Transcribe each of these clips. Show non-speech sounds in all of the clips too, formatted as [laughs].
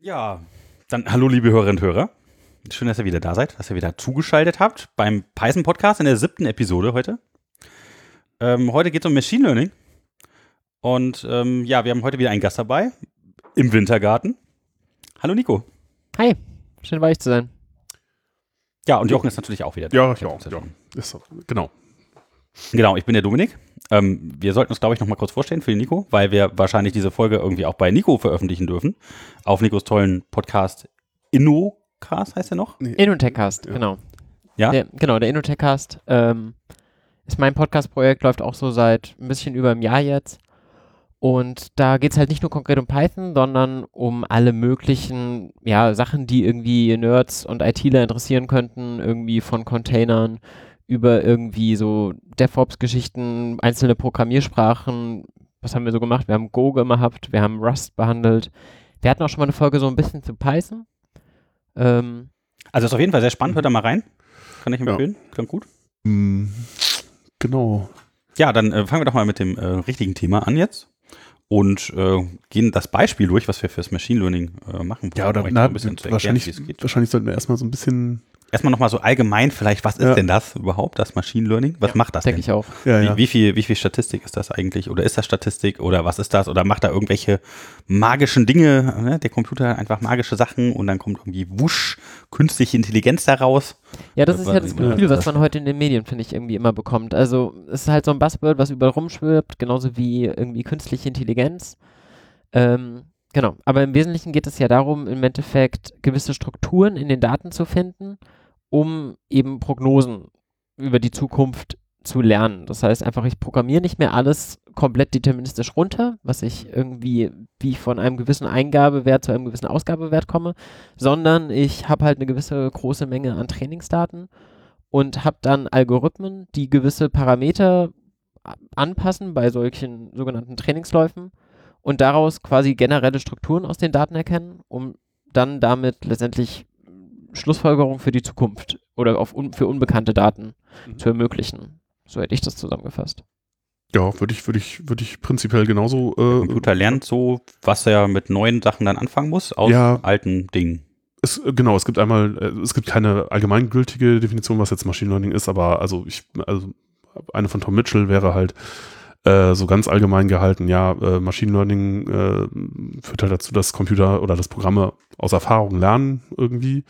Ja, dann hallo liebe Hörerinnen und Hörer. Schön, dass ihr wieder da seid, dass ihr wieder zugeschaltet habt beim Python Podcast in der siebten Episode heute. Ähm, heute geht es um Machine Learning. Und ähm, ja, wir haben heute wieder einen Gast dabei im Wintergarten. Hallo Nico. Hi, schön bei euch zu sein. Ja, und Jochen ist natürlich auch wieder da. Ja, ja, ja. Ist so, genau. Genau, ich bin der Dominik. Ähm, wir sollten uns, glaube ich, noch mal kurz vorstellen für den Nico, weil wir wahrscheinlich diese Folge irgendwie auch bei Nico veröffentlichen dürfen. Auf Nikos tollen Podcast InnoCast heißt er noch? Nee. InnoTechcast, ja. genau. Ja? Der, genau, der InnoTechcast ähm, ist mein Podcast-Projekt, läuft auch so seit ein bisschen über einem Jahr jetzt. Und da geht es halt nicht nur konkret um Python, sondern um alle möglichen ja, Sachen, die irgendwie Nerds und ITler interessieren könnten, irgendwie von Containern über irgendwie so DevOps-Geschichten, einzelne Programmiersprachen. Was haben wir so gemacht? Wir haben Go gehabt, wir haben Rust behandelt. Wir hatten auch schon mal eine Folge so ein bisschen zu Python. Ähm, also ist auf jeden Fall sehr spannend, hört da mal rein. Kann ich empfehlen, ja. klingt gut. Mm, genau. Ja, dann äh, fangen wir doch mal mit dem äh, richtigen Thema an jetzt und äh, gehen das Beispiel durch, was wir fürs Machine Learning äh, machen. Ja, oder na, wahrscheinlich, wahrscheinlich sollten wir erstmal so ein bisschen Erstmal nochmal so allgemein vielleicht, was ist ja. denn das überhaupt, das Machine Learning? Was ja, macht das denke denn? ich auch. Ja, wie, wie, viel, wie viel Statistik ist das eigentlich? Oder ist das Statistik? Oder was ist das? Oder macht da irgendwelche magischen Dinge? Ne? Der Computer einfach magische Sachen und dann kommt irgendwie wusch, künstliche Intelligenz daraus. Ja, das ist ja das Gefühl, was man heute in den Medien, finde ich, irgendwie immer bekommt. Also es ist halt so ein Buzzword, was überall rumschwirbt, genauso wie irgendwie künstliche Intelligenz. Ähm, genau, aber im Wesentlichen geht es ja darum, im Endeffekt gewisse Strukturen in den Daten zu finden um eben Prognosen über die Zukunft zu lernen. Das heißt einfach, ich programmiere nicht mehr alles komplett deterministisch runter, was ich irgendwie, wie ich von einem gewissen Eingabewert zu einem gewissen Ausgabewert komme, sondern ich habe halt eine gewisse große Menge an Trainingsdaten und habe dann Algorithmen, die gewisse Parameter anpassen bei solchen sogenannten Trainingsläufen und daraus quasi generelle Strukturen aus den Daten erkennen, um dann damit letztendlich Schlussfolgerung für die Zukunft oder auf un für unbekannte Daten mhm. zu ermöglichen. So hätte ich das zusammengefasst. Ja, würde ich, würde ich, würde ich prinzipiell genauso. Äh, Der Computer lernt so, was er mit neuen Sachen dann anfangen muss, aus ja, alten Dingen. Es, genau, es gibt einmal, äh, es gibt keine allgemeingültige Definition, was jetzt Machine Learning ist, aber also ich, also eine von Tom Mitchell wäre halt, äh, so ganz allgemein gehalten, ja, äh, Machine Learning äh, führt halt dazu, dass Computer oder dass Programme aus Erfahrung lernen irgendwie,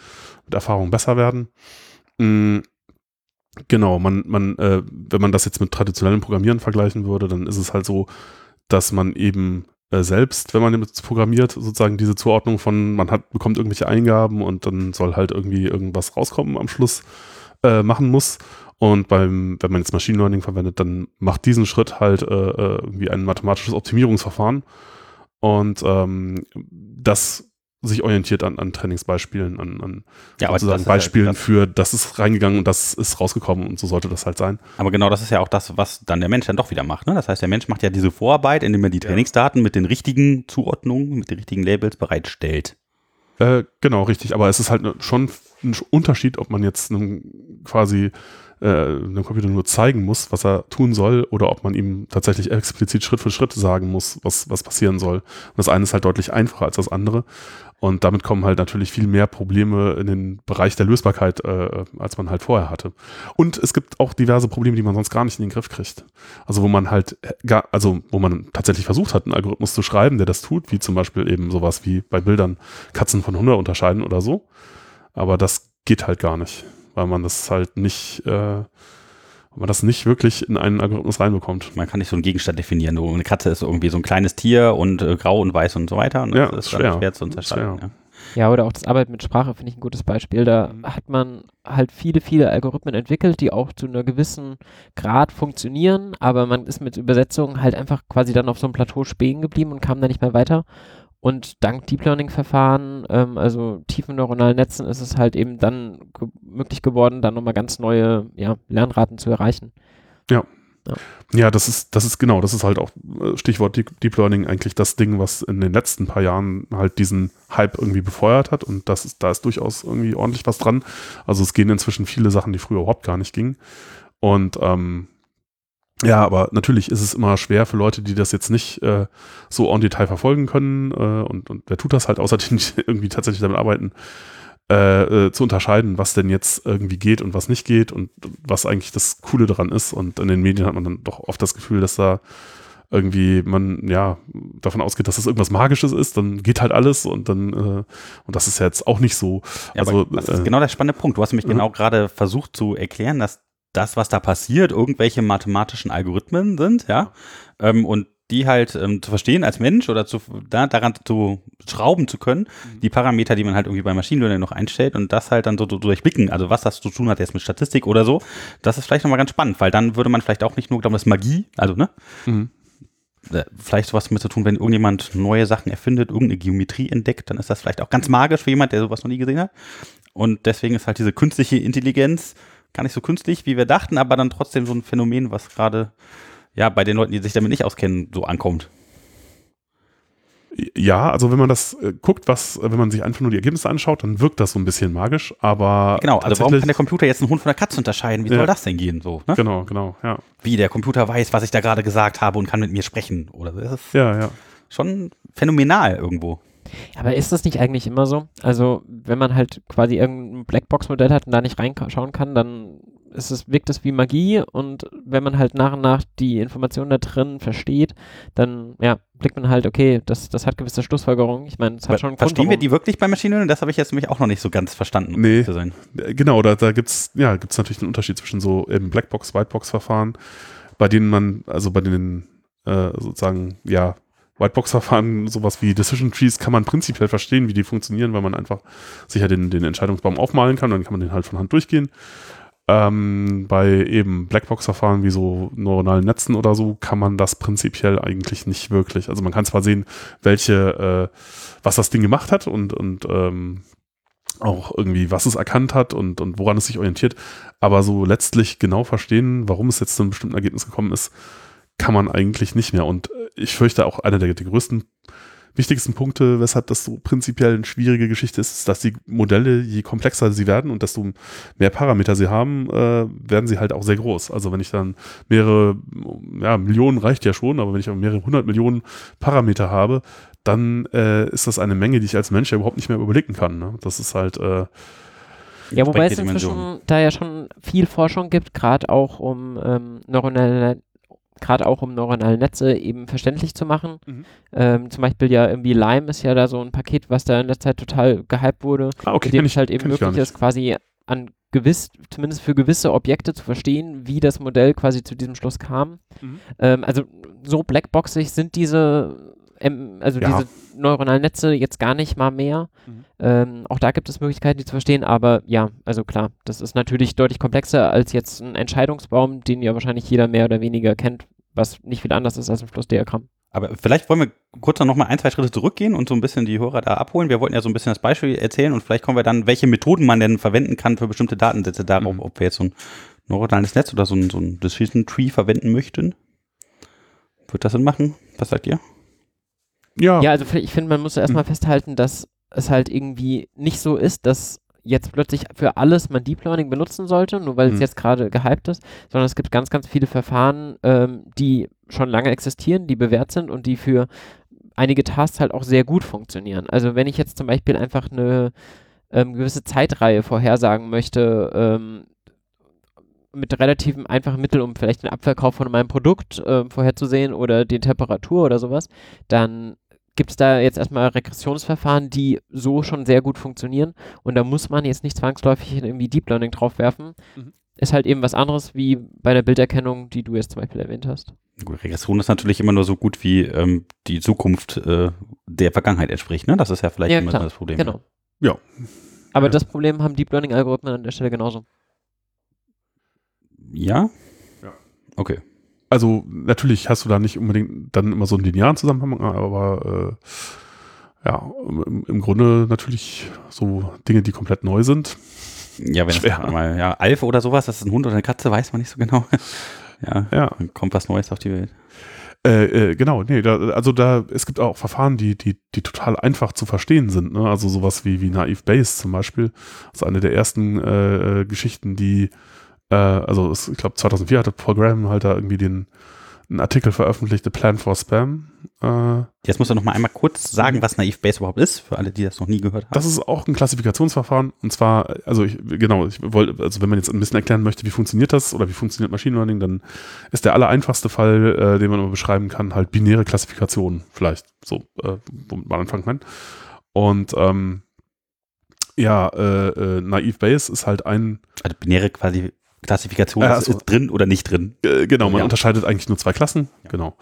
mit Erfahrung besser werden. Mhm. Genau, man, man, äh, wenn man das jetzt mit traditionellem Programmieren vergleichen würde, dann ist es halt so, dass man eben äh, selbst, wenn man jetzt programmiert, sozusagen diese Zuordnung von, man hat, bekommt irgendwelche Eingaben und dann soll halt irgendwie irgendwas rauskommen am Schluss äh, machen muss. Und beim, wenn man jetzt Machine Learning verwendet, dann macht diesen Schritt halt äh, äh, irgendwie ein mathematisches Optimierungsverfahren. Und ähm, das sich orientiert an, an Trainingsbeispielen, an, an ja, sozusagen Beispielen ja, das für, das ist reingegangen und das ist rausgekommen und so sollte das halt sein. Aber genau das ist ja auch das, was dann der Mensch dann doch wieder macht. Ne? Das heißt, der Mensch macht ja diese Vorarbeit, indem er die Trainingsdaten mit den richtigen Zuordnungen, mit den richtigen Labels bereitstellt. Äh, genau, richtig. Aber es ist halt schon ein Unterschied, ob man jetzt quasi äh, dem Computer nur zeigen muss, was er tun soll, oder ob man ihm tatsächlich explizit Schritt für Schritt sagen muss, was, was passieren soll. Und das eine ist halt deutlich einfacher als das andere. Und damit kommen halt natürlich viel mehr Probleme in den Bereich der Lösbarkeit, äh, als man halt vorher hatte. Und es gibt auch diverse Probleme, die man sonst gar nicht in den Griff kriegt. Also wo man halt gar, also wo man tatsächlich versucht hat, einen Algorithmus zu schreiben, der das tut, wie zum Beispiel eben sowas wie bei Bildern Katzen von Hunde unterscheiden oder so. Aber das geht halt gar nicht weil man das halt nicht, äh, weil man das nicht wirklich in einen Algorithmus reinbekommt. Man kann nicht so einen Gegenstand definieren. Eine Katze ist irgendwie so ein kleines Tier und äh, grau und weiß und so weiter. Und ja, das ist schwer. schwer zu unterscheiden. Ja. Ja, oder auch das Arbeiten mit Sprache finde ich ein gutes Beispiel. Da hat man halt viele, viele Algorithmen entwickelt, die auch zu einer gewissen Grad funktionieren, aber man ist mit Übersetzungen halt einfach quasi dann auf so einem Plateau spähen geblieben und kam da nicht mehr weiter. Und dank Deep Learning-Verfahren, ähm, also tiefen neuronalen Netzen, ist es halt eben dann ge möglich geworden, dann nochmal ganz neue ja, Lernraten zu erreichen. Ja. ja. Ja, das ist, das ist genau, das ist halt auch äh, Stichwort Deep Learning eigentlich das Ding, was in den letzten paar Jahren halt diesen Hype irgendwie befeuert hat und das ist, da ist durchaus irgendwie ordentlich was dran. Also es gehen inzwischen viele Sachen, die früher überhaupt gar nicht gingen. Und ähm, Ja, aber natürlich ist es immer schwer für Leute, die das jetzt nicht äh, so en Detail verfolgen können äh, und, und wer tut das halt, außer [laughs] die nicht irgendwie tatsächlich damit arbeiten, äh, äh, zu unterscheiden, was denn jetzt irgendwie geht und was nicht geht und was eigentlich das Coole daran ist. Und in den Medien hat man dann doch oft das Gefühl, dass da irgendwie man ja davon ausgeht, dass das irgendwas Magisches ist, dann geht halt alles und dann äh, und das ist ja jetzt auch nicht so. Ja, also das ist äh, genau der spannende Punkt. Du hast nämlich Mhm. genau gerade versucht zu erklären, dass das, was da passiert, irgendwelche mathematischen Algorithmen sind, ja, ähm, und die halt ähm, zu verstehen als Mensch oder zu, da, daran zu schrauben zu können, Mhm. die Parameter, die man halt irgendwie bei Machine Learning noch einstellt und das halt dann so, so durchblicken, also was das zu tun hat jetzt mit Statistik oder so, das ist vielleicht nochmal ganz spannend, weil dann würde man vielleicht auch nicht nur glauben, das ist Magie, also ne, mhm. äh, vielleicht sowas mit zu tun, wenn irgendjemand neue Sachen erfindet, irgendeine Geometrie entdeckt, dann ist das vielleicht auch ganz magisch für jemand, der sowas noch nie gesehen hat. Und deswegen ist halt diese künstliche Intelligenz gar nicht so künstlich, wie wir dachten, aber dann trotzdem so ein Phänomen, was gerade ja bei den Leuten, die sich damit nicht auskennen, so ankommt. Ja, also wenn man das äh, guckt, was, äh, wenn man sich einfach nur die Ergebnisse anschaut, dann wirkt das so ein bisschen magisch, aber Genau, also warum kann der Computer jetzt einen Hund von der Katze unterscheiden? Wie Ja. soll das denn gehen? So, ne? Genau, genau, ja. Wie der Computer weiß, was ich da gerade gesagt habe und kann mit mir sprechen. Oder so. das ist Ja, ja. schon phänomenal irgendwo. Aber ist das nicht eigentlich immer so? Also, wenn man halt quasi irgendein Blackbox-Modell hat und da nicht reinschauen kann, dann ist es, wirkt es wie Magie und wenn man halt nach und nach die Informationen da drin versteht, dann ja, blickt man halt, okay, das, das hat gewisse Schlussfolgerungen. Ich meine, es hat schon einen Grund, Verstehen wir warum- die wirklich bei Machine Learning? Das habe ich jetzt nämlich auch noch nicht so ganz verstanden. um Nee. Zu sein. Genau, da, da gibt's ja, gibt's natürlich einen Unterschied zwischen so eben Blackbox, Whitebox-Verfahren, bei denen man, also bei den äh, sozusagen, ja, Whitebox-Verfahren, sowas wie Decision Trees, kann man prinzipiell verstehen, wie die funktionieren, weil man einfach sich ja den, den Entscheidungsbaum aufmalen kann, dann kann man den halt von Hand durchgehen. Ähm, bei eben Blackbox-Verfahren wie so neuronalen Netzen oder so kann man das prinzipiell eigentlich nicht wirklich. Also man kann zwar sehen, welche, äh, was das Ding gemacht hat und, und ähm, auch irgendwie, was es erkannt hat und, und woran es sich orientiert, aber so letztlich genau verstehen, warum es jetzt zu einem bestimmten Ergebnis gekommen ist, kann man eigentlich nicht mehr. Und äh, ich fürchte auch einer der, der größten, wichtigsten Punkte, weshalb das so prinzipiell eine schwierige Geschichte ist, ist, dass die Modelle, je komplexer sie werden und desto mehr Parameter sie haben, äh, werden sie halt auch sehr groß. Also wenn ich dann mehrere, ja, Millionen reicht ja schon, aber wenn ich mehrere hundert Millionen Parameter habe, dann äh, ist das eine Menge, die ich als Mensch ja überhaupt nicht mehr überblicken kann. Ne? Das ist halt, äh, Ja, wobei es inzwischen da ja schon viel Forschung gibt, gerade auch um ähm, neuronale gerade auch um neuronale Netze eben verständlich zu machen. Mhm. Ähm, zum Beispiel ja irgendwie Lime ist ja da so ein Paket, was da in der Zeit total gehypt wurde, ah, okay, in dem es halt eben möglich ist, quasi an gewiss, zumindest für gewisse Objekte zu verstehen, wie das Modell quasi zu diesem Schluss kam. Mhm. Ähm, also so blackboxig sind diese, ähm, also Ja. diese neuronalen Netze jetzt gar nicht mal mehr. Mhm. Ähm, auch da gibt es Möglichkeiten, die zu verstehen, aber ja, also klar, das ist natürlich deutlich komplexer als jetzt ein Entscheidungsbaum, den ja wahrscheinlich jeder mehr oder weniger kennt, was nicht viel anders ist als ein Flussdiagramm. Aber vielleicht wollen wir kurz noch mal ein, zwei Schritte zurückgehen und so ein bisschen die Hörer da abholen. Wir wollten ja so ein bisschen das Beispiel erzählen und vielleicht kommen wir dann, welche Methoden man denn verwenden kann für bestimmte Datensätze darauf, Mhm. ob wir jetzt so ein neuronales Netz oder so ein, so ein Decision Tree verwenden möchten. Wird das Sinn machen? Was sagt ihr? Ja, Ja, also ich finde, man muss erstmal Mhm. festhalten, dass es halt irgendwie nicht so ist, dass jetzt plötzlich für alles man Deep Learning benutzen sollte, nur weil es Mhm. jetzt gerade gehypt ist, sondern es gibt ganz, ganz viele Verfahren, ähm, die schon lange existieren, die bewährt sind und die für einige Tasks halt auch sehr gut funktionieren. Also wenn ich jetzt zum Beispiel einfach eine ähm, gewisse Zeitreihe vorhersagen möchte, ähm, mit relativen einfachen Mitteln, um vielleicht den Abverkauf von meinem Produkt ähm, vorherzusehen oder die Temperatur oder sowas, dann gibt es da jetzt erstmal Regressionsverfahren, die so schon sehr gut funktionieren und da muss man jetzt nicht zwangsläufig irgendwie Deep Learning draufwerfen. Mhm. Ist halt eben was anderes wie bei der Bilderkennung, die du jetzt zum Beispiel erwähnt hast. Gut, Regression ist natürlich immer nur so gut, wie ähm, die Zukunft äh, der Vergangenheit entspricht. Ne? Das ist ja vielleicht Ja, immer klar. das Problem. Genau. Ja. Aber Ja. das Problem haben Deep Learning Algorithmen an der Stelle genauso. Ja? Ja. Okay. Also natürlich hast du da nicht unbedingt dann immer so einen linearen Zusammenhang, aber äh, ja, im, im Grunde natürlich so Dinge, die komplett neu sind. Ja, wenn Schwer. das mal, ja, Alf oder sowas, das ist ein Hund oder eine Katze, weiß man nicht so genau. [laughs] ja, Ja. dann kommt was Neues auf die Welt. Äh, äh, genau, nee, da, also da, es gibt auch Verfahren, die, die, die total einfach zu verstehen sind, ne? Also sowas wie, wie Naive Bayes zum Beispiel. Das ist eine der ersten äh, äh, Geschichten, die äh, also es, ich glaube 2004 hatte Paul Graham halt da irgendwie den einen Artikel veröffentlicht, The Plan for Spam. Äh, Jetzt musst du noch mal einmal kurz sagen, was Naive Base überhaupt ist, für alle, die das noch nie gehört haben. Das ist auch ein Klassifikationsverfahren. Und zwar, also ich, genau, ich wollte, also wenn man jetzt ein bisschen erklären möchte, wie funktioniert das oder wie funktioniert Machine Learning, dann ist der allereinfachste Fall, äh, den man immer beschreiben kann, halt binäre Klassifikation, vielleicht so, äh, womit man anfangen kann. Und ähm, ja, äh, äh, Naive Base ist halt ein. Also binäre quasi Klassifikation, äh, also, ist drin oder nicht drin. Äh, genau, man ja. unterscheidet eigentlich nur zwei Klassen. Ja. Genau.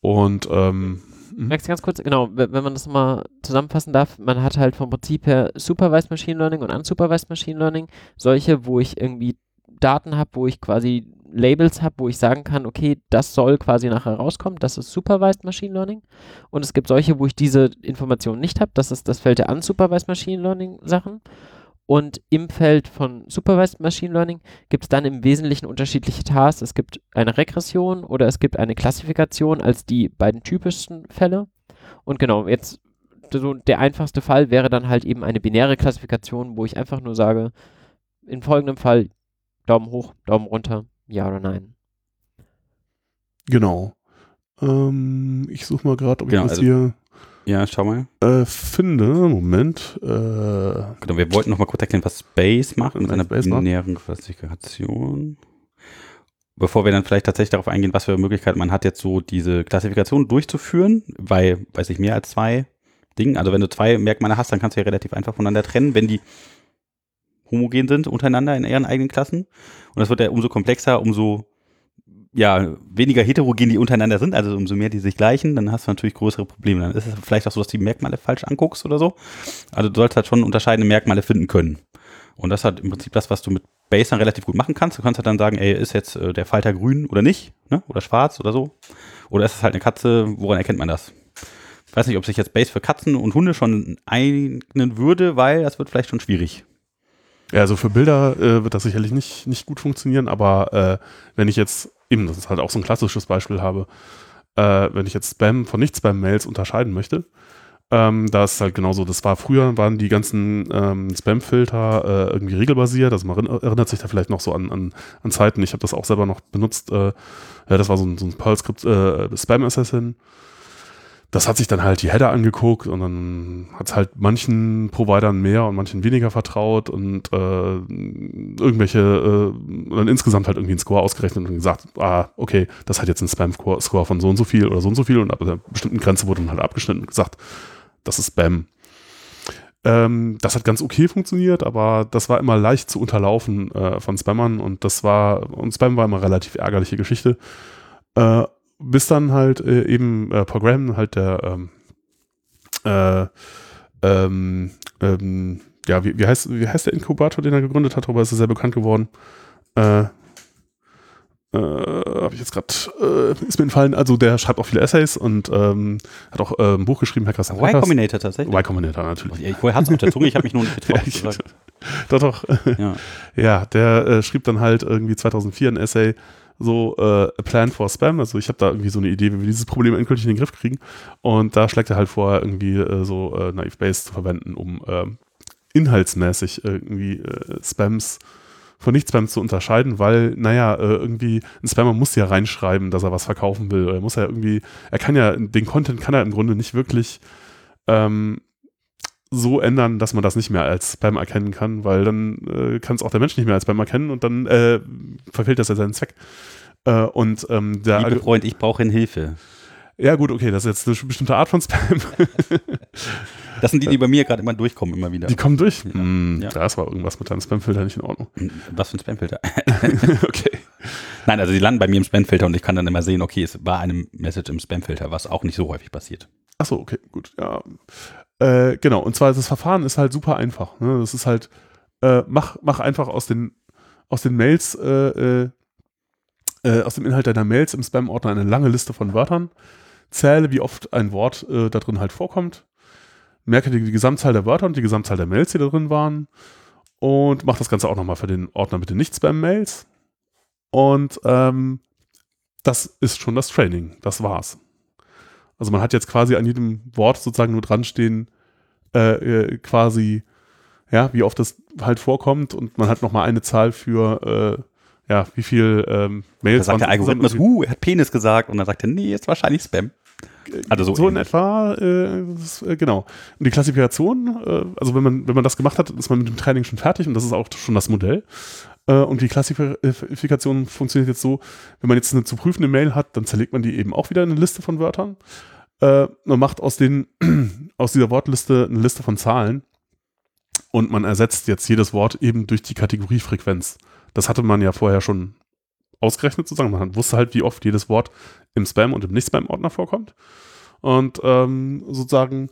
Und ähm, mhm. Merkst du ganz kurz, genau, wenn man das mal zusammenfassen darf, man hat halt vom Prinzip her Supervised Machine Learning und Unsupervised Machine Learning. Solche, wo ich irgendwie Daten habe, wo ich quasi Labels habe, wo ich sagen kann, okay, das soll quasi nachher rauskommen, das ist Supervised Machine Learning. Und es gibt solche, wo ich diese Informationen nicht habe, das ist das Feld der Unsupervised Machine Learning Sachen. Und im Feld von Supervised Machine Learning gibt es dann im Wesentlichen unterschiedliche Tasks. Es gibt eine Regression oder es gibt eine Klassifikation als die beiden typischsten Fälle. Und genau, jetzt so der einfachste Fall wäre dann halt eben eine binäre Klassifikation, wo ich einfach nur sage, in folgendem Fall Daumen hoch, Daumen runter, ja oder nein. Genau. Ähm, ich suche mal gerade, ob genau, ich das also hier ja, schau mal. Äh, finde, Moment. Äh, genau, wir wollten noch mal kurz erklären, was Space macht mit einer binären Klassifikation. Bevor wir dann vielleicht tatsächlich darauf eingehen, was für Möglichkeiten man hat, jetzt so diese Klassifikation durchzuführen, bei, weiß ich, mehr als zwei Dingen. Also wenn du zwei Merkmale hast, dann kannst du ja relativ einfach voneinander trennen, wenn die homogen sind untereinander in ihren eigenen Klassen. Und das wird ja umso komplexer, umso ja, weniger heterogen die untereinander sind, also umso mehr die sich gleichen, dann hast du natürlich größere Probleme. Dann ist es vielleicht auch so, dass du die Merkmale falsch anguckst oder so. Also du sollst halt schon unterscheidende Merkmale finden können. Und das hat im Prinzip das, was du mit Base dann relativ gut machen kannst. Du kannst halt dann sagen, ey, ist jetzt äh, der Falter grün oder nicht, ne? Oder schwarz oder so. Oder ist es halt eine Katze, woran erkennt man das? Ich weiß nicht, ob sich jetzt Base für Katzen und Hunde schon eignen würde, weil das wird vielleicht schon schwierig. Ja, also für Bilder äh, wird das sicherlich nicht, nicht gut funktionieren, aber äh, wenn ich jetzt eben, das ist halt auch so ein klassisches Beispiel habe, äh, wenn ich jetzt Spam von Nicht-Spam-Mails unterscheiden möchte, ähm, da ist halt genauso, das war früher, waren die ganzen ähm, Spam-Filter äh, irgendwie regelbasiert, also man erinnert sich da vielleicht noch so an, an, an Zeiten, ich habe das auch selber noch benutzt, äh, ja, das war so ein, so ein Perl-Skript, äh, Spam Assassin, das hat sich dann halt die Header angeguckt und dann hat es halt manchen Providern mehr und manchen weniger vertraut und äh, irgendwelche, äh, dann insgesamt halt irgendwie einen Score ausgerechnet und gesagt, ah, okay, das hat jetzt einen Spam-Score von so und so viel oder so und so viel und ab einer bestimmten Grenze wurde dann halt abgeschnitten und gesagt, das ist Spam. Ähm, das hat ganz okay funktioniert, aber das war immer leicht zu unterlaufen äh, von Spammern und das war, und Spam war immer relativ ärgerliche Geschichte. Äh, bis dann halt äh, eben äh, Paul Graham, halt der ähm, äh, ähm, ähm, ja, wie, wie, heißt, wie heißt der Inkubator, den er gegründet hat? Darüber ist er sehr bekannt geworden. Äh, äh, habe ich jetzt gerade, äh, ist mir entfallen, also der schreibt auch viele Essays und ähm, hat auch äh, ein Buch geschrieben, Hackers Y Combinator tatsächlich? Y Combinator natürlich. Ich, vorher hat es auf der Zunge, ich habe mich nur nicht [laughs] getraut ja, ich, [laughs] Doch, doch. Ja, [laughs] ja der äh, schrieb dann halt irgendwie 2004 ein Essay, so äh, A Plan for Spam. Also ich habe da irgendwie so eine Idee, wie wir dieses Problem endgültig in den Griff kriegen. Und da schlägt er halt vor, irgendwie äh, so äh, Naive Base zu verwenden, um äh, inhaltsmäßig irgendwie äh, Spams von Nicht-Spams zu unterscheiden, weil, naja, äh, irgendwie ein Spammer muss ja reinschreiben, dass er was verkaufen will. Er muss ja irgendwie, er kann ja, den Content kann er im Grunde nicht wirklich ähm, so ändern, dass man das nicht mehr als Spam erkennen kann, weil dann äh, kann es auch der Mensch nicht mehr als Spam erkennen und dann äh, verfehlt das ja seinen Zweck. Äh, und ähm, der Liebe Freund, ich brauche Hilfe. Ja, gut, okay, das ist jetzt eine bestimmte Art von Spam. [laughs] das sind die, die bei mir gerade immer durchkommen, immer wieder. Die kommen durch? Ja. Hm, ja. Das war irgendwas mit deinem Spamfilter nicht in Ordnung. Hm, was für ein Spamfilter? [laughs] okay. Nein, also die landen bei mir im Spamfilter und ich kann dann immer sehen, okay, es war eine Message im Spamfilter, was auch nicht so häufig passiert. Achso, okay, gut, ja. Äh, genau, und zwar das Verfahren ist halt super einfach. Ne? Das ist halt, äh, mach, mach einfach aus den, aus den Mails, äh, äh, äh, aus dem Inhalt deiner Mails im Spam-Ordner eine lange Liste von Wörtern, zähle, wie oft ein Wort da drin halt vorkommt, merke die, die Gesamtzahl der Wörter und die Gesamtzahl der Mails, die da drin waren und mach das Ganze auch nochmal für den Ordner mit den Nicht-Spam-Mails. Und ähm, das ist schon das Training. Das war's. Also man hat jetzt quasi an jedem Wort sozusagen nur dran stehen, äh, äh, quasi, ja, wie oft das halt vorkommt und man hat nochmal eine Zahl für, äh, ja, wie viel ähm, Mails. Da sagt der Algorithmus, uh, er hat Penis gesagt und dann sagt er, nee, ist wahrscheinlich Spam. Also so, so in etwa, äh, das, äh, genau. Und die Klassifikation, äh, also wenn man, wenn man das gemacht hat, ist man mit dem Training schon fertig und das ist auch schon das Modell. Äh, und die Klassifikation funktioniert jetzt so, wenn man jetzt eine zu prüfende Mail hat, dann zerlegt man die eben auch wieder in eine Liste von Wörtern. Äh, man macht aus, den, [clears throat] aus dieser Wortliste eine Liste von Zahlen und man ersetzt jetzt jedes Wort eben durch die Kategoriefrequenz. Das hatte man ja vorher schon ausgerechnet sozusagen. Man wusste halt, wie oft jedes Wort im Spam und im Nicht-Spam-Ordner vorkommt. Und ähm, sozusagen,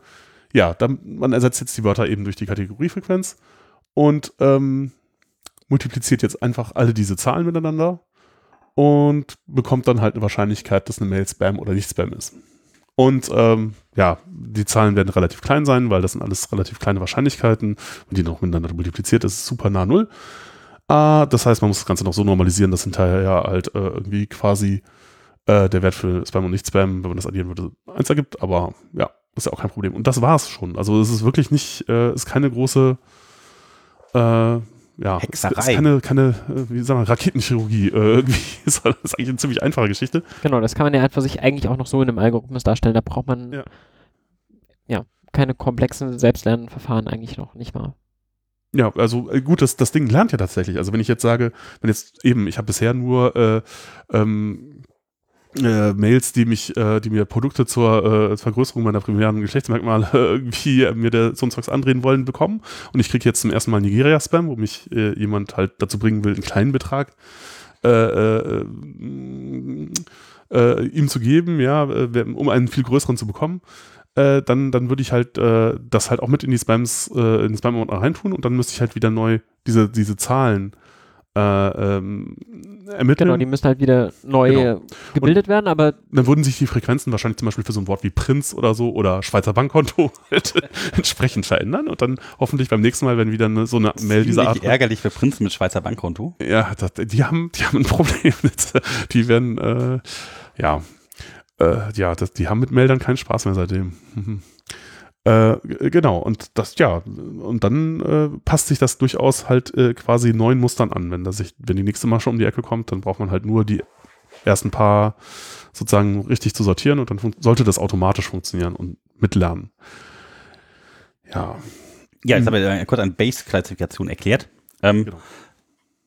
ja, dann, man ersetzt jetzt die Wörter eben durch die Kategoriefrequenz und ähm, multipliziert jetzt einfach alle diese Zahlen miteinander und bekommt dann halt eine Wahrscheinlichkeit, dass eine Mail Spam oder nicht Spam ist. Und ähm, ja, die Zahlen werden relativ klein sein, weil das sind alles relativ kleine Wahrscheinlichkeiten und die noch miteinander multipliziert, das ist super nah null. Äh, das heißt, man muss das Ganze noch so normalisieren, dass hinterher ja halt äh, irgendwie quasi äh, der Wert für Spam und Nicht-Spam, wenn man das addieren würde, eins ergibt. Aber ja, ist ja auch kein Problem. Und das war es schon. Also es ist wirklich nicht, äh, ist keine große äh, ja, Hexerei. Ist keine, keine, äh, wie sagen wir, Raketenchirurgie. Äh, irgendwie [laughs] ist das eigentlich eine ziemlich einfache Geschichte. Genau, das kann man ja einfach sich eigentlich auch noch so in einem Algorithmus darstellen. Da braucht man ja, ja keine komplexen Selbstlernverfahren eigentlich noch nicht mal. Ja, also äh, gut, das, das Ding lernt ja tatsächlich. Also wenn ich jetzt sage, wenn jetzt eben, ich habe bisher nur äh, ähm, äh, Mails, die mich, äh, die mir Produkte zur äh, Vergrößerung meiner primären Geschlechtsmerkmale irgendwie mir der so andrehen wollen, bekommen. Und ich kriege jetzt zum ersten Mal Nigeria-Spam, wo mich äh, jemand halt dazu bringen will, einen kleinen Betrag äh, äh, äh, ihm zu geben, ja, äh, um einen viel größeren zu bekommen. Äh, dann, dann würde ich halt äh, das halt auch mit in die Spams, äh, in den spam reintun und dann müsste ich halt wieder neu diese, diese Zahlen äh, ähm, ermitteln. Genau, die müssen halt wieder neu genau. gebildet und werden, aber. Dann würden sich die Frequenzen wahrscheinlich zum Beispiel für so ein Wort wie Prinz oder so oder Schweizer Bankkonto [laughs] halt entsprechend verändern und dann hoffentlich beim nächsten Mal, wenn wieder eine, so eine Mail dieser Art. ärgerlich für Prinzen mit Schweizer Bankkonto. Ja, das, die, haben, die haben ein [laughs] Problem. die werden, äh, ja, äh, ja, das, die haben mit Meldern keinen Spaß mehr seitdem. [laughs] Äh, genau, und das, ja, und dann äh, passt sich das durchaus halt äh, quasi neuen Mustern an. Wenn, das sich, wenn die nächste Masche um die Ecke kommt, dann braucht man halt nur die ersten paar sozusagen richtig zu sortieren und dann sollte das automatisch funktionieren und mitlernen. Ja. Ja, jetzt habe ich kurz eine Base-Klassifikation erklärt. Ähm, genau.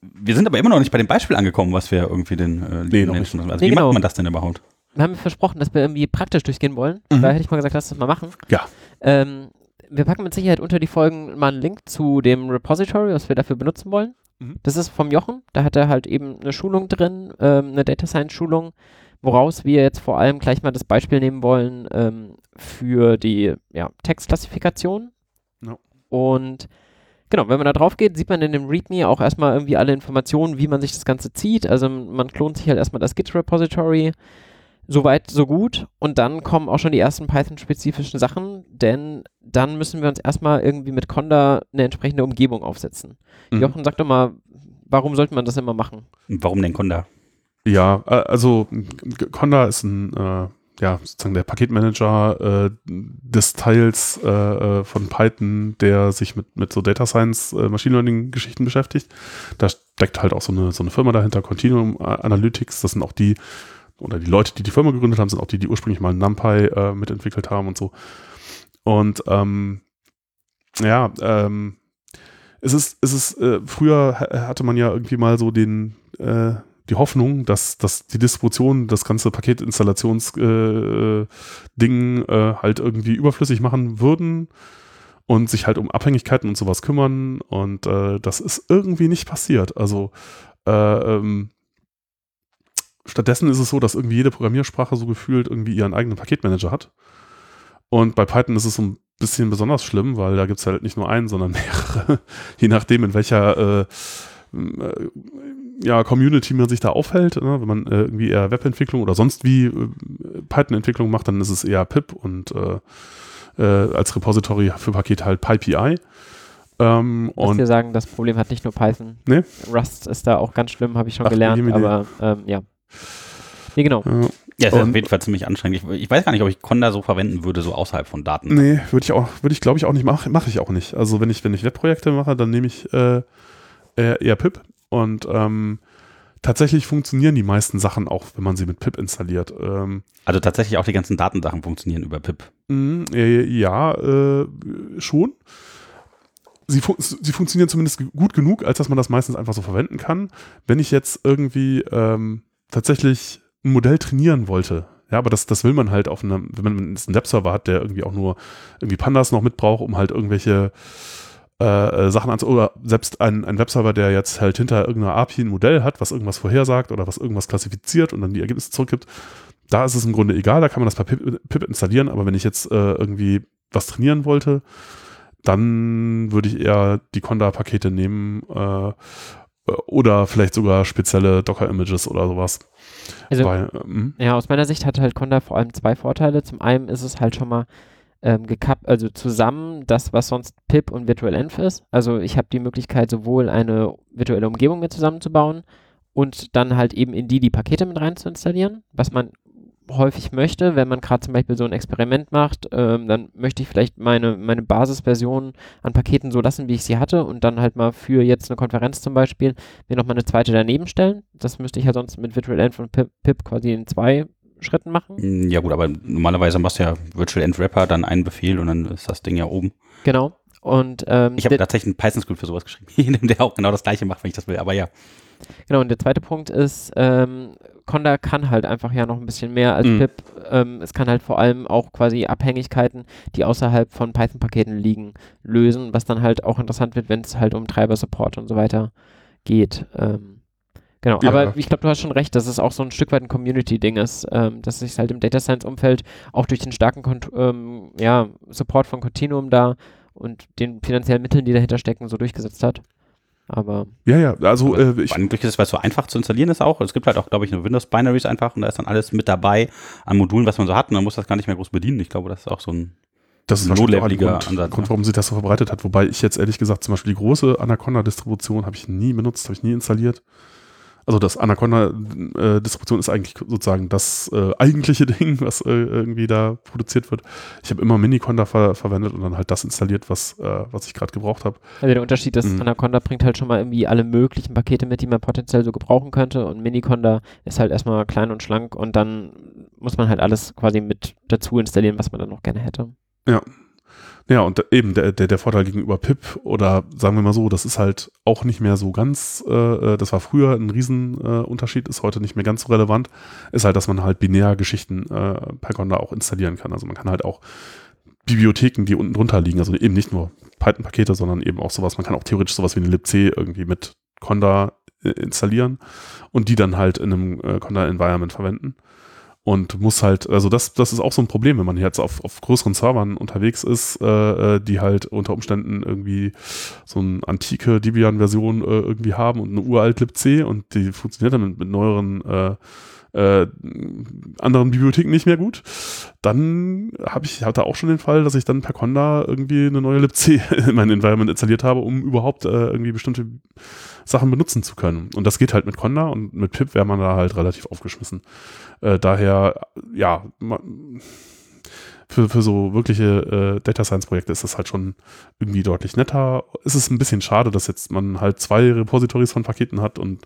Wir sind aber immer noch nicht bei dem Beispiel angekommen, was wir irgendwie den äh, nee, Menschen. Also nee, wie genau. macht man das denn überhaupt? wir haben versprochen, dass wir irgendwie praktisch durchgehen wollen. Mhm. Da hätte ich mal gesagt, lass das mal machen. Ja. Ähm, wir packen mit Sicherheit unter die Folgen mal einen Link zu dem Repository, was wir dafür benutzen wollen. Mhm. Das ist vom Jochen. Da hat er halt eben eine Schulung drin, ähm, eine Data Science Schulung, woraus wir jetzt vor allem gleich mal das Beispiel nehmen wollen ähm, für die ja, Textklassifikation. No. Und Genau, wenn man da drauf geht, sieht man in dem README auch erstmal irgendwie alle Informationen, wie man sich das Ganze zieht. Also man klont sich halt erstmal das Git-Repository, Soweit, so gut. Und dann kommen auch schon die ersten Python-spezifischen Sachen, denn dann müssen wir uns erstmal irgendwie mit Conda eine entsprechende Umgebung aufsetzen. Mhm. Jochen, sag doch mal, warum sollte man das immer machen? Warum denn Conda? Ja, äh, also Conda ist ein, äh, ja, sozusagen der Paketmanager äh, des Teils äh, äh, von Python, der sich mit, mit so Data Science, äh, Machine Learning Geschichten beschäftigt. Da steckt halt auch so eine, so eine Firma dahinter, Continuum Analytics. Das sind auch die, oder die Leute, die die Firma gegründet haben, sind auch die, die ursprünglich mal NumPy äh, mitentwickelt haben und so. Und ähm, ja, ähm, es ist, es ist, äh, früher hatte man ja irgendwie mal so den, äh, die Hoffnung, dass, dass die Distribution das ganze Paketinstallationsding äh, äh, halt irgendwie überflüssig machen würden und sich halt um Abhängigkeiten und sowas kümmern. Und äh, das ist irgendwie nicht passiert. Also äh, ähm, stattdessen ist es so, dass irgendwie jede Programmiersprache so gefühlt irgendwie ihren eigenen Paketmanager hat. Und bei Python ist es so ein bisschen besonders schlimm, weil da gibt es halt nicht nur einen, sondern [laughs] mehrere, je nachdem, in welcher äh, äh, ja, Community man sich da aufhält. Ne? Wenn man äh, irgendwie eher Webentwicklung oder sonst wie äh, Python-Entwicklung macht, dann ist es eher pip und äh, äh, als Repository für Pakete halt PyPI. Ähm, und wir sagen, das Problem hat nicht nur Python. Nee? Rust ist da auch ganz schlimm, habe ich schon Ach, gelernt, aber ähm, ja. Nee, genau. Ja, ja ist auf jeden Fall ziemlich anstrengend. Ich, ich, weiß gar nicht, ob ich Conda so verwenden würde, so außerhalb von Daten. Nee, würde ich auch, würde ich glaube ich auch nicht machen, mache ich auch nicht. Also wenn ich, wenn ich Webprojekte mache, dann nehme ich äh, eher, eher PIP und ähm, tatsächlich funktionieren die meisten Sachen auch, wenn man sie mit pip installiert. Ähm, also tatsächlich auch die ganzen Datensachen funktionieren über pip. Mh, äh, ja, äh, schon. Sie, fun sie, funktionieren zumindest gut genug, als dass man das meistens einfach so verwenden kann. Wenn ich jetzt irgendwie ähm, tatsächlich ein Modell trainieren wollte, ja, aber das, das will man halt auf einem, wenn man einen Webserver hat, der irgendwie auch nur irgendwie Pandas noch mitbraucht, um halt irgendwelche äh, Sachen an oder selbst ein, ein Webserver, der jetzt halt hinter irgendeiner API ein Modell hat, was irgendwas vorhersagt oder was irgendwas klassifiziert und dann die Ergebnisse zurückgibt, da ist es im Grunde egal, da kann man das Pip, Pip installieren, aber wenn ich jetzt äh, irgendwie was trainieren wollte, dann würde ich eher die Conda-Pakete nehmen äh, oder vielleicht sogar spezielle Docker-Images oder sowas. Also, Weil, ähm, ja, aus meiner Sicht hat halt Conda vor allem zwei Vorteile. Zum einen ist es halt schon mal ähm, gekappt, also zusammen das, was sonst pip und virtualenv ist. Also ich habe die Möglichkeit, sowohl eine virtuelle Umgebung mit zusammenzubauen und dann halt eben in die die Pakete mit rein zu installieren, was man häufig möchte, wenn man gerade zum Beispiel so ein Experiment macht, ähm, dann möchte ich vielleicht meine, meine Basisversion an Paketen so lassen, wie ich sie hatte und dann halt mal für jetzt eine Konferenz zum Beispiel mir nochmal eine zweite daneben stellen. Das müsste ich ja sonst mit virtualenv und pip, pip quasi in zwei Schritten machen. Mm, ja gut, aber normalerweise machst du ja Virtual End Wrapper, dann einen Befehl und dann ist das Ding ja oben. Genau. Und ähm, ich habe tatsächlich einen Python-Script für sowas geschrieben, [laughs] der auch genau das gleiche macht, wenn ich das will, aber ja. Genau, und der zweite Punkt ist, ähm, Conda kann halt einfach ja noch ein bisschen mehr als mhm. pip. Ähm, es kann halt vor allem auch quasi Abhängigkeiten, die außerhalb von Python-Paketen liegen, lösen, was dann halt auch interessant wird, wenn es halt um Treiber-Support und so weiter geht. Ähm, Genau, ja. aber ich glaube, du hast schon recht, dass es auch so ein Stück weit ein Community-Ding ist, ähm, dass sich halt im Data Science-Umfeld auch durch den starken Kont ähm, ja, Support von Continuum da und den finanziellen Mitteln, die dahinter stecken, so durchgesetzt hat. Aber. Ja, ja, also äh, ich. Durchgesetzt, weil es so einfach zu installieren ist auch. Es gibt halt auch, glaube ich, nur Windows-Binaries einfach und da ist dann alles mit dabei an Modulen, was man so hat und man muss das gar nicht mehr groß bedienen. Ich glaube, das ist auch so ein das ist wahrscheinlich auch ein Grund, Ansatz, Grund, warum sich das so verbreitet hat. Wobei ich jetzt ehrlich gesagt zum Beispiel die große Anaconda-Distribution habe ich nie benutzt, habe ich nie installiert. Also das Anaconda-Distribution äh, ist eigentlich sozusagen das äh, eigentliche [laughs] Ding, was äh, irgendwie da produziert wird. Ich habe immer Miniconda ver verwendet und dann halt das installiert, was, äh, was ich gerade gebraucht habe. Also der Unterschied ist, mhm. Anaconda bringt halt schon mal irgendwie alle möglichen Pakete mit, die man potenziell so gebrauchen könnte und Miniconda ist halt erstmal klein und schlank und dann muss man halt alles quasi mit dazu installieren, was man dann noch gerne hätte. Ja, ja, und eben der, der, der Vorteil gegenüber Pip oder sagen wir mal so, das ist halt auch nicht mehr so ganz, äh, äh das war früher ein Riesenunterschied, äh, ist heute nicht mehr ganz so relevant, ist halt, dass man halt binär Geschichten äh, per Conda auch installieren kann. Also man kann halt auch Bibliotheken, die unten drunter liegen, also eben nicht nur Python-Pakete, sondern eben auch sowas, man kann auch theoretisch sowas wie eine libc irgendwie mit Conda äh, installieren und die dann halt in einem äh, Conda-Environment verwenden und muss halt, also das, das ist auch so ein Problem, wenn man jetzt auf, auf größeren Servern unterwegs ist, äh, äh die halt unter Umständen irgendwie so eine antike Debian-Version äh, irgendwie haben und eine uralt libc und die funktioniert dann mit, mit neueren äh, äh, anderen Bibliotheken nicht mehr gut, dann habe ich hatte auch schon den Fall, dass ich dann per Conda irgendwie eine neue libc [laughs] in mein Environment installiert habe, um überhaupt äh, irgendwie bestimmte Sachen benutzen zu können. Und das geht halt mit Conda und mit Pip wäre man da halt relativ aufgeschmissen. Äh, daher, ja, man, für, für so wirkliche äh, Data Science Projekte ist das halt schon irgendwie deutlich netter. Es ist ein bisschen schade, dass jetzt man halt zwei Repositories von Paketen hat und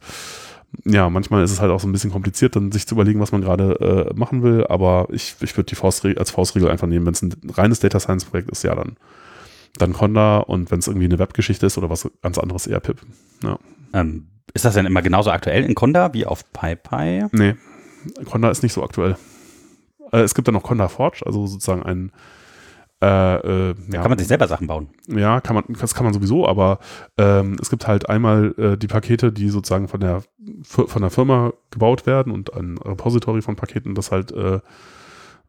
ja, manchmal ist es halt auch so ein bisschen kompliziert, dann sich zu überlegen, was man gerade äh, machen will, aber ich, ich würde die Faustregel als Faustregel einfach nehmen, wenn es ein reines Data Science Projekt ist, ja, dann, dann Conda und wenn es irgendwie eine Webgeschichte ist oder was ganz anderes, eher Pip. Ja. Ähm, ist das denn immer genauso aktuell in Conda wie auf PyPy? Nee, Conda ist nicht so aktuell. Äh, es gibt dann noch Conda Forge, also sozusagen ein äh, äh, ja. Kann man sich selber Sachen bauen? Ja, kann man, das kann man sowieso, aber ähm, es gibt halt einmal äh, die Pakete, die sozusagen von der, von der Firma gebaut werden und ein Repository von Paketen, das halt, äh,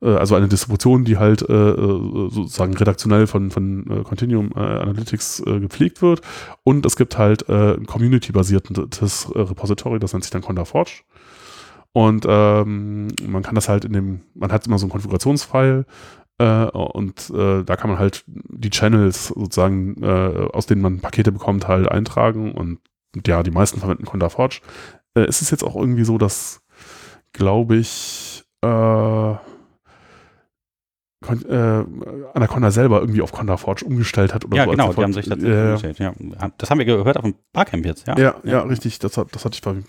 äh also eine Distribution, die halt äh, sozusagen redaktionell von, von Continuum Analytics gepflegt wird. Und es gibt halt ein community-basiertes Repository, das nennt sich dann Conda Forge. Und ähm, man kann das halt in dem, man hat immer so einen Konfigurationsfile äh, und äh, da kann man halt die Channels sozusagen, äh, aus denen man Pakete bekommt, halt eintragen. Und ja, die meisten verwenden Conda Forge. Äh, es ist jetzt auch irgendwie so, dass, glaube ich, äh, äh, Anaconda selber irgendwie auf Conda Forge umgestellt hat oder ja, so. genau, die haben sich das äh, umgestellt. Ja. Das haben wir gehört auf dem Barcamp jetzt, ja. Ja, ja, richtig. Das, hat, das hatte ich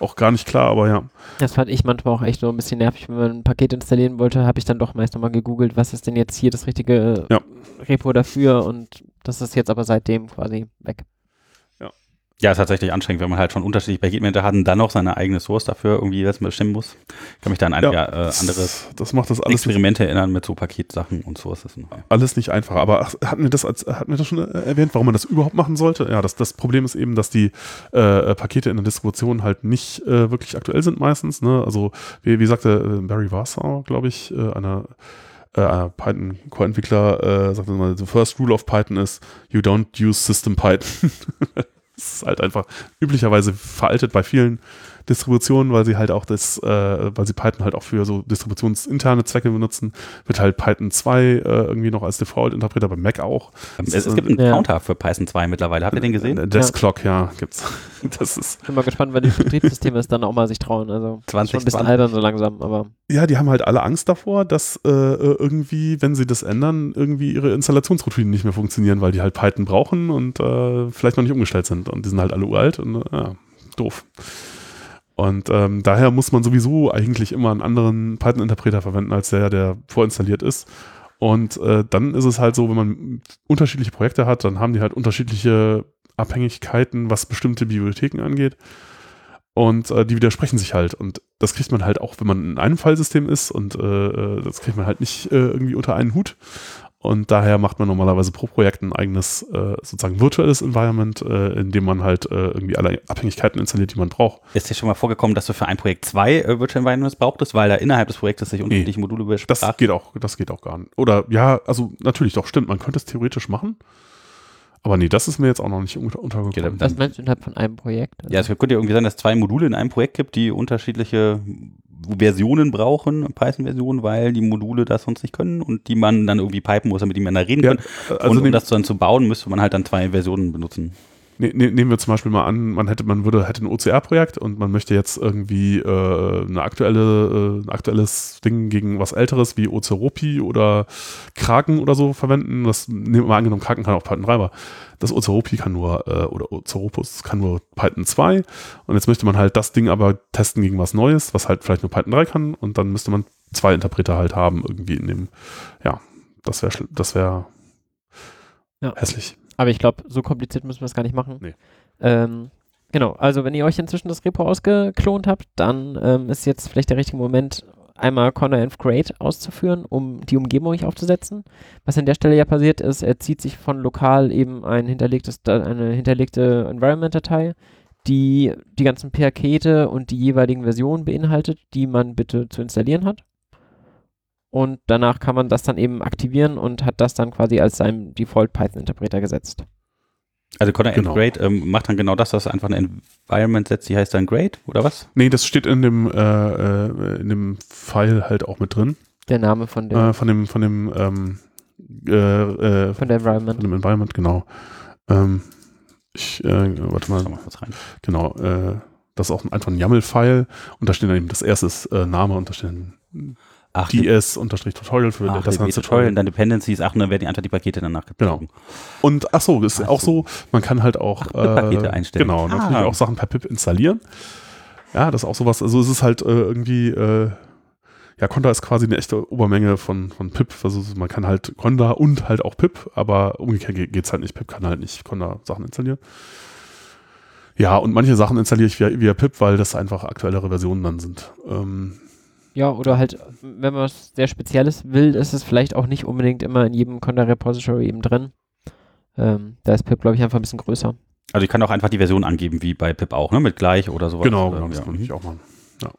auch gar nicht klar, aber ja. Das fand ich manchmal auch echt so ein bisschen nervig, wenn man ein Paket installieren wollte, habe ich dann doch meist nochmal gegoogelt, was ist denn jetzt hier das richtige ja. Repo dafür und das ist jetzt aber seitdem quasi weg. Ja, ist tatsächlich anstrengend, wenn man halt schon unterschiedliche Paketmanager hat und dann noch seine eigene Source dafür irgendwie jetzt bestimmen muss. Ich kann mich da an einige ja, äh, andere das macht das alles Experimente erinnern mit so Paketsachen und Sources. Alles nicht einfach. Aber hatten wir das als, hatten wir das schon erwähnt, warum man das überhaupt machen sollte? Ja, das, das Problem ist eben, dass die äh, Pakete in der Distribution halt nicht äh, wirklich aktuell sind meistens. Ne? Also, wie, wie sagte äh, Barry Warsaw, glaube ich, äh, einer äh, Python Core-Entwickler, äh, sagte mal, the first rule of Python is you don't use system Python. [laughs] Das ist halt einfach üblicherweise veraltet bei vielen Distributionen, weil sie halt auch das, äh, weil sie Python halt auch für so distributionsinterne Zwecke benutzen, wird halt Python 2 äh, irgendwie noch als Default-Interpreter, bei Mac auch. Es, es, gibt einen ja. Counter für Python 2 mittlerweile. Habt ihr den gesehen? Äh, Deskclock, ja. ja, gibt's. [laughs] Das ist. Ich bin mal gespannt, weil die Betriebssysteme es dann auch mal sich trauen. Also 20, schon ein bisschen 20. albern so langsam, aber. Ja, die haben halt alle Angst davor, dass äh, irgendwie, wenn sie das ändern, irgendwie ihre Installationsroutinen nicht mehr funktionieren, weil die halt Python brauchen und äh, vielleicht noch nicht umgestellt sind. Und die sind halt alle uralt und ja, doof. Und ähm, daher muss man sowieso eigentlich immer einen anderen Python-Interpreter verwenden, als der, der vorinstalliert ist. Und äh, dann ist es halt so, wenn man unterschiedliche Projekte hat, dann haben die halt unterschiedliche Abhängigkeiten, was bestimmte Bibliotheken angeht. Und äh, die widersprechen sich halt. Und das kriegt man halt auch, wenn man in einem Fallsystem ist. Und äh, äh das kriegt man halt nicht äh, irgendwie unter einen Hut. Und daher macht man normalerweise pro Projekt ein eigenes äh, sozusagen virtuelles Environment, äh, in dem man halt äh, irgendwie alle Abhängigkeiten installiert, die man braucht. Ist dir schon mal vorgekommen, dass du für ein Projekt zwei äh, Virtual Environments brauchtest, weil da innerhalb des Projektes sich unterschiedliche nee, Module besprechen? Das geht auch, das geht auch gar nicht. Oder ja, also natürlich doch, stimmt, man könnte es theoretisch machen. Aber nee, das ist mir jetzt auch noch nicht unter untergekommen. Was meinst du innerhalb von einem Projekt? Ja, es könnte ja irgendwie sein, dass es zwei Module in einem Projekt gibt, die unterschiedliche Versionen brauchen, Python-Versionen, weil die Module das sonst nicht können und die man dann irgendwie pipen muss, damit die miteinander reden ja, können. Also und um das dann zu bauen, müsste man halt dann zwei Versionen benutzen. Ne, ne, nehmen wir zum Beispiel mal an, man hätte, man würde, hätte ein OCR-Projekt und man möchte jetzt irgendwie äh, eine aktuelle, äh, ein aktuelles Ding gegen was älteres wie Oceropi oder Kraken oder so verwenden. Das nehmen wir mal angenommen, Kraken kann auch Python 3, aber das Oceropi kann nur, äh, oder Oceropus kann nur Python 2. Und jetzt möchte man halt das Ding aber testen gegen was Neues, was halt vielleicht nur Python 3 kann. Und dann müsste man zwei Interpreter halt haben, irgendwie in dem, ja, das wäre, das wäre ja. hässlich. Aber ich glaube, so kompliziert müssen wir es gar nicht machen. Nee. Ähm, genau, also wenn ihr euch inzwischen das Repo ausgeklont habt, dann ähm, ist jetzt vielleicht der richtige Moment, einmal ConnerEnv Create auszuführen, um die Umgebung euch aufzusetzen. Was an der Stelle ja passiert ist, er zieht sich von lokal eben ein hinterlegtes, eine hinterlegte Environment-Datei, die die ganzen Pakete und die jeweiligen Versionen beinhaltet, die man bitte zu installieren hat und danach kann man das dann eben aktivieren und hat das dann quasi als seinen Default Python-Interpreter gesetzt. Also Conner genau. Grade ähm, macht dann genau das, dass er einfach ein Environment setzt, die heißt dann Grade, oder was? Nee, das steht in dem, äh, äh, in dem File halt auch mit drin. Der Name von dem. Äh, von dem, von dem, ähm, äh, äh von der Environment. Von dem Environment, genau. Ähm, ich, äh, warte mal. mal kurz rein. Genau, das ist auch einfach ein YAML-File und da steht dann eben das erste Name und da steht Ach, DS-Tutorial für ach, das ganze Tutorial. Und dann Dependencies, ach, dann werden die einfach die Pakete danach gezogen. Genau. Und ach so, ist ach auch so, man kann halt auch ach, Pakete äh, einstellen. Genau, ah. natürlich auch Sachen per pip installieren. Ja, das ist auch sowas, also es ist halt äh, irgendwie, äh, ja, Conda ist quasi eine echte Obermenge von, von pip. Also man kann halt Conda und halt auch pip, aber umgekehrt geht es halt nicht. Pip kann halt nicht Conda Sachen installieren. Ja, und manche Sachen installiere ich via, via pip, weil das einfach aktuellere Versionen dann sind. Ähm, ja, oder halt, wenn man was sehr Spezielles will, ist es vielleicht auch nicht unbedingt immer in jedem Conda-Repository eben drin. Ähm, da ist Pip, glaube ich, einfach ein bisschen größer. Also ich kann auch einfach die Version angeben, wie bei Pip auch, ne? Mit gleich oder sowas. Genau, genau das kann ich auch machen. Ja.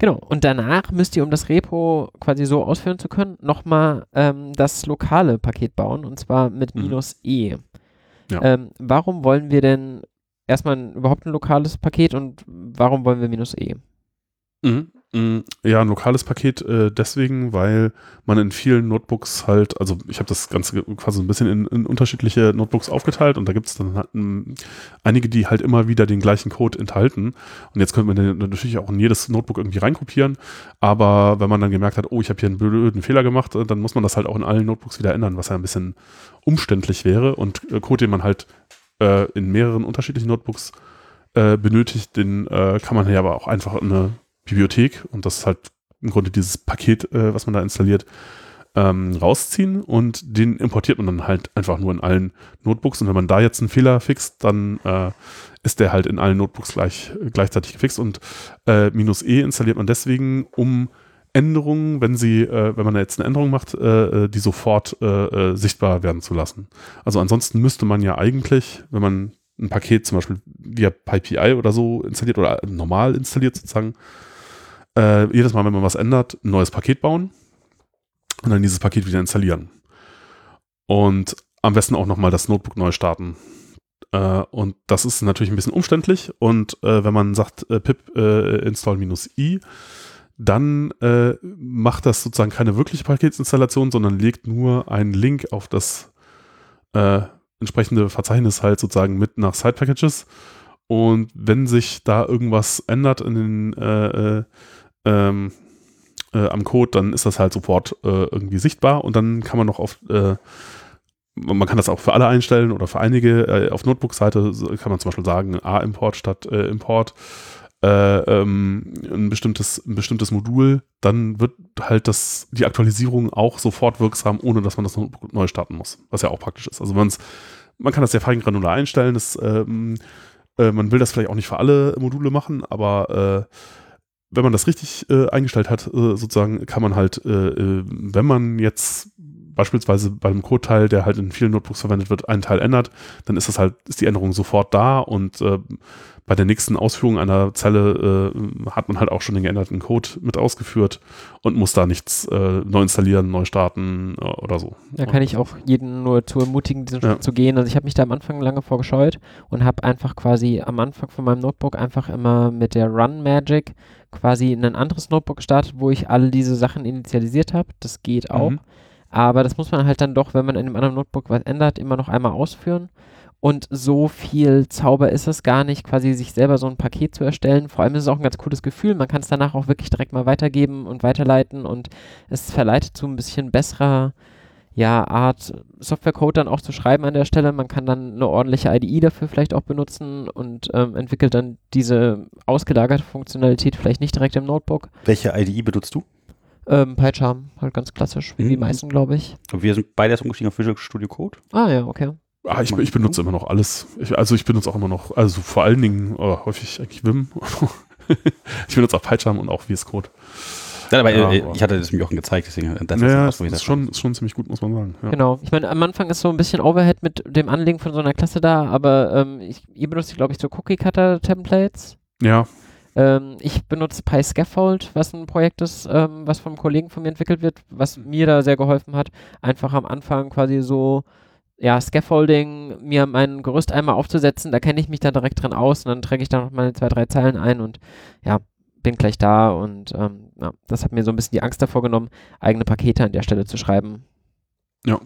Genau, und danach müsst ihr, um das Repo quasi so ausführen zu können, nochmal ähm, das lokale Paket bauen, und zwar mit mhm. minus E. Ja. Ähm, warum wollen wir denn erstmal ein, überhaupt ein lokales Paket und warum wollen wir minus E? Mhm. Mm, ja, ein lokales Paket äh, deswegen, weil man in vielen Notebooks halt, also ich habe das Ganze quasi ein bisschen in, in unterschiedliche Notebooks aufgeteilt und da gibt es dann halt, m, einige, die halt immer wieder den gleichen Code enthalten. Und jetzt könnte man natürlich auch in jedes Notebook irgendwie reinkopieren, aber wenn man dann gemerkt hat, oh, ich habe hier einen blöden Fehler gemacht, äh, dann muss man das halt auch in allen Notebooks wieder ändern, was ja ein bisschen umständlich wäre und äh, Code, den man halt äh, in mehreren unterschiedlichen Notebooks äh, benötigt, den äh, kann man ja aber auch einfach in eine Bibliothek und das ist halt im Grunde dieses Paket, äh, was man da installiert, ähm, rausziehen und den importiert man dann halt einfach nur in allen Notebooks und wenn man da jetzt einen Fehler fixt, dann äh, ist der halt in allen Notebooks gleich, gleichzeitig gefixt und äh, minus E installiert man deswegen, um Änderungen, wenn sie, äh, wenn man jetzt eine Änderung macht, äh, äh die sofort äh, äh, sichtbar werden zu lassen. Also ansonsten müsste man ja eigentlich, wenn man ein Paket zum Beispiel via PyPI oder so installiert oder normal installiert sozusagen, äh, jedes Mal, wenn man was ändert, ein neues Paket bauen und dann dieses Paket wieder installieren. Und am besten auch nochmal das Notebook neu starten. Äh, und das ist natürlich ein bisschen umständlich. Und äh, wenn man sagt äh, pip äh, install-i, dann äh, macht das sozusagen keine wirkliche Paketsinstallation, sondern legt nur einen Link auf das entsprechende Verzeichnis halt sozusagen mit nach Side Packages. Und wenn sich da irgendwas ändert in den äh, ähm, äh, am Code, dann ist das halt sofort äh, irgendwie sichtbar und dann kann man noch auf, äh, man kann das auch für alle einstellen oder für einige. Äh, auf Notebook-Seite kann man zum Beispiel sagen, A-Import statt äh, Import. Äh, ähm, ein, bestimmtes, ein bestimmtes Modul, dann wird halt das, die Aktualisierung auch sofort wirksam, ohne dass man das Notebook neu starten muss, was ja auch praktisch ist. Also man kann das sehr fein granular einstellen, das, ähm, man will das vielleicht auch nicht für alle Module machen, aber wenn man das richtig äh, eingestellt hat, äh, sozusagen, kann man halt, äh, äh wenn man jetzt beispielsweise bei einem Code-Teil, der halt in vielen Notebooks verwendet wird, einen Teil ändert, dann ist das halt, ist die Änderung sofort da und äh, bei der nächsten Ausführung einer Zelle äh, hat man halt auch schon den geänderten Code mit ausgeführt und muss da nichts neu installieren, neu starten oder so. Da kann ich auch jeden nur zu ermutigen, diesen Schritt ja. zu gehen. Also ich habe mich da am Anfang lange vorgescheut und habe einfach quasi am Anfang von meinem Notebook einfach immer mit der Run Magic quasi in ein anderes Notebook gestartet, wo ich alle diese Sachen initialisiert habe. Das geht auch. Mhm. Aber das muss man halt dann doch, wenn man in einem anderen Notebook was ändert, immer noch einmal ausführen. Und so viel Zauber ist es gar nicht, quasi sich selber so ein Paket zu erstellen. Vor allem ist es auch ein ganz cooles Gefühl. Man kann es danach auch wirklich direkt mal weitergeben und weiterleiten und es verleitet zu ein bisschen besserer ja, Art Softwarecode dann auch zu schreiben an der Stelle. Man kann dann eine ordentliche IDE dafür vielleicht auch benutzen und ähm, entwickelt dann diese ausgelagerte Funktionalität vielleicht nicht direkt im Notebook. Welche IDE benutzt du? Ähm, PyCharm, halt ganz klassisch, wie mhm. die meisten, glaube ich. Und wir sind beide erst umgestiegen auf Visual Studio Code. Ah ja, okay. Ah, ich, ich benutze immer noch alles. Ich, also ich benutze auch immer noch, also vor allen Dingen oh, häufig eigentlich Vim. [laughs] ich benutze auch PyCharm und auch VS Code. Ja, aber ja, ich hatte das mir auch gezeigt, deswegen das ja, ist, ist schon, ist schon ziemlich gut, muss man sagen. Ja. Genau. Ich meine, am Anfang ist so ein bisschen Overhead mit dem Anlegen von so einer Klasse da, aber ähm, ich, ihr benutzt, glaube ich, so Cookie-Cutter-Templates. Ja. Ähm, ich benutze PyScaffold, was ein Projekt ist, ähm, was vom Kollegen von mir entwickelt wird, was mir da sehr geholfen hat. Einfach am Anfang quasi so ja, Scaffolding, mir mein Gerüst einmal aufzusetzen, da kenne ich mich dann direkt drin aus und dann träge ich da noch meine zwei, drei Zeilen ein und ja, bin gleich da und ähm, ja, das hat mir so ein bisschen die Angst davor genommen, eigene Pakete an der Stelle zu schreiben. Ja.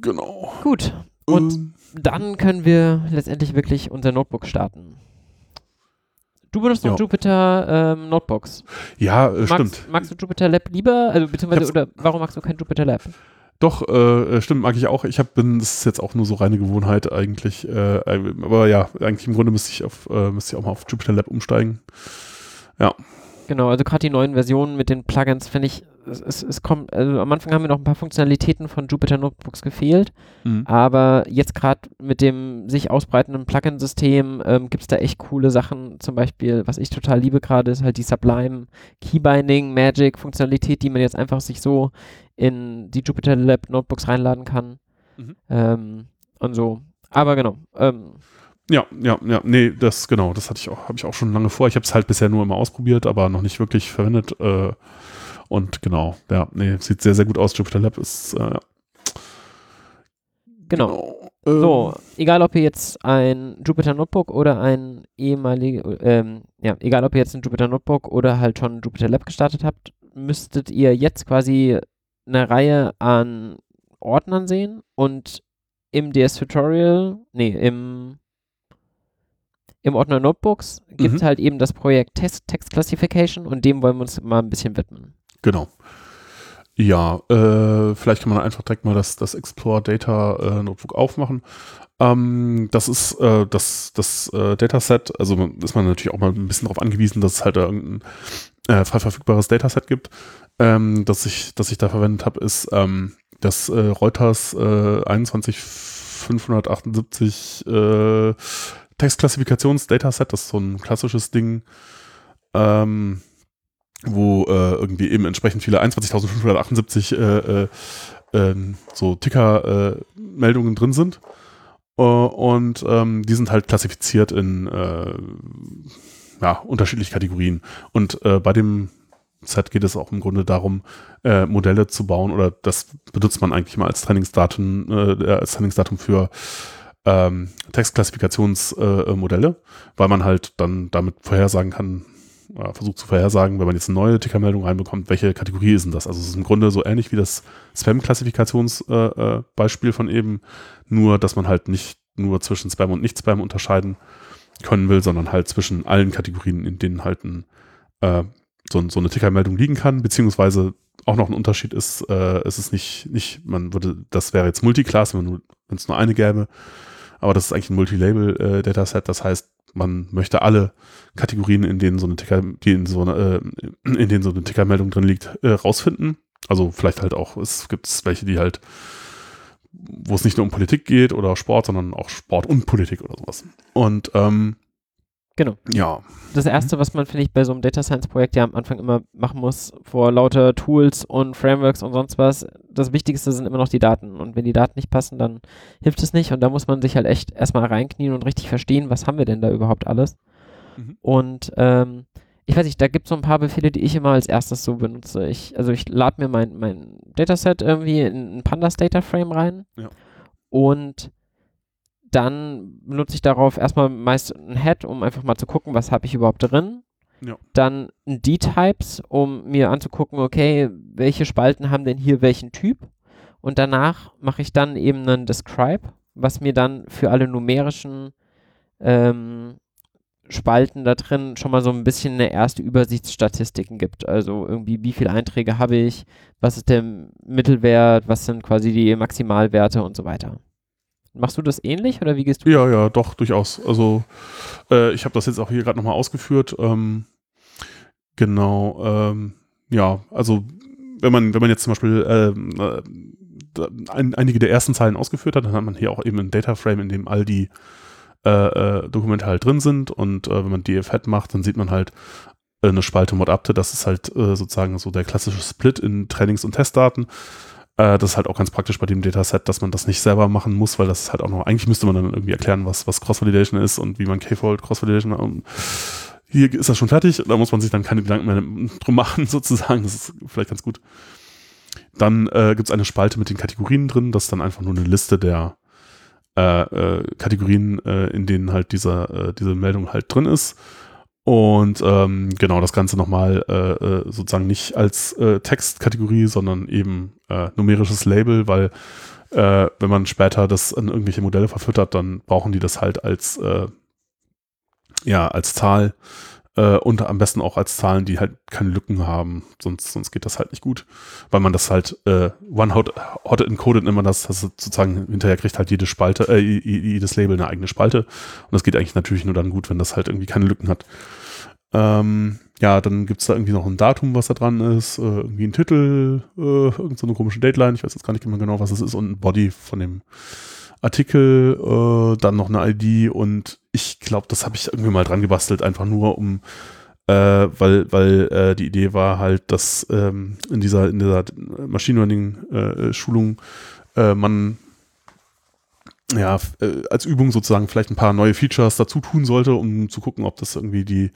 Genau. Gut. Und ähm. dann können wir letztendlich wirklich unser Notebook starten. Du benutzt noch Jupyter ähm, Notebooks. Ja, äh, magst, stimmt. Magst du Jupyter Lab lieber? Also beziehungsweise oder warum magst du kein Jupyter Lab? Doch, äh, stimmt, mag ich auch. Ich hab, bin, das ist jetzt auch nur so reine Gewohnheit eigentlich. Äh, aber ja, eigentlich im Grunde müsste ich, auf, äh, müsste ich auch mal auf Jupyter Lab umsteigen. Ja. Genau, also gerade die neuen Versionen mit den Plugins finde ich, es, es, es, kommt, also am Anfang haben mir noch ein paar Funktionalitäten von Jupyter Notebooks gefehlt, mhm. aber jetzt gerade mit dem sich ausbreitenden Plugin-System ähm, gibt es da echt coole Sachen. Zum Beispiel, was ich total liebe gerade, ist halt die Sublime Keybinding Magic Funktionalität, die man jetzt einfach sich so in die Jupyter Lab Notebooks reinladen kann. Mhm. Ähm, und so. Aber genau. Ähm, ja, ja, ja, nee, das genau, das hatte ich auch, habe ich auch schon lange vor. Ich habe es halt bisher nur immer ausprobiert, aber noch nicht wirklich verwendet. Äh, und genau, ja, nee, sieht sehr, sehr gut aus. Jupyter Lab ist äh, genau. genau. So, ähm. egal ob ihr jetzt ein Jupyter Notebook oder ein ehemaliges, ähm, ja, egal ob ihr jetzt ein Jupyter Notebook oder halt schon Jupyter Lab gestartet habt, müsstet ihr jetzt quasi eine Reihe an Ordnern sehen und im DS-Tutorial, nee, im, im Ordner Notebooks gibt es mhm. halt eben das Projekt Text, Text Classification und dem wollen wir uns mal ein bisschen widmen. Genau. Ja, äh, vielleicht kann man einfach direkt mal das, das Explore Data äh, Notebook aufmachen. Ähm, das ist äh, das, das äh, Dataset, also ist man natürlich auch mal ein bisschen darauf angewiesen, dass es halt irgendein äh, frei verfügbares Dataset gibt. Ähm, das, ich, das ich da verwendet habe, ist ähm, das äh, Reuters äh, 21578 äh, Textklassifikations-Dataset. Das ist so ein klassisches Ding. Ähm, wo äh, irgendwie eben entsprechend viele 21.578 äh, äh, ähm, so Ticker-Meldungen drin sind. Und ähm, die sind halt klassifiziert in äh, ja, unterschiedliche Kategorien. Und äh, bei dem Set geht es auch im Grunde darum, äh, Modelle zu bauen oder das benutzt man eigentlich mal als Trainingsdatum, äh, als Trainingsdatum für ähm, Textklassifikationsmodelle, äh, weil man halt dann damit vorhersagen kann, äh, versucht zu vorhersagen, wenn man jetzt eine neue Tickermeldung reinbekommt, welche Kategorie ist denn das? Also es ist im Grunde so ähnlich wie das Spam-Klassifikationsbeispiel äh, äh von eben, nur dass man halt nicht nur zwischen Spam und Nicht-Spam unterscheiden können will, sondern halt zwischen allen Kategorien, in denen halt ein, äh, so, so, eine Tickermeldung liegen kann, beziehungsweise auch noch ein Unterschied ist, äh, es ist nicht, nicht, man würde, das wäre jetzt Multiclass, wenn es nur eine gäbe, aber das ist eigentlich ein Multilabel-Dataset, äh, das heißt, man möchte alle Kategorien, in denen so eine Ticker, die in so eine, äh, in denen so eine Tickermeldung drin liegt, äh, rausfinden. Also vielleicht halt auch, es gibt welche, die halt, wo es nicht nur um Politik geht oder Sport, sondern auch Sport und Politik oder sowas. Und ähm, Genau. Ja. Das erste, was man, finde ich, bei so einem Data Science Projekt ja am Anfang immer machen muss, vor lauter Tools und Frameworks und sonst was, das Wichtigste sind immer noch die Daten. Und wenn die Daten nicht passen, dann hilft es nicht. Und da muss man sich halt echt erstmal reinknien und richtig verstehen, was haben wir denn da überhaupt alles. Mhm. Und ähm, ich weiß nicht, da gibt es so ein paar Befehle, die ich immer als erstes so benutze. Ich, also ich lade mir mein, mein Dataset irgendwie in ein Pandas Data Frame rein. Ja. Und dann benutze ich darauf erstmal meist ein Head, um einfach mal zu gucken, was habe ich überhaupt drin. Ja. Dann ein D-Types, um mir anzugucken, okay, welche Spalten haben denn hier welchen Typ. Und danach mache ich dann eben einen Describe, was mir dann für alle numerischen ähm, Spalten da drin schon mal so ein bisschen eine erste Übersichtsstatistiken gibt. Also irgendwie, wie viele Einträge habe ich, was ist der Mittelwert, was sind quasi die Maximalwerte und so weiter. Machst du das ähnlich oder wie gehst du? Ja, ja, doch, durchaus. Also äh, ich habe das jetzt auch hier gerade nochmal ausgeführt. Ähm, genau, ähm, ja, also wenn man, wenn man jetzt zum Beispiel ähm, äh, ein, einige der ersten Zeilen ausgeführt hat, dann hat man hier auch eben ein Data Frame, in dem all die äh, äh, Dokumente halt drin sind und äh, wenn man DF-Head macht, dann sieht man halt äh, eine Spalte Mod-Upte, das ist halt sozusagen so der klassische Split in Trainings- und Testdaten äh, das ist halt auch ganz praktisch bei dem Dataset, dass man das nicht selber machen muss, weil das ist halt auch noch, eigentlich müsste man dann irgendwie erklären, was, was Cross-Validation ist und wie man K-Fold Cross-Validation und hier ist das schon fertig, da muss man sich dann keine Gedanken mehr drum machen, [laughs] sozusagen. Das ist vielleicht ganz gut. Dann äh, gibt es eine Spalte mit den Kategorien drin, das ist dann einfach nur eine Liste der äh, äh, Kategorien, äh, in denen halt dieser, äh, diese Meldung halt drin ist. Und ähm, genau das Ganze nochmal äh, äh, sozusagen nicht als äh, Textkategorie, sondern eben äh, numerisches Label, weil äh, wenn man später das an irgendwelche Modelle verfüttert, dann brauchen die das halt als äh, ja als Zahl äh, und am besten auch als Zahlen, die halt keine Lücken haben, sonst, sonst geht das halt nicht gut, weil man das halt äh, one-hot hot encoded immer das, das sozusagen hinterher kriegt halt jede Spalte, äh, jedes Label eine eigene Spalte. Und das geht eigentlich natürlich nur dann gut, wenn das halt irgendwie keine Lücken hat. Ähm, ja, dann gibt es da irgendwie noch ein Datum, was da dran ist, äh, irgendwie ein Titel, äh, irgendeine so komische Dateline, ich weiß jetzt gar nicht mehr genau, was es ist, und ein Body von dem Artikel, äh, dann noch eine ID und ich glaube, das habe ich irgendwie mal dran gebastelt, einfach nur um, äh, weil, weil äh, die Idee war halt, dass ähm, in dieser, in dieser Machine Learning-Schulung äh, äh, man ja, äh, als Übung sozusagen vielleicht ein paar neue Features dazu tun sollte, um zu gucken, ob das irgendwie die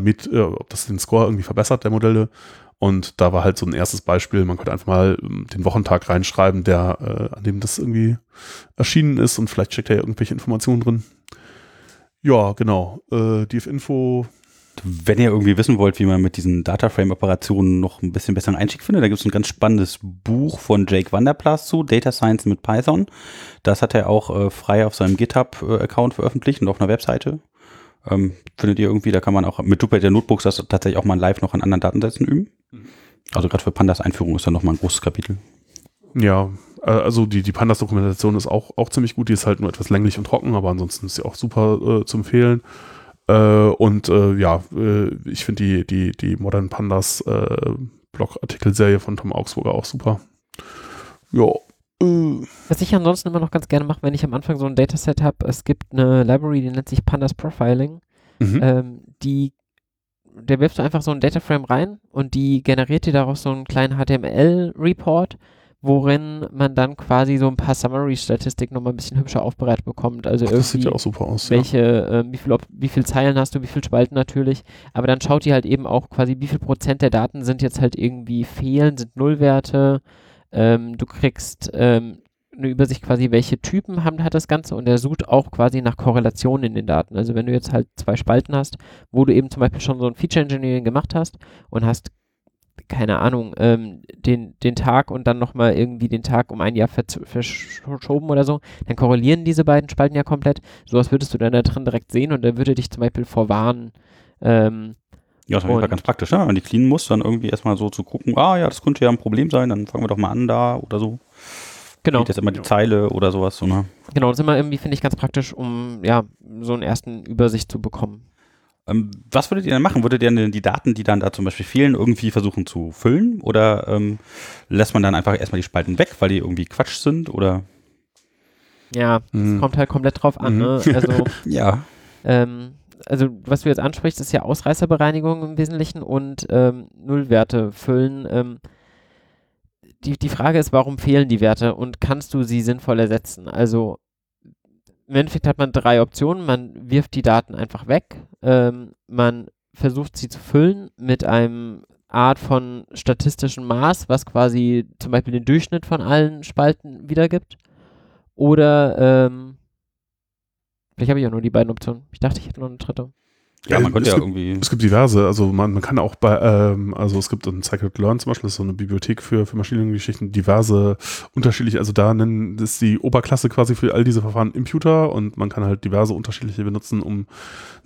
mit, ob das den Score irgendwie verbessert der Modelle. Und da war halt so ein erstes Beispiel, man konnte einfach mal ähm, den Wochentag reinschreiben, der, äh, an dem das irgendwie erschienen ist und vielleicht steckt da ja irgendwelche Informationen drin. Ja, genau. Äh, DF-Info. Wenn ihr irgendwie wissen wollt, wie man mit diesen Dataframe-Operationen noch ein bisschen besseren Einstieg findet, da gibt es ein ganz spannendes Buch von Jake Vanderplas zu, Data Science mit Python. Das hat er auch äh, frei auf seinem GitHub-Account veröffentlicht und auf einer Webseite. Ähm, findet ihr irgendwie, da kann man auch mit Jupyter Notebooks das tatsächlich auch mal live noch an anderen Datensätzen üben. Also gerade für Pandas Einführung ist da nochmal ein großes Kapitel. Ja, äh, also die, die Pandas-Dokumentation ist auch, auch ziemlich gut. Die ist halt nur etwas länglich und trocken, aber ansonsten ist sie auch super äh, zu empfehlen. Äh, und äh, ja, äh, ich finde die, die, die Modern Pandas äh, Blogartikelserie von Tom Augsburger auch super. Ja. Was ich ansonsten immer noch ganz gerne mache, wenn ich am Anfang so ein Dataset habe, es gibt eine Library, die nennt sich Pandas Profiling. Mhm. Ähm, die, der wirfst du einfach so ein Dataframe rein und die generiert dir daraus so einen kleinen HTML-Report, worin man dann quasi so ein paar Summary-Statistiken nochmal ein bisschen hübscher aufbereitet bekommt. Also Ach, das sieht irgendwie ja auch super aus. welche, ähm, wie viel, ob, wie viel Zeilen hast du, wie viel Spalten natürlich, aber dann schaut die halt eben auch quasi, wie viel Prozent der Daten sind jetzt halt irgendwie fehlen, sind Nullwerte, ähm, du kriegst ähm, eine Übersicht quasi, welche Typen haben, hat das Ganze und er sucht auch quasi nach Korrelationen in den Daten. Also wenn du jetzt halt zwei Spalten hast, wo du eben zum Beispiel schon so ein Feature Engineering gemacht hast und hast keine Ahnung, ähm, den, den Tag und dann nochmal irgendwie den Tag um ein Jahr verschoben oder so, dann korrelieren diese beiden Spalten ja komplett. Sowas würdest du dann da drin direkt sehen und der würde dich zum Beispiel vorwarnen. Ähm, Ja, das ist auf jeden Fall ganz praktisch, ne? wenn man die cleanen muss, dann irgendwie erstmal so zu gucken, ah ja, das könnte ja ein Problem sein, dann fangen wir doch mal an da oder so. Genau, Geht jetzt immer die. Zeile oder sowas, so, ne? genau, das ist immer irgendwie, finde ich, ganz praktisch, um ja, so einen ersten Übersicht zu bekommen. Ähm, was würdet ihr denn machen? Würdet ihr denn die Daten, die dann da zum Beispiel fehlen, irgendwie versuchen zu füllen? Oder ähm, lässt man dann einfach erstmal die Spalten weg, weil die irgendwie Quatsch sind? Oder Ja, Mhm. kommt halt komplett drauf an. Mhm. Ne? Also, [laughs] ja. ähm, also was du jetzt ansprichst, ist ja Ausreißerbereinigung im Wesentlichen und ähm, Nullwerte füllen. Ähm, die, die Frage ist, warum fehlen die Werte und kannst du sie sinnvoll ersetzen? Also im Endeffekt hat man drei Optionen. Man wirft die Daten einfach weg, ähm, man versucht sie zu füllen mit einem Art von statistischem Maß, was quasi zum Beispiel den Durchschnitt von allen Spalten wiedergibt. Oder ähm, vielleicht habe ich auch nur die beiden Optionen. Ich dachte, ich hätte noch eine dritte. Ja, man könnte es ja gibt- irgendwie. Es gibt diverse, also man, man kann auch bei, ähm, also es gibt in Scikit-Learn zum Beispiel, das ist so eine Bibliothek für, für Maschinengeschichten, diverse unterschiedliche, also da nennen, das ist die Oberklasse quasi für all diese Verfahren Imputer und man kann halt diverse unterschiedliche benutzen, um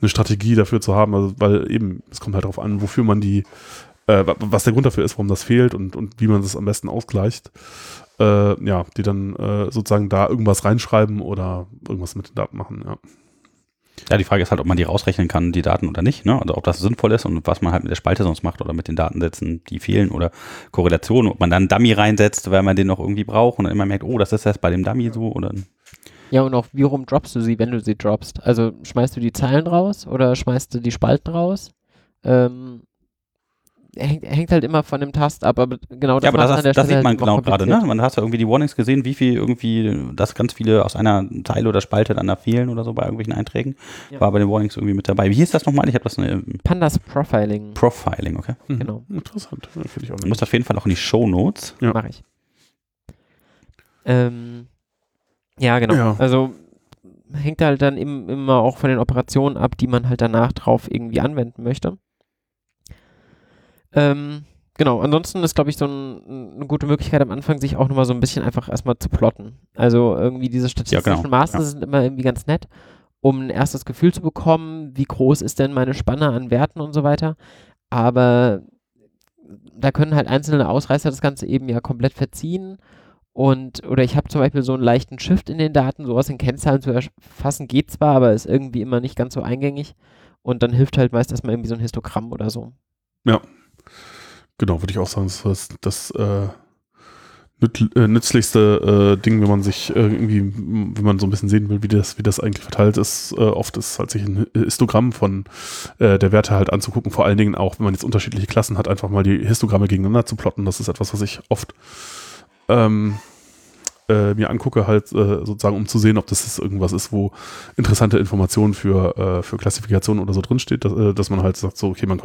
eine Strategie dafür zu haben, also weil eben, es kommt halt darauf an, wofür man die, äh, wa- was der Grund dafür ist, warum das fehlt und, und wie man das am besten ausgleicht. Äh, ja, die dann äh, sozusagen da irgendwas reinschreiben oder irgendwas mit den Daten machen, ja. Ja, die Frage ist halt, ob man die rausrechnen kann, die Daten oder nicht, ne? Also ob das sinnvoll ist und was man halt mit der Spalte sonst macht oder mit den Datensätzen, die fehlen oder Korrelationen, ob man dann einen Dummy reinsetzt, weil man den noch irgendwie braucht und dann immer merkt, oh, das ist erst bei dem Dummy so oder Ja, und auch wie rum droppst du sie, wenn du sie droppst? Also schmeißt du die Zeilen raus oder schmeißt du die Spalten raus? Ähm, hängt, hängt halt immer von dem Tast ab, aber genau das, Ja, aber das, an der das Stelle sieht man halt genau gerade, ne? Man hat ja irgendwie die Warnings gesehen, wie viel irgendwie, dass ganz viele aus einer Zeile oder Spalte dann da fehlen oder so bei irgendwelchen Einträgen. Ja. War bei den Warnings irgendwie mit dabei. Wie hieß das nochmal? Ich habe das eine Pandas Profiling, Profiling, okay? Genau. Mhm. Interessant, ja, finde ich auch Du musst auf jeden Fall auch in die Show Notes. Ja. mache ich. Ähm, ja, genau. Ja. Also hängt halt dann im, immer auch von den Operationen ab, die man halt danach drauf irgendwie anwenden möchte. Ähm, genau, ansonsten ist, glaube ich, so ein, eine gute Möglichkeit am Anfang, sich auch nochmal so ein bisschen einfach erstmal zu plotten. Also irgendwie diese statistischen genau, Maße ja. sind immer irgendwie ganz nett, um ein erstes Gefühl zu bekommen, wie groß ist denn meine Spanne an Werten und so weiter. Aber da können halt einzelne Ausreißer das Ganze eben ja komplett verziehen. Und, oder ich habe zum Beispiel so einen leichten Shift in den Daten, sowas in Kennzahlen zu erfassen geht zwar, aber ist irgendwie immer nicht ganz so eingängig. Und dann hilft halt meist erstmal irgendwie so ein Histogramm oder so. Genau, würde ich auch sagen, das ist das äh, äh, nützlichste äh, Ding, wenn man sich äh, irgendwie, wenn man so ein bisschen sehen will, wie das, wie das eigentlich verteilt ist. Äh, oft ist halt sich ein Histogramm von äh, der Werte halt anzugucken. Vor allen Dingen auch, wenn man jetzt unterschiedliche Klassen hat, einfach mal die Histogramme gegeneinander zu plotten. Das ist etwas, was ich oft ähm, äh, mir angucke, halt äh, sozusagen, um zu sehen, ob das irgendwas ist, wo interessante Informationen für, äh, für Klassifikationen oder so drinsteht, dass, äh, dass man halt sagt, so, okay, man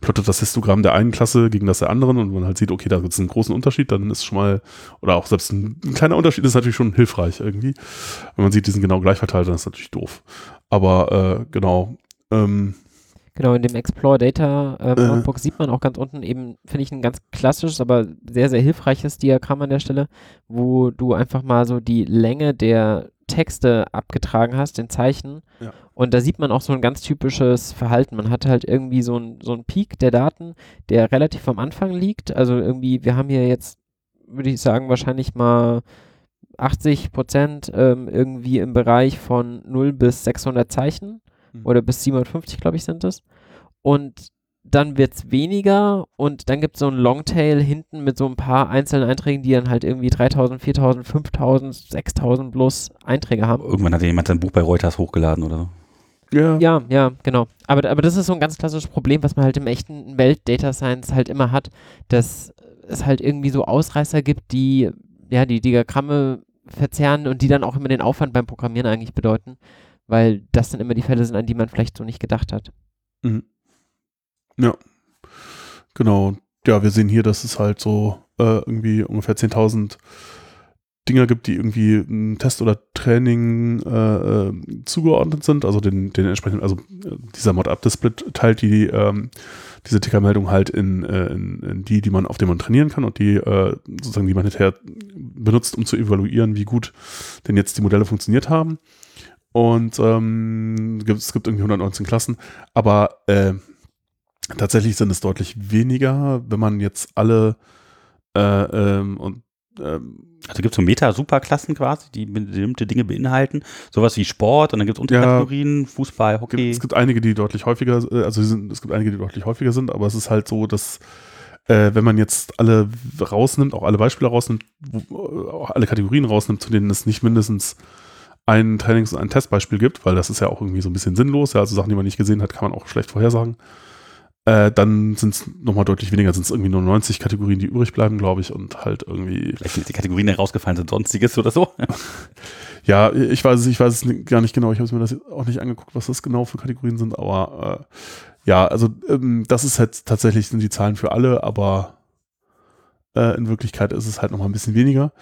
plottet das Histogramm der einen Klasse gegen das der anderen und man halt sieht, okay, da gibt es einen großen Unterschied, dann ist schon mal, oder auch selbst ein, ein kleiner Unterschied ist natürlich schon hilfreich irgendwie. Wenn man sieht, die sind genau gleich verteilt, dann ist das natürlich doof. Aber äh, genau, ähm, Genau, in dem Explore Data ähm, äh. Notebook sieht man auch ganz unten eben, finde ich, ein ganz klassisches, aber sehr, sehr hilfreiches Diagramm an der Stelle, wo du einfach mal so die Länge der Texte abgetragen hast, den Zeichen. Ja. Und da sieht man auch so ein ganz typisches Verhalten. Man hat halt irgendwie so einen so Peak der Daten, der relativ am Anfang liegt. Also irgendwie, wir haben hier jetzt, würde ich sagen, wahrscheinlich mal 80 Prozent ähm, irgendwie im Bereich von 0 bis 600 Zeichen mhm. oder bis 750, glaube ich, sind es. Und dann wird es weniger und dann gibt es so einen Longtail hinten mit so ein paar einzelnen Einträgen, die dann halt irgendwie 3000, 4000, 5000, 6000 plus Einträge haben. Irgendwann hat ja jemand sein Buch bei Reuters hochgeladen oder so. Ja. ja, ja, genau. Aber, aber das ist so ein ganz klassisches Problem, was man halt im echten Welt-Data Science halt immer hat, dass es halt irgendwie so Ausreißer gibt, die ja die Diagramme verzerren und die dann auch immer den Aufwand beim Programmieren eigentlich bedeuten weil das dann immer die Fälle sind, an die man vielleicht so nicht gedacht hat. Mhm. Ja, genau. Ja, wir sehen hier, dass es halt so äh, irgendwie ungefähr 10.000 Dinger gibt, die irgendwie ein Test oder Training äh, äh, zugeordnet sind, also den, den entsprechenden, also äh, dieser Mod-Up-Split teilt die, ähm, diese Tickermeldung halt in, äh, in, in, die, die man, auf denen man trainieren kann und die äh, sozusagen, die man hinterher benutzt, um zu evaluieren, wie gut denn jetzt die Modelle funktioniert haben. Und ähm, es gibt irgendwie 119 Klassen, aber äh, tatsächlich sind es deutlich weniger, wenn man jetzt alle äh, ähm, und ähm, also gibt es so Meta-Superklassen quasi, die bestimmte Dinge beinhalten, sowas wie Sport und dann gibt es Unterkategorien, ja, Fußball, Hockey. Es gibt einige, die deutlich häufiger, äh, also sind, es gibt einige, die deutlich häufiger sind, aber es ist halt so, dass äh, wenn man jetzt alle rausnimmt, auch alle Beispiele rausnimmt, wo, auch alle Kategorien rausnimmt, zu denen es nicht mindestens ein Trainings- und ein Testbeispiel gibt, weil das ist ja auch irgendwie so ein bisschen sinnlos. Ja, also Sachen, die man nicht gesehen hat, kann man auch schlecht vorhersagen. Äh, dann sind es nochmal deutlich weniger, sind es irgendwie nur 90 Kategorien, die übrig bleiben, glaube ich, und halt irgendwie. Vielleicht sind die Kategorien herausgefallen sind, sonstiges oder so. [laughs] ja, ich weiß es, ich weiß es gar nicht genau. Ich habe mir das auch nicht angeguckt, was das genau für Kategorien sind, aber äh, ja, also ähm, das ist halt tatsächlich sind die Zahlen für alle, aber äh, in Wirklichkeit ist es halt nochmal ein bisschen weniger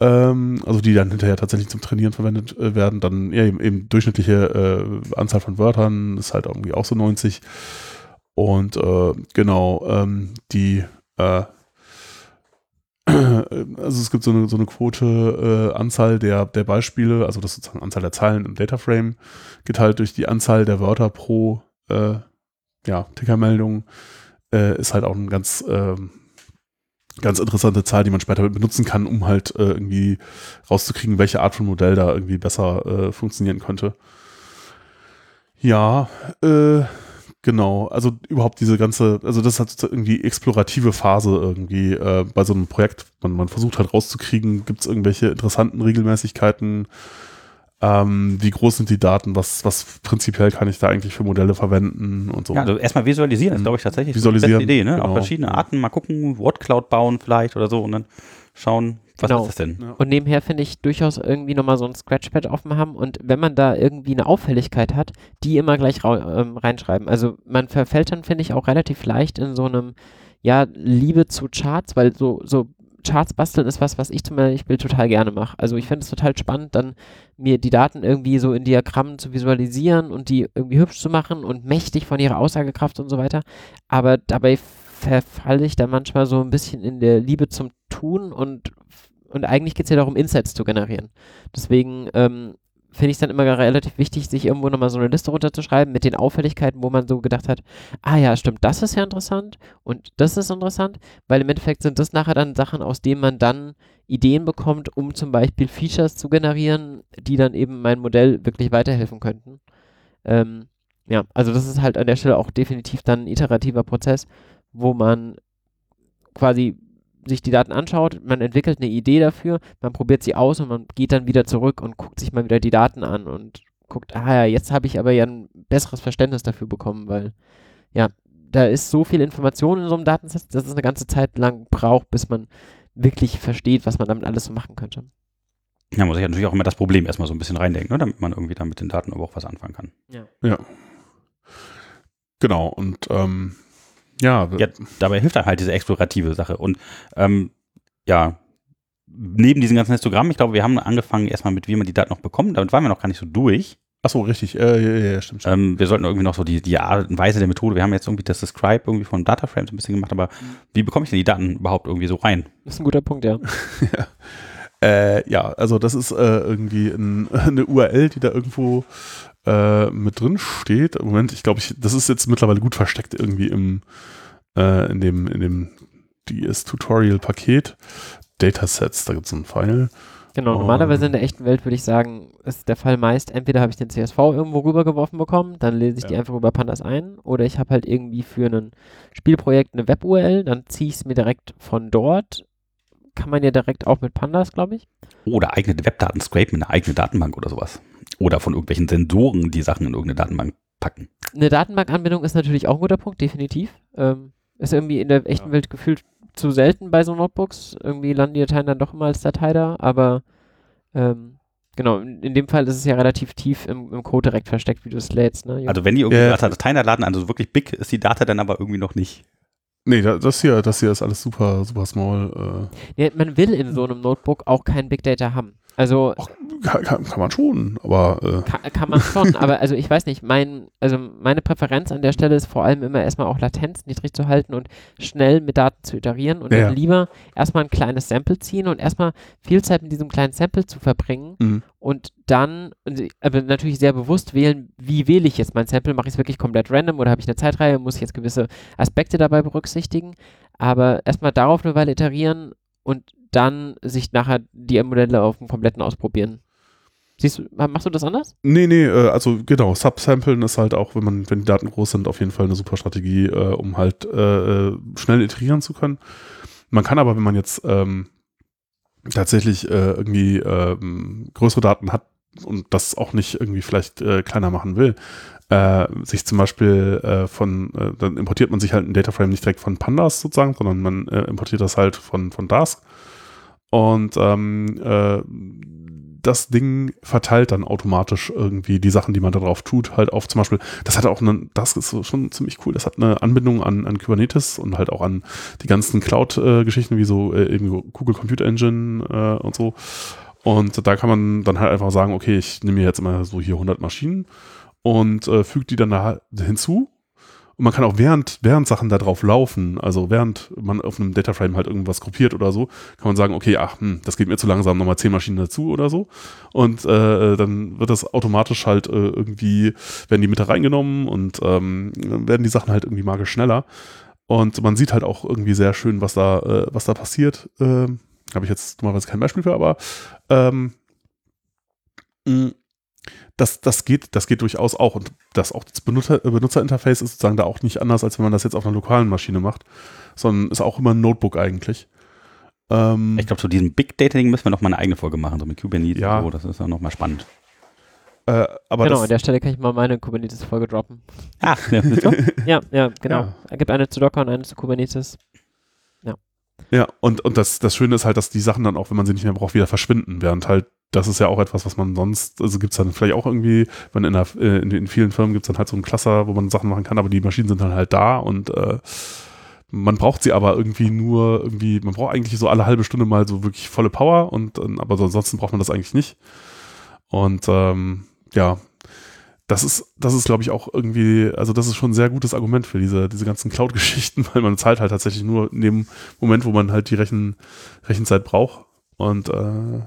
ähm, also die dann hinterher tatsächlich zum Trainieren verwendet äh, werden. Dann ja, eben, eben durchschnittliche äh, Anzahl von Wörtern ist halt irgendwie auch so 90. Und äh, genau, ähm, die äh, also es gibt so eine, so eine Quote äh, Anzahl der, der Beispiele, also das sozusagen Anzahl der Zeilen im Dataframe, geteilt durch die Anzahl der Wörter pro äh, ja, Tickermeldung, äh, ist halt auch ein ganz ähm, ganz interessante Zahl, die man später benutzen kann, um halt äh, irgendwie rauszukriegen, welche Art von Modell da irgendwie besser äh, funktionieren könnte. Ja, äh, genau. Also überhaupt diese ganze, also das hat irgendwie explorative Phase irgendwie äh, bei so einem Projekt. Man, man versucht halt rauszukriegen, gibt es irgendwelche interessanten Regelmäßigkeiten, ähm, wie groß sind die Daten, was, was prinzipiell kann ich da eigentlich für Modelle verwenden und so. Ja, also erstmal visualisieren ist, glaube ich, tatsächlich visualisieren, die beste Idee, ne? Genau. Auf verschiedene Arten mal gucken, Wordcloud bauen vielleicht oder so und dann schauen, was genau. ist das denn? Ja. Und nebenher finde ich durchaus irgendwie nochmal so ein Scratchpad offen haben und wenn man da irgendwie eine Auffälligkeit hat, die immer gleich ähm, reinschreiben. Also man verfällt dann, finde ich, auch relativ leicht in so einem, ja, Liebe zu Charts, weil so, so Charts basteln ist was, was ich zum Beispiel total gerne mache. Also ich finde es total spannend, dann mir die Daten irgendwie so in Diagrammen zu visualisieren und die irgendwie hübsch zu machen und mächtig von ihrer Aussagekraft und so weiter. Aber dabei verfalle ich dann manchmal so ein bisschen in der Liebe zum Tun und, und eigentlich geht es ja darum, Insights zu generieren. Deswegen ähm, finde ich es dann immer relativ wichtig, sich irgendwo nochmal so eine Liste runterzuschreiben mit den Auffälligkeiten, wo man so gedacht hat, ah ja, stimmt, das ist ja interessant und das ist interessant, weil im Endeffekt sind das nachher dann Sachen, aus denen man dann Ideen bekommt, um zum Beispiel Features zu generieren, die dann eben mein Modell wirklich weiterhelfen könnten. Ähm, ja, also das ist halt an der Stelle auch definitiv dann ein iterativer Prozess, wo man quasi sich die Daten anschaut, man entwickelt eine Idee dafür, man probiert sie aus und man geht dann wieder zurück und guckt sich mal wieder die Daten an und guckt, ah ja, jetzt habe ich aber ja ein besseres Verständnis dafür bekommen, weil ja, da ist so viel Information in so einem Datensatz, dass es eine ganze Zeit lang braucht, bis man wirklich versteht, was man damit alles so machen könnte. Ja, muss ich natürlich auch immer das Problem erstmal so ein bisschen reindenken, ne, damit man irgendwie dann mit den Daten aber auch was anfangen kann. Ja. ja. Genau, und ähm, ja. ja. Dabei hilft dann halt diese explorative Sache. Und ähm, ja, neben diesen ganzen Histogrammen, ich glaube, wir haben angefangen erstmal mit, wie man die Daten noch bekommt. Damit waren wir noch gar nicht so durch. Achso, richtig. Äh, ja, ja, stimmt. stimmt. Ähm, wir sollten irgendwie noch so die, die Art und Weise der Methode, wir haben jetzt irgendwie das Describe irgendwie von Dataframes ein bisschen gemacht, aber mhm. wie bekomme ich denn die Daten überhaupt irgendwie so rein? Das ist ein guter Punkt, ja. [laughs] ja. Äh, ja, also das ist äh, irgendwie ein, [laughs] eine URL, die da irgendwo äh, mit drin steht. Moment, ich glaube, ich, das ist jetzt mittlerweile gut versteckt irgendwie im, äh, in dem, in dem DS-Tutorial-Paket. Datasets, da gibt es einen Pfeil. Genau, normalerweise in der echten Welt würde ich sagen, ist der Fall meist, entweder habe ich den CSV irgendwo rübergeworfen bekommen, dann lese ich ja. die einfach über Pandas ein, oder ich habe halt irgendwie für ein Spielprojekt eine Web-URL, dann ziehe ich es mir direkt von dort. Kann man ja direkt auch mit Pandas, glaube ich. Oder eigene Webdaten scrapen in eine eigene Datenbank oder sowas. Oder von irgendwelchen Sensoren die Sachen in irgendeine Datenbank packen. Eine Datenbankanbindung ist natürlich auch ein guter Punkt, definitiv. Ähm, ist irgendwie in der echten ja. Welt gefühlt zu selten bei so Notebooks. Irgendwie landen die Dateien dann doch immer als Datei da, aber ähm, genau, in, in, dem Fall ist es ja relativ tief im, im Code direkt versteckt, wie du es lädst. Ne? Also wenn die irgendwie äh, Dateien laden, also wirklich big ist die Data dann aber irgendwie noch nicht. Nee, das hier, das hier ist alles super, super small. Äh. Ja, man will in so einem Notebook auch kein Big Data haben. Also Ach, kann, kann, man schon, aber äh. kann, kann, man schon, aber also ich weiß nicht, mein, also meine Präferenz an der Stelle ist vor allem immer erstmal auch Latenz niedrig zu halten und schnell mit Daten zu iterieren und ja, dann lieber erstmal ein kleines Sample ziehen und erstmal viel Zeit mit diesem kleinen Sample zu verbringen mhm. und dann, aber natürlich sehr bewusst wählen, wie wähle ich jetzt mein Sample, mache ich es wirklich komplett random oder habe ich eine Zeitreihe, muss ich jetzt gewisse Aspekte dabei berücksichtigen, aber erstmal darauf eine Weile iterieren und dann sich nachher die Modelle auf dem kompletten ausprobieren. Siehst du, machst du das anders? Nee, nee, äh, also genau, Subsamplen ist halt auch, wenn man, wenn die Daten groß sind, auf jeden Fall eine super Strategie, äh, um halt äh, äh schnell iterieren zu können. Man kann aber, wenn man jetzt ähm, tatsächlich äh, irgendwie ähm, größere Daten hat und das auch nicht irgendwie vielleicht äh, kleiner machen will, sich zum Beispiel von, dann importiert man sich halt ein Dataframe nicht direkt von Pandas sozusagen, sondern man importiert das halt von, von Dask und ähm, äh, das Ding verteilt dann automatisch irgendwie die Sachen, die man da drauf tut, halt auf zum Beispiel, das hat auch eine, das ist schon ziemlich cool, das hat eine Anbindung an, an Kubernetes und halt auch an die ganzen Cloud-Geschichten, wie so äh, eben Google Compute Engine äh, und so. Und da kann man dann halt einfach sagen, okay, ich nehme mir jetzt immer so hier 100 Maschinen und äh, füge die dann da hinzu und man kann auch während, während Sachen da drauf laufen, also während man auf einem Dataframe halt irgendwas gruppiert oder so, kann man sagen, okay, ach, hm, das geht mir zu langsam, nochmal zehn Maschinen dazu oder so. Und äh, dann wird das automatisch halt äh, irgendwie, werden die mit reingenommen und ähm, werden die Sachen halt irgendwie magisch schneller. Und man sieht halt auch irgendwie sehr schön, was da, äh, was da passiert. Ähm, Habe ich jetzt normalerweise kein Beispiel für, aber ähm, mh, das, das, geht, das geht durchaus auch. Und das auch das Benutzer, Benutzerinterface ist sozusagen da auch nicht anders, als wenn man das jetzt auf einer lokalen Maschine macht, sondern ist auch immer ein Notebook eigentlich. Ähm, ich glaube, zu diesem Big Data-Ding müssen wir noch mal eine eigene Folge machen, so mit Kubernetes ja. und so. Das ist ja noch mal spannend. Äh, genau, an der Stelle kann ich mal meine Kubernetes-Folge droppen. Ach, ja, [laughs] [laughs] ja, ja, genau. Ja. Es gibt eine zu Docker und eine zu Kubernetes. Ja. Ja, und, und das, das Schöne ist halt, dass die Sachen dann auch, wenn man sie nicht mehr braucht, wieder verschwinden, während halt das ist ja auch etwas, was man sonst, also gibt es dann vielleicht auch irgendwie, wenn in, der, äh, in, in vielen Firmen gibt es dann halt so einen Cluster, wo man Sachen machen kann, aber die Maschinen sind dann halt da und äh, man braucht sie aber irgendwie nur irgendwie, man braucht eigentlich so alle halbe Stunde mal so wirklich volle Power und aber ansonsten braucht man das eigentlich nicht. Und ähm, ja, das ist, das ist, glaube ich, auch irgendwie, also das ist schon ein sehr gutes Argument für diese, diese ganzen Cloud-Geschichten, [laughs] weil man zahlt halt tatsächlich nur in dem Moment, wo man halt die Rechen, Rechenzeit braucht. Und äh,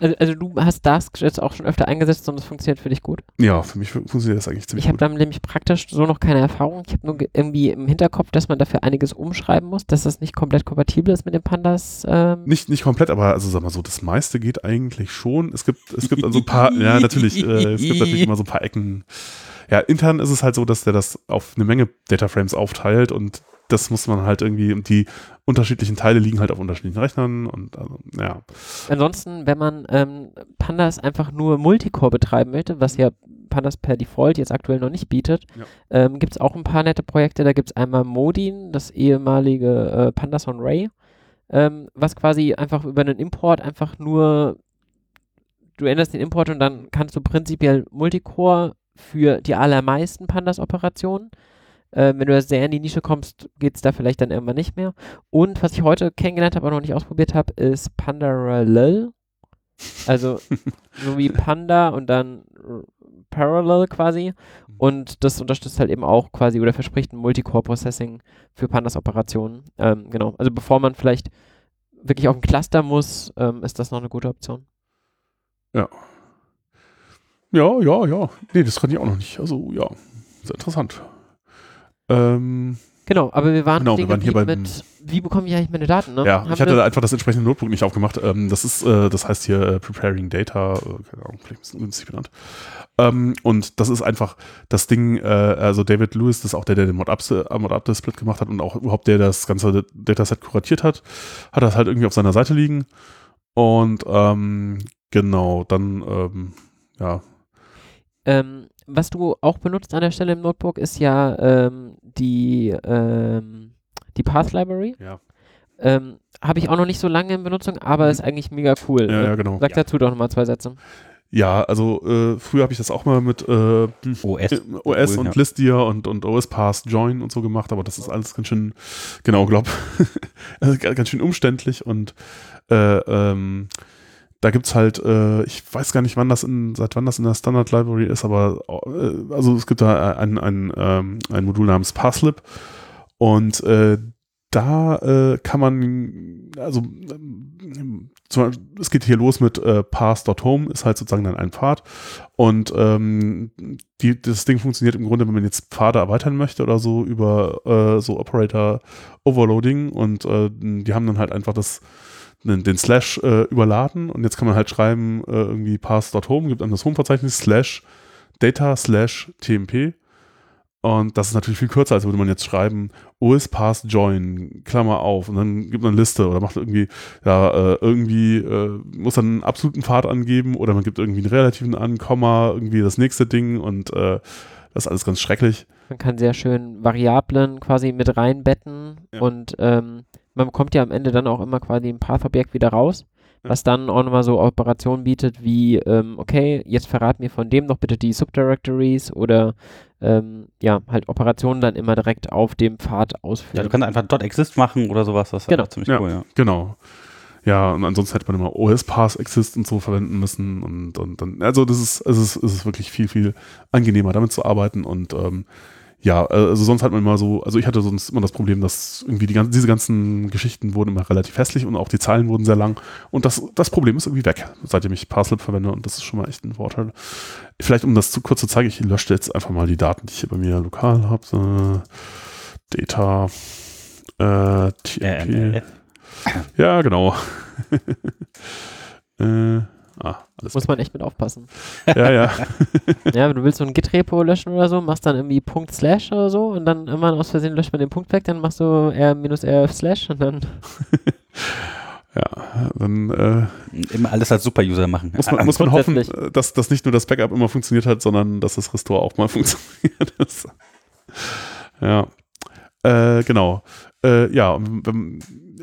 also, also, du hast Dask jetzt auch schon öfter eingesetzt und es funktioniert für dich gut? Ja, für mich funktioniert das eigentlich ziemlich ich gut. Ich habe damit nämlich praktisch so noch keine Erfahrung. Ich habe nur irgendwie im Hinterkopf, dass man dafür einiges umschreiben muss, dass das nicht komplett kompatibel ist mit den Pandas. Ähm. Nicht, nicht komplett, aber also sag mal so, das meiste geht eigentlich schon. Es gibt, es gibt also ein paar, ja natürlich, äh, es gibt natürlich immer so ein paar Ecken. Ja, intern ist es halt so, dass der das auf eine Menge Dataframes aufteilt und das muss man halt irgendwie, die unterschiedlichen Teile liegen halt auf unterschiedlichen Rechnern und also, ja. Ansonsten, wenn man ähm, Pandas einfach nur Multicore betreiben möchte, was ja Pandas per Default jetzt aktuell noch nicht bietet, ja. ähm, gibt es auch ein paar nette Projekte. Da gibt es einmal Modin, das ehemalige äh, Pandas on Ray, ähm, was quasi einfach über einen Import einfach nur du änderst den Import und dann kannst du prinzipiell Multicore für die allermeisten Pandas-Operationen. Äh, wenn du sehr in die Nische kommst, geht es da vielleicht dann irgendwann nicht mehr. Und was ich heute kennengelernt habe, aber noch nicht ausprobiert habe, ist Pandarallel. Also [laughs] so wie Panda und dann Parallel quasi. Mhm. Und das unterstützt halt eben auch quasi oder verspricht ein Multicore-Processing für Pandas-Operationen. Ähm, genau. Also bevor man vielleicht wirklich auf ein Cluster muss, ähm, ist das noch eine gute Option. Ja. Ja, ja, ja. Nee, das kann ich auch noch nicht. Also ja, sehr interessant. Ähm, Genau, aber wir waren, genau, wir waren hier bei mit, wie bekomme ich eigentlich meine Daten? Ne? Ja, Haben ich hatte einfach das entsprechende Notebook nicht aufgemacht. Ähm, das ist, äh, das heißt hier äh, Preparing Data, äh, keine Ahnung, vielleicht ein bisschen günstig benannt. Ähm, und das ist einfach das Ding, äh, also David Lewis, das ist auch der, der den Mod-Up-Split gemacht hat und auch überhaupt der, der das ganze Dataset kuratiert hat, hat das halt irgendwie auf seiner Seite liegen. Und ähm, genau, dann, ähm, ja. Ähm, was du auch benutzt an der Stelle im Notebook, ist ja ähm, die, ähm, die Path Library. Ja. Ähm, Habe ich auch noch nicht so lange in Benutzung, aber ist eigentlich mega cool. Ja, ja genau. Sag ja. dazu doch nochmal zwei Sätze. Ja, also äh, früher habe ich das auch mal mit äh, OS, äh, OS und ja. Listia und, und OS Pass Join und so gemacht, aber das ist alles ganz schön, genau, glaub, [laughs] ganz schön umständlich und äh, ähm, da gibt es halt, äh, ich weiß gar nicht, wann das in, seit wann das in der Standard Library ist, aber äh, also es gibt da ein, ein, ähm, ein Modul namens Parslip und äh, da äh, kann man, also zum, es geht hier los mit äh, Pass.home, ist halt sozusagen dann ein Pfad und ähm, die, das Ding funktioniert im Grunde, wenn man jetzt Pfade erweitern möchte oder so über äh, so Operator Overloading und äh, die haben dann halt einfach das den, Slash äh, überladen und jetzt kann man halt schreiben, äh, irgendwie pass.home, gibt dann das Home-Verzeichnis, slash data slash tmp und das ist natürlich viel kürzer, als würde man jetzt schreiben, OS pass join, Klammer auf, und dann gibt man eine Liste oder macht irgendwie, ja, äh, irgendwie äh, muss dann einen absoluten Pfad angeben oder man gibt irgendwie einen relativen an, Komma, irgendwie das nächste Ding und äh, das ist alles ganz schrecklich. Man kann sehr schön Variablen quasi mit reinbetten ja. und ähm, man bekommt ja am Ende dann auch immer quasi ein Path-Objekt wieder raus, was dann auch nochmal so Operationen bietet wie, ähm, okay, jetzt verrat mir von dem noch bitte die Subdirectories oder ähm, ja, halt Operationen dann immer direkt auf dem Pfad ausführen. Ja, du kannst einfach .exist machen oder sowas, das ist genau. ziemlich ja, cool, ja. Genau. Ja, und ansonsten hätte man immer OS-Pass-Exist und so verwenden müssen und, und dann, also das ist, es ist, es ist wirklich viel, viel angenehmer damit zu arbeiten und ähm, ja, also sonst hat man immer so, also ich hatte sonst immer das Problem, dass irgendwie die ganzen, diese ganzen Geschichten wurden immer relativ hässlich und auch die Zahlen wurden sehr lang. Und das, das Problem ist irgendwie weg, seitdem ich Parslip verwende und das ist schon mal echt ein Vorteil. Vielleicht, um das zu kurz zu zeigen, ich lösche jetzt einfach mal die Daten, die ich hier bei mir lokal habe. So, Data, äh, TMP. Ja, genau. [laughs] äh, Ah, alles Muss man echt mit aufpassen. [laughs] Ja, ja. [laughs] ja, wenn du willst so ein Git-Repo löschen oder so, machst dann irgendwie Punkt Slash oder so und dann immer aus Versehen löscht man den Punkt weg, dann machst du R minus RF Slash und dann. [laughs] ja, dann. Äh, immer alles als Super-User machen. Muss man, muss man hoffen, dass, dass nicht nur das Backup immer funktioniert hat, sondern dass das Restore auch mal funktioniert. ja. Äh, genau. Äh, ja,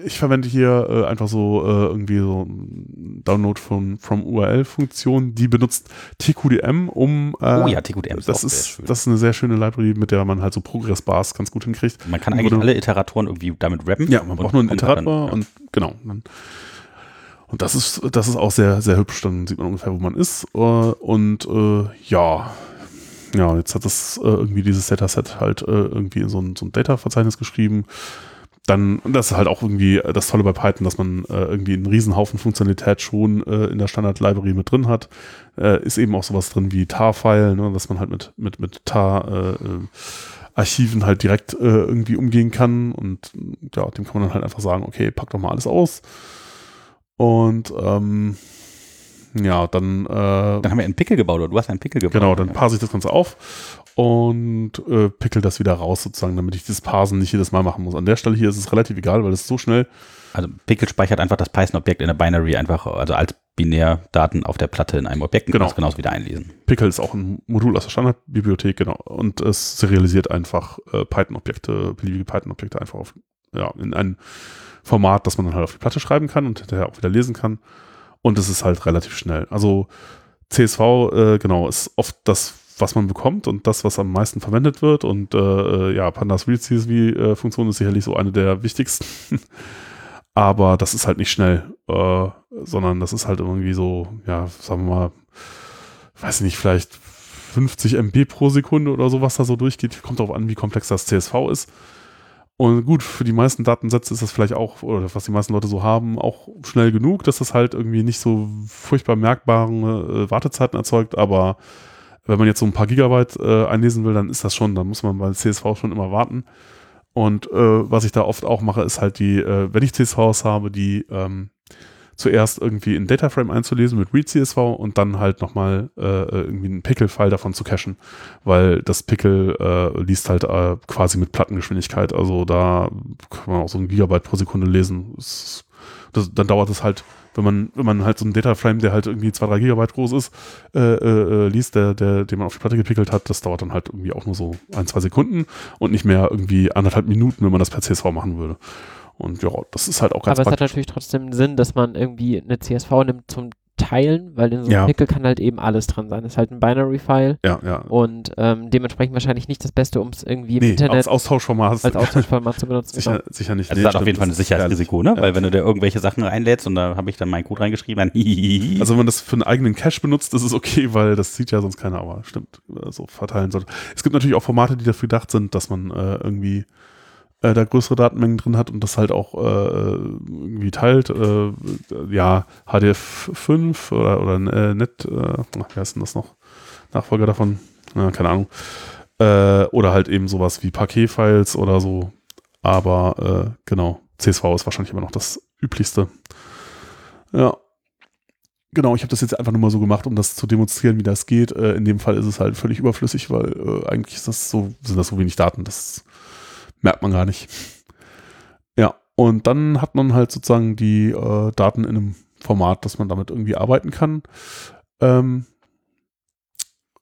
ich verwende hier äh, einfach so äh, irgendwie so Download von from URL-Funktion, die benutzt TQDM, um äh, Oh ja, TQDM ist das ist das ist eine sehr schöne Library, mit der man halt so Progress-Bars ganz gut hinkriegt. Man kann eigentlich alle Iteratoren irgendwie damit rappen. Ja, man braucht nur einen Iterator ja. und genau. Dann, und das ist, das ist auch sehr, sehr hübsch, dann sieht man ungefähr, wo man ist. Äh, und äh, ja, ja, jetzt hat das äh, irgendwie dieses Dataset halt äh, irgendwie in so ein, so ein Data-Verzeichnis geschrieben. Dann, das ist halt auch irgendwie das Tolle bei Python, dass man äh, irgendwie einen Riesenhaufen Funktionalität schon äh, in der Standard-Library mit drin hat. Äh, ist eben auch sowas drin wie tar-File, ne, dass man halt mit, mit, mit tar-Archiven äh, halt direkt irgendwie umgehen kann. Und ja, dem kann man dann halt einfach sagen, okay, pack doch mal alles aus. Und ähm, ja, dann. Äh, dann haben wir einen Pickel gebaut, oder du hast einen Pickel gebaut. Genau, dann parse ich das Ganze auf und äh, pickel das wieder raus, sozusagen, damit ich dieses Parsen nicht jedes Mal machen muss. An der Stelle hier ist es relativ egal, weil es so schnell. Also Pickel speichert einfach das Python-Objekt in der Binary einfach, also als Binärdaten auf der Platte in einem Objekt und genau. kann es genauso wieder einlesen. Pickle ist auch ein Modul aus der Standardbibliothek, genau. Und es serialisiert einfach äh, Python-Objekte, beliebige Python-Objekte einfach auf, ja, in ein Format, das man dann halt auf die Platte schreiben kann und hinterher auch wieder lesen kann. und es ist halt relativ schnell. Also CSV, äh, genau, ist oft das, was man bekommt und das, was am meisten verwendet wird. Und äh, äh ja, Pandas Real CSV-Funktion ist sicherlich so eine der wichtigsten. [laughs] Aber das ist halt nicht schnell, äh, sondern das ist halt irgendwie so, ja, sagen wir mal, weiß ich nicht, vielleicht 50 MB pro Sekunde oder so, was da so durchgeht. Kommt darauf an, wie komplex das CSV ist. Und gut, für die meisten Datensätze ist das vielleicht auch, oder was die meisten Leute so haben, auch schnell genug, dass das halt irgendwie nicht so furchtbar merkbare äh, Wartezeiten erzeugt. Aber wenn man jetzt so ein paar Gigabyte äh, einlesen will, dann ist das schon, dann muss man bei CSV schon immer warten. Und äh, was ich da oft auch mache, ist halt die, äh, wenn ich CSVs habe, die ähm, zuerst irgendwie in Dataframe einzulesen mit ReadCSV und dann halt nochmal äh, irgendwie einen Pickle-File davon zu cachen, weil das Pickle äh, liest halt äh, quasi mit Plattengeschwindigkeit. Also da kann man auch so ein Gigabyte pro Sekunde lesen. Das, das, dann dauert es halt wenn man, wenn man halt so einen Dataframe, der halt irgendwie 2, 3 Gigabyte groß ist, äh, äh, äh, liest, der, der, den man auf die Platte gepickelt hat, das dauert dann halt irgendwie auch nur so ein, zwei Sekunden und nicht mehr irgendwie anderthalb Minuten, wenn man das per CSV machen würde. Und ja, das ist halt auch ganz Aber es hat natürlich trotzdem Sinn, dass man irgendwie eine CSV nimmt zum teilen, weil in so einem ja. Pickel kann halt eben alles dran sein. Das ist halt ein Binary-File. Ja, ja. Und ähm, dementsprechend wahrscheinlich nicht das Beste, um es irgendwie im nee, Internet als Austauschformat, als [laughs] Austauschformat zu benutzen. Sicher, genau. sicher nicht. Also nee, das ist auf jeden Fall ein Sicherheitsrisiko, ne? Ja. Weil wenn du da irgendwelche Sachen reinlädst und da habe ich dann meinen Code reingeschrieben, dann [laughs] Also wenn man das für einen eigenen Cache benutzt, ist es okay, weil das sieht ja sonst keiner, aber stimmt, so verteilen sollte. Es gibt natürlich auch Formate, die dafür gedacht sind, dass man äh, irgendwie äh, da größere Datenmengen drin hat und das halt auch äh, irgendwie teilt. Äh, ja, HDF5 oder, oder äh, Net, äh, wie heißt denn das noch? Nachfolger davon? Ja, keine Ahnung. Äh, oder halt eben sowas wie Paket-Files oder so. Aber genau, CSV ist wahrscheinlich immer noch das üblichste. Ja. Genau, ich habe das jetzt einfach nur mal so gemacht, um das zu demonstrieren, wie das geht. In dem Fall ist es halt völlig überflüssig, weil eigentlich ist das so, sind das so wenig Daten, das merkt man gar nicht. Ja, und dann hat man halt sozusagen die äh, Daten in einem Format, dass man damit irgendwie arbeiten kann. Ähm,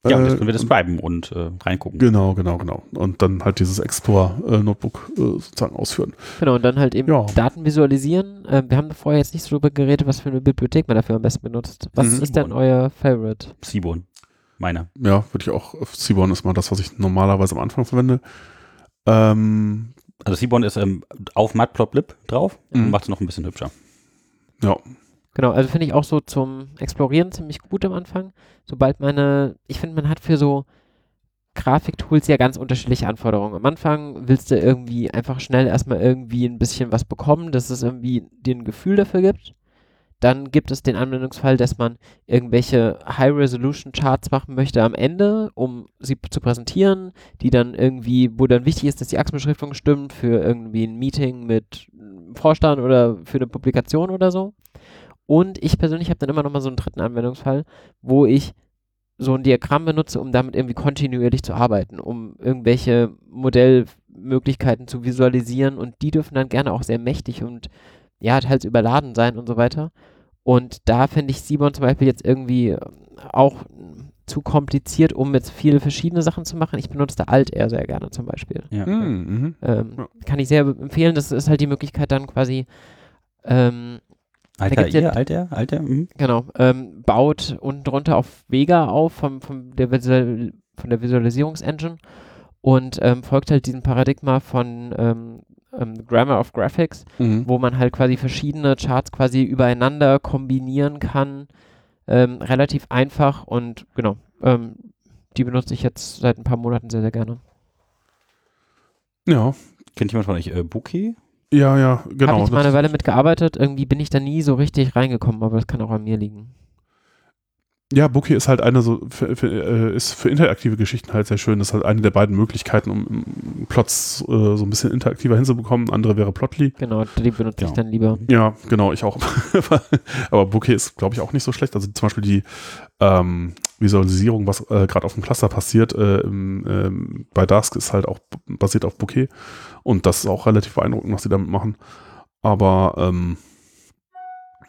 ja, und jetzt können wir das schreiben und äh, reingucken. Genau, genau, genau. Und dann halt dieses Explorer-Notebook äh, sozusagen ausführen. Genau, und dann halt eben ja. Daten visualisieren. Äh, wir haben vorher jetzt nicht so darüber geredet, was für eine Bibliothek man dafür am besten benutzt. Was mhm. ist denn euer Favorite? Seaborn. Meiner. Ja, würde ich auch. Seaborn ist mal das, was ich normalerweise am Anfang verwende. Ähm, also Seaborn ist ähm, auf Matplotlib drauf und mhm. macht es noch ein bisschen hübscher. Ja. Genau, also finde ich auch so zum Explorieren ziemlich gut am Anfang. Sobald meine, ich finde, man hat für so Grafiktools ja ganz unterschiedliche Anforderungen. Am Anfang willst du irgendwie einfach schnell erstmal irgendwie ein bisschen was bekommen, dass es irgendwie dir ein Gefühl dafür gibt. Dann gibt es den Anwendungsfall, dass man irgendwelche High-Resolution-Charts machen möchte am Ende, um sie zu präsentieren, die dann irgendwie, wo dann wichtig ist, dass die Achsenbeschriftung stimmt für irgendwie ein Meeting mit Vorstand oder für eine Publikation oder so. Und ich persönlich habe dann immer noch mal so einen dritten Anwendungsfall, wo ich so ein Diagramm benutze, um damit irgendwie kontinuierlich zu arbeiten, um irgendwelche Modellmöglichkeiten zu visualisieren und die dürfen dann gerne auch sehr mächtig und ja, teils überladen sein und so weiter. Und da finde ich Simon zum Beispiel jetzt irgendwie auch zu kompliziert, um jetzt viele verschiedene Sachen zu machen. Ich benutze da Alt eher sehr gerne zum Beispiel. Ja. Mhm. mhm. Ähm, ja. Kann ich sehr empfehlen. Das ist halt die Möglichkeit dann quasi ähm, Alter, ihr, Alter, Alter. Mhm. Genau. Ähm, baut unten drunter auf Vega auf vom, vom der Visual, von der Visualisierungsengine und ähm, folgt halt diesem Paradigma von ähm, Grammar of Graphics, mhm. wo man halt quasi verschiedene Charts quasi übereinander kombinieren kann. Ähm, relativ einfach und genau, ähm, die benutze ich jetzt seit ein paar Monaten sehr, sehr gerne. Ja. Kennt jemand von euch äh, Bouquet? Ja, ja, genau. Habe ich mal eine Weile mitgearbeitet, irgendwie bin ich da nie so richtig reingekommen, aber das kann auch an mir liegen. Ja, Bookie ist halt eine so, für, für, äh, ist für interaktive Geschichten halt sehr schön. Das ist halt eine der beiden Möglichkeiten, um Plots äh, so ein bisschen interaktiver hinzubekommen. Andere wäre Plotly. Genau, die benutze ja. ich dann lieber. Ja, genau, ich auch. [laughs] Aber Bookie ist, glaube ich, auch nicht so schlecht. Also zum Beispiel die ähm, Visualisierung, was äh, gerade auf dem Cluster passiert, äh, im, ähm, bei Dask ist halt auch basiert auf Bookie. Und das ist auch relativ beeindruckend, was sie damit machen. Aber ähm,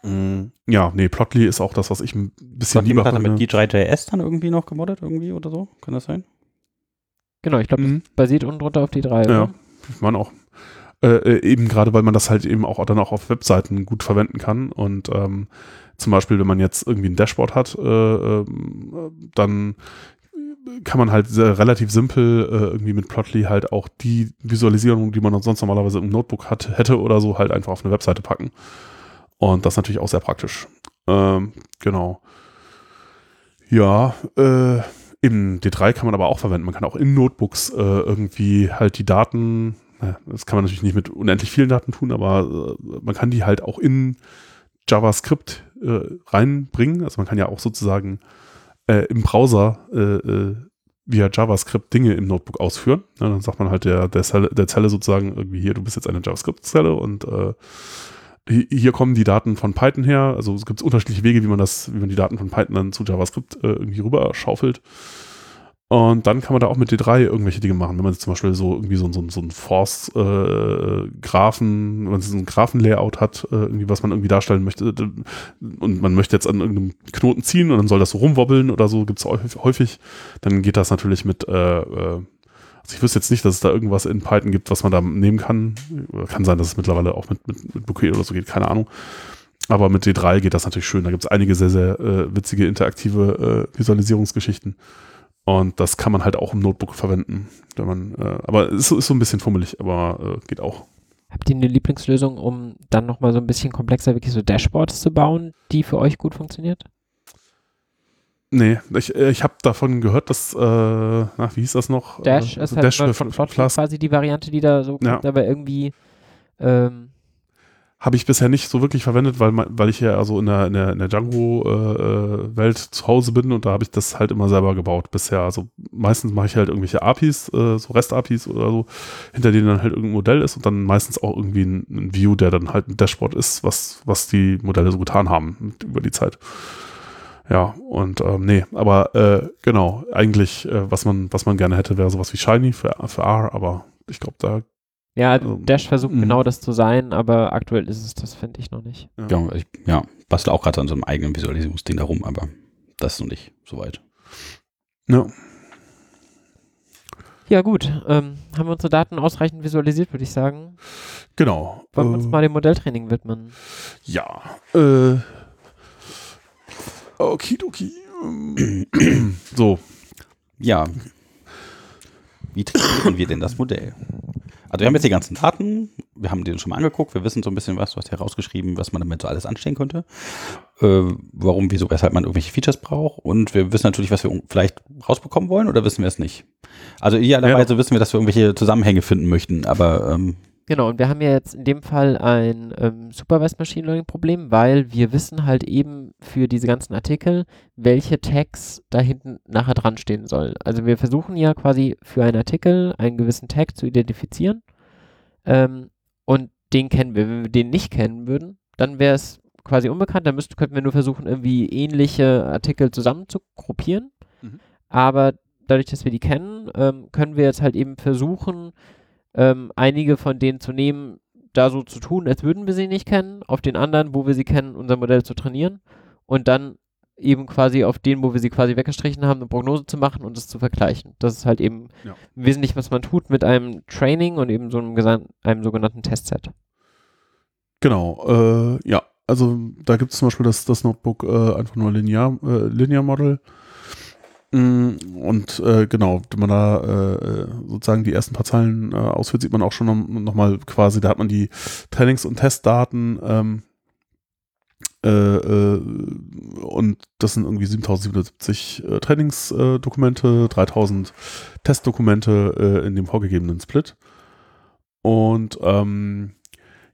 ja, nee, Plotly ist auch das, was ich ein bisschen lieber finde. mit D3.js dann irgendwie noch gemoddet irgendwie oder so? Kann das sein? Genau, ich glaube, mhm. basiert unten drunter auf D3. Ja, oder? ich meine auch. Äh, äh, eben gerade, weil man das halt eben auch dann auch auf Webseiten gut verwenden kann und ähm, zum Beispiel, wenn man jetzt irgendwie ein Dashboard hat, äh, ähm, dann kann man halt sehr, relativ simpel äh, irgendwie mit Plotly halt auch die Visualisierung, die man sonst normalerweise im Notebook hat, hätte oder so, halt einfach auf eine Webseite packen. Und das ist natürlich auch sehr praktisch. Ähm, genau. Ja, äh, im D3 kann man aber auch verwenden. Man kann auch in Notebooks äh, irgendwie halt die Daten, das kann man natürlich nicht mit unendlich vielen Daten tun, aber äh, man kann die halt auch in JavaScript äh, reinbringen. Also man kann ja auch sozusagen äh, im Browser äh, äh, via JavaScript Dinge im Notebook ausführen. Ja, dann sagt man halt der, der, Zelle, der Zelle sozusagen irgendwie hier, du bist jetzt eine JavaScript-Zelle und hier kommen die Daten von Python her. Also es gibt unterschiedliche Wege, wie man das, wie man die Daten von Python dann zu JavaScript äh, irgendwie rüber schaufelt. Und dann kann man da auch mit D3 irgendwelche Dinge machen. Wenn man zum Beispiel so irgendwie so, so, so ein Force-Graphen, äh, wenn man so ein Graphen-Layout hat, äh, irgendwie, was man irgendwie darstellen möchte, und man möchte jetzt an irgendeinem Knoten ziehen und dann soll das so rumwobbeln oder so, gibt es häufig, dann geht das natürlich mit, äh, äh, also ich wüsste jetzt nicht, dass es da irgendwas in Python gibt, was man da nehmen kann. Kann sein, dass es mittlerweile auch mit, mit, mit Bouquet oder so geht, keine Ahnung. Aber mit D3 geht das natürlich schön. Da gibt es einige sehr, sehr äh, witzige interaktive äh, Visualisierungsgeschichten. Und das kann man halt auch im Notebook verwenden. Wenn man, äh, aber es ist, ist, so ein bisschen fummelig, aber äh, geht auch. Habt ihr eine Lieblingslösung, um dann nochmal so ein bisschen komplexer wirklich so Dashboards zu bauen, die für euch gut funktioniert? Nee, ich, äh, ich habe davon gehört, dass, äh, ach, wie hieß das noch? Dash äh, ist halt Dash von, Plotly quasi die Variante, die da so kommt, ja. aber irgendwie ähm, habe ich bisher nicht so wirklich verwendet, weil, weil ich ja also in der, in der, in der Django-Welt äh, zu Hause bin und da habe ich das halt immer selber gebaut bisher. Also meistens mache ich halt irgendwelche APIs, äh, so REST-APIs oder so, hinter denen dann halt irgendein Modell ist und dann meistens auch irgendwie ein, ein, View, der dann halt ein Dashboard ist, was, was die Modelle so getan haben über die Zeit. Ja, und ähm, nee, aber äh, genau, eigentlich, äh, was man, was man gerne hätte, wäre sowas wie Shiny für, für R, aber ich glaube, da ja, also, Dash versucht mh. genau das zu sein, aber aktuell ist es das, finde ich noch nicht. Ja, ja ich ja, bastel auch gerade an so einem eigenen Visualisierungsding darum, aber das ist noch nicht so weit. Ja. Ja, gut. Ähm, haben wir unsere Daten ausreichend visualisiert, würde ich sagen. Genau. Wollen wir uns äh, mal dem Modelltraining widmen? Ja. Äh, okidoki. [clears throat] so. Ja. Wie trainieren wir denn das Modell? Also wir haben jetzt die ganzen Daten, wir haben den schon mal angeguckt, wir wissen so ein bisschen was, du hast herausgeschrieben, was man damit so alles anstellen könnte, äh, warum, wieso, weshalb man irgendwelche Features braucht und wir wissen natürlich, was wir vielleicht rausbekommen wollen oder wissen wir es nicht. Also idealerweise ja. wissen wir, dass wir irgendwelche Zusammenhänge finden möchten, aber ähm, Genau, und wir haben ja jetzt in dem Fall ein ähm, Supervised Machine Learning Problem, weil wir wissen halt eben für diese ganzen Artikel, welche Tags da hinten nachher dran stehen sollen. Also wir versuchen ja quasi für einen Artikel einen gewissen Tag zu identifizieren ähm, und den kennen wir. Wenn wir den nicht kennen würden, dann wäre es quasi unbekannt, dann müssten, könnten wir nur versuchen, irgendwie ähnliche Artikel zusammen zu gruppieren. Mhm. Aber dadurch, dass wir die kennen, ähm, können wir jetzt halt eben versuchen, ähm, einige von denen zu nehmen, da so zu tun, als würden wir sie nicht kennen, auf den anderen, wo wir sie kennen, unser Modell zu trainieren und dann eben quasi auf den, wo wir sie quasi weggestrichen haben, eine Prognose zu machen und es zu vergleichen. Das ist halt eben ja. wesentlich, was man tut mit einem Training und eben so einem, einem sogenannten Testset. Genau, äh, ja, also da gibt es zum Beispiel das, das Notebook äh, einfach nur Linear, äh, Linear Model und äh, genau, wenn man da äh, sozusagen die ersten paar Zeilen äh, ausführt, sieht man auch schon nochmal noch quasi, da hat man die Trainings- und Testdaten ähm, äh, äh, und das sind irgendwie 7077 äh, Trainingsdokumente, 3000 Testdokumente in dem vorgegebenen Split. Und ähm,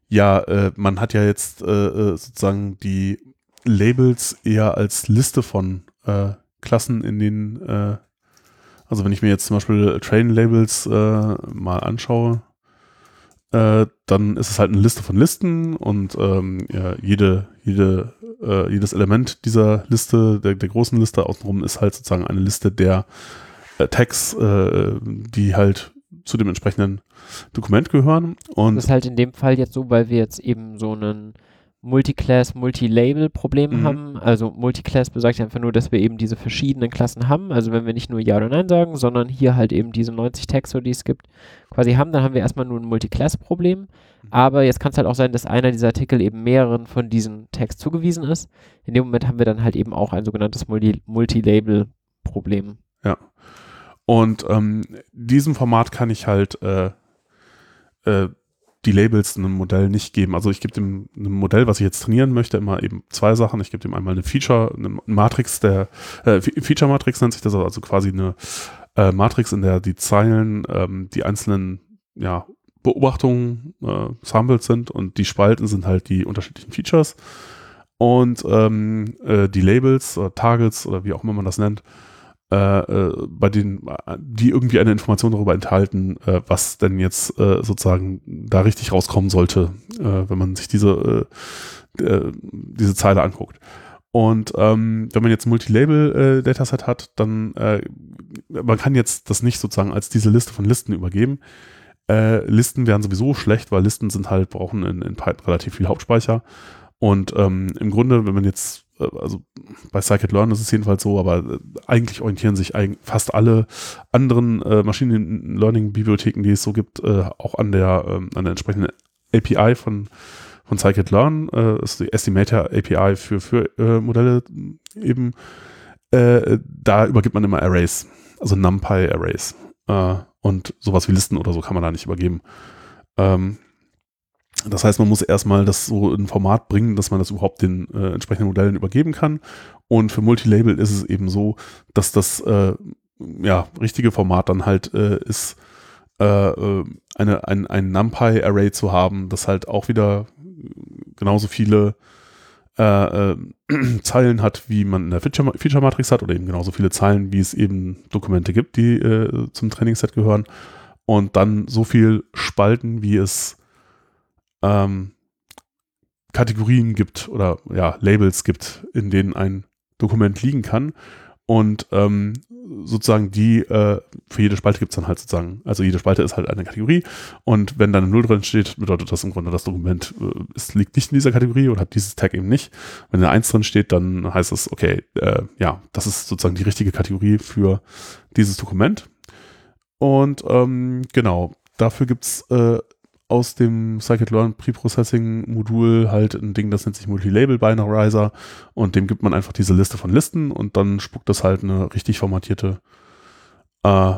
ja, man hat ja jetzt sozusagen die Labels eher als Liste von Klassen in den, äh, also wenn ich mir jetzt zum Beispiel Train Labels äh, mal anschaue, äh, dann ist es halt eine Liste von Listen und ähm, ja, jede, jede, äh, jedes Element dieser Liste, der, der großen Liste außenrum, ist halt sozusagen eine Liste der äh, Tags, äh, die halt zu dem entsprechenden Dokument gehören. Und das ist halt in dem Fall jetzt so, weil wir jetzt eben so einen Multiclass, Multilabel-Problem Mhm. haben. Also Multiclass besagt einfach nur, dass wir eben diese verschiedenen Klassen haben. Also wenn wir nicht nur Ja oder Nein sagen, sondern hier halt eben diese 90 Tags, die es gibt, quasi haben, dann haben wir erstmal nur ein Multiclass-Problem. Aber jetzt kann es halt auch sein, dass einer dieser Artikel eben mehreren von diesen Tags zugewiesen ist. In dem Moment haben wir dann halt eben auch ein sogenanntes Multi Multilabel-Problem. Und ähm, diesem Format kann ich halt äh, äh, die Labels einem Modell nicht geben. Also ich gebe dem einem Modell, was ich jetzt trainieren möchte, immer eben zwei Sachen. Ich gebe dem einmal eine Feature, eine Matrix, der äh, Fe- Feature Matrix nennt sich das, also quasi eine äh, Matrix, in der die Zeilen ähm, die einzelnen ja, Beobachtungen äh, sampled sind und die Spalten sind halt die unterschiedlichen Features. Und ähm, äh, die Labels oder Targets oder wie auch immer man das nennt, äh, äh, bei denen, äh, die irgendwie eine Information darüber enthalten, äh, was denn jetzt äh, sozusagen da richtig rauskommen sollte, äh, wenn man sich diese, diese Zeile anguckt. Und ähm, wenn man jetzt ein Multilabel-Dataset hat, dann man kann jetzt das nicht sozusagen als diese Liste von Listen übergeben. Listen wären sowieso schlecht, weil Listen sind halt, brauchen in, in Python relativ viel Hauptspeicher. Und ähm, im Grunde, wenn man jetzt, also bei Scikit-Learn ist es jedenfalls so, aber äh, eigentlich orientieren sich fast alle anderen äh, Machine Learning-Bibliotheken, die es so gibt, äh, auch an der, ähm, an der entsprechenden API von, von Scikit-Learn, äh, ist die Estimator API für, für äh, Modelle eben. Äh, da übergibt man immer Arrays, also NumPy-Arrays. Äh, und sowas wie Listen oder so kann man da nicht übergeben. Ähm, das heißt, man muss erstmal das so in Format bringen, dass man das überhaupt den äh, entsprechenden Modellen übergeben kann. Und für Multilabel ist es eben so, dass das äh, ja, richtige Format dann halt äh, ist, äh, äh, eine, ein, ein NumPy-Array zu haben, das halt auch wieder genauso viele äh, äh, [clears throat] Zeilen hat, wie man in der Feature- Feature-Matrix hat, oder eben genauso viele Zeilen, wie es eben Dokumente gibt, die äh, zum Trainingsset gehören. Und dann so viel Spalten, wie es ähm, Kategorien gibt oder ja, Labels gibt, in denen ein Dokument liegen kann. Und ähm, sozusagen die, äh, für jede Spalte gibt es dann halt sozusagen, also jede Spalte ist halt eine Kategorie und wenn dann eine Null drin steht, bedeutet das im Grunde, das Dokument äh, es liegt nicht in dieser Kategorie oder hat dieses Tag eben nicht. Wenn eine Eins drin steht, dann heißt es, okay, äh, ja, das ist sozusagen die richtige Kategorie für dieses Dokument. Und ähm, genau, dafür gibt's äh, aus dem Scikit-Learn Preprocessing-Modul halt ein Ding, das nennt sich Multilabel Binarizer und dem gibt man einfach diese Liste von Listen und dann spuckt das halt eine richtig formatierte, äh,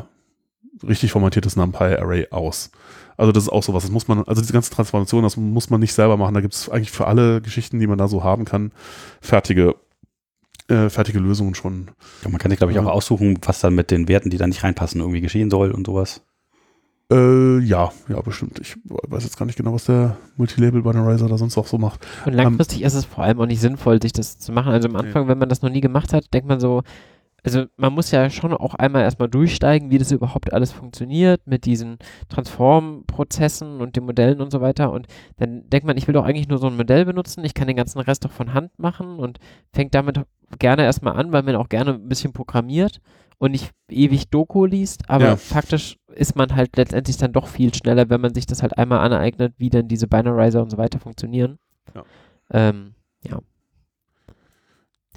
richtig formatiertes NumPy-Array aus. Also das ist auch sowas, das muss man, also diese ganze Transformation, das muss man nicht selber machen, da gibt es eigentlich für alle Geschichten, die man da so haben kann, fertige, äh, fertige Lösungen schon. Ja, man kann sich, glaube ich, auch aussuchen, was dann mit den Werten, die da nicht reinpassen, irgendwie geschehen soll und sowas. Äh, ja, ja, bestimmt. Ich weiß jetzt gar nicht genau, was der Multilabel Binarizer da sonst auch so macht. Und langfristig ist es vor allem auch nicht sinnvoll, sich das zu machen. Also am Anfang, wenn man das noch nie gemacht hat, denkt man so, also man muss ja schon auch einmal erstmal durchsteigen, wie das überhaupt alles funktioniert mit diesen Transformprozessen und den Modellen und so weiter. Und dann denkt man, ich will doch eigentlich nur so ein Modell benutzen, ich kann den ganzen Rest doch von Hand machen und fängt damit gerne erstmal an, weil man auch gerne ein bisschen programmiert und nicht ewig Doku liest, aber Ja. faktisch ist man halt letztendlich dann doch viel schneller, wenn man sich das halt einmal aneignet, wie denn diese Binarizer und so weiter funktionieren. Ja. Ähm,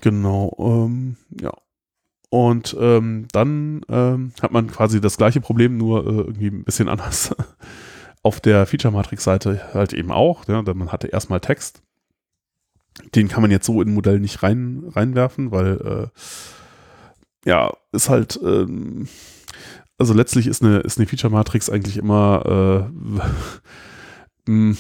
Genau, ähm, ja. Und ähm, dann ähm, hat man quasi das gleiche Problem, nur äh, irgendwie ein bisschen anders. [laughs] Auf der Feature-Matrix-Seite halt eben auch, ja, denn man hatte erstmal Text. Den kann man jetzt so in ein Modell nicht rein, reinwerfen, weil äh, ja, ist halt, ähm, also letztlich ist eine, ist eine Feature-Matrix eigentlich immer äh, [laughs] mh,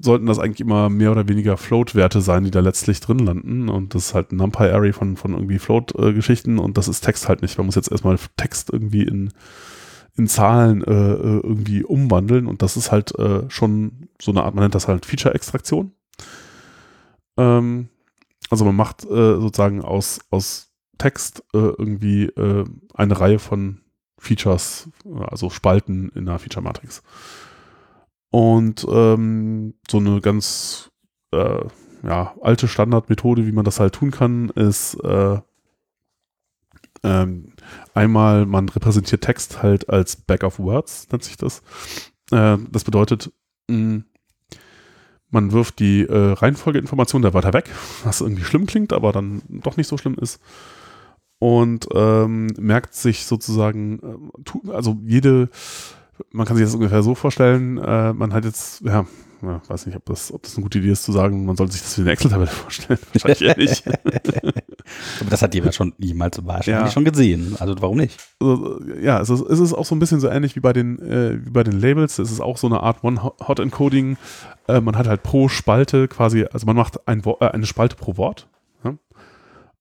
sollten das eigentlich immer mehr oder weniger Float-Werte sein, die da letztlich drin landen. Und das ist halt ein NumPy-Array von, von irgendwie Float-Geschichten und das ist Text halt nicht. Man muss jetzt erstmal Text irgendwie in, in Zahlen äh, äh, irgendwie umwandeln und das ist halt äh, schon so eine Art, man nennt das halt Feature-Extraktion. Ähm, also man macht äh, sozusagen aus, aus Text äh, irgendwie äh, eine Reihe von Features, also Spalten in einer Feature-Matrix. Und ähm, so eine ganz äh, ja, alte Standardmethode, wie man das halt tun kann, ist äh, ähm, einmal, man repräsentiert Text halt als Back of Words, nennt sich das. Äh, das bedeutet, mh, man wirft die äh, Reihenfolgeinformation der Wörter weg, was irgendwie schlimm klingt, aber dann doch nicht so schlimm ist. Und ähm, merkt sich sozusagen, äh, also jede, man kann sich das ungefähr so vorstellen, äh, man hat jetzt, ja, ja, weiß nicht, ob das, ob das eine gute Idee ist zu sagen, man sollte sich das wie eine Excel-Tabelle [laughs] vorstellen. Wahrscheinlich eher nicht. [laughs] Aber das hat jemand schon jemals wahrscheinlich ja. schon gesehen. Also warum nicht? Also, ja, es ist, es ist auch so ein bisschen so ähnlich wie bei den, äh, wie bei den Labels. Es ist auch so eine Art One-Hot-Encoding. Äh, man hat halt pro Spalte quasi, also man macht ein, äh, eine Spalte pro Wort. Ja?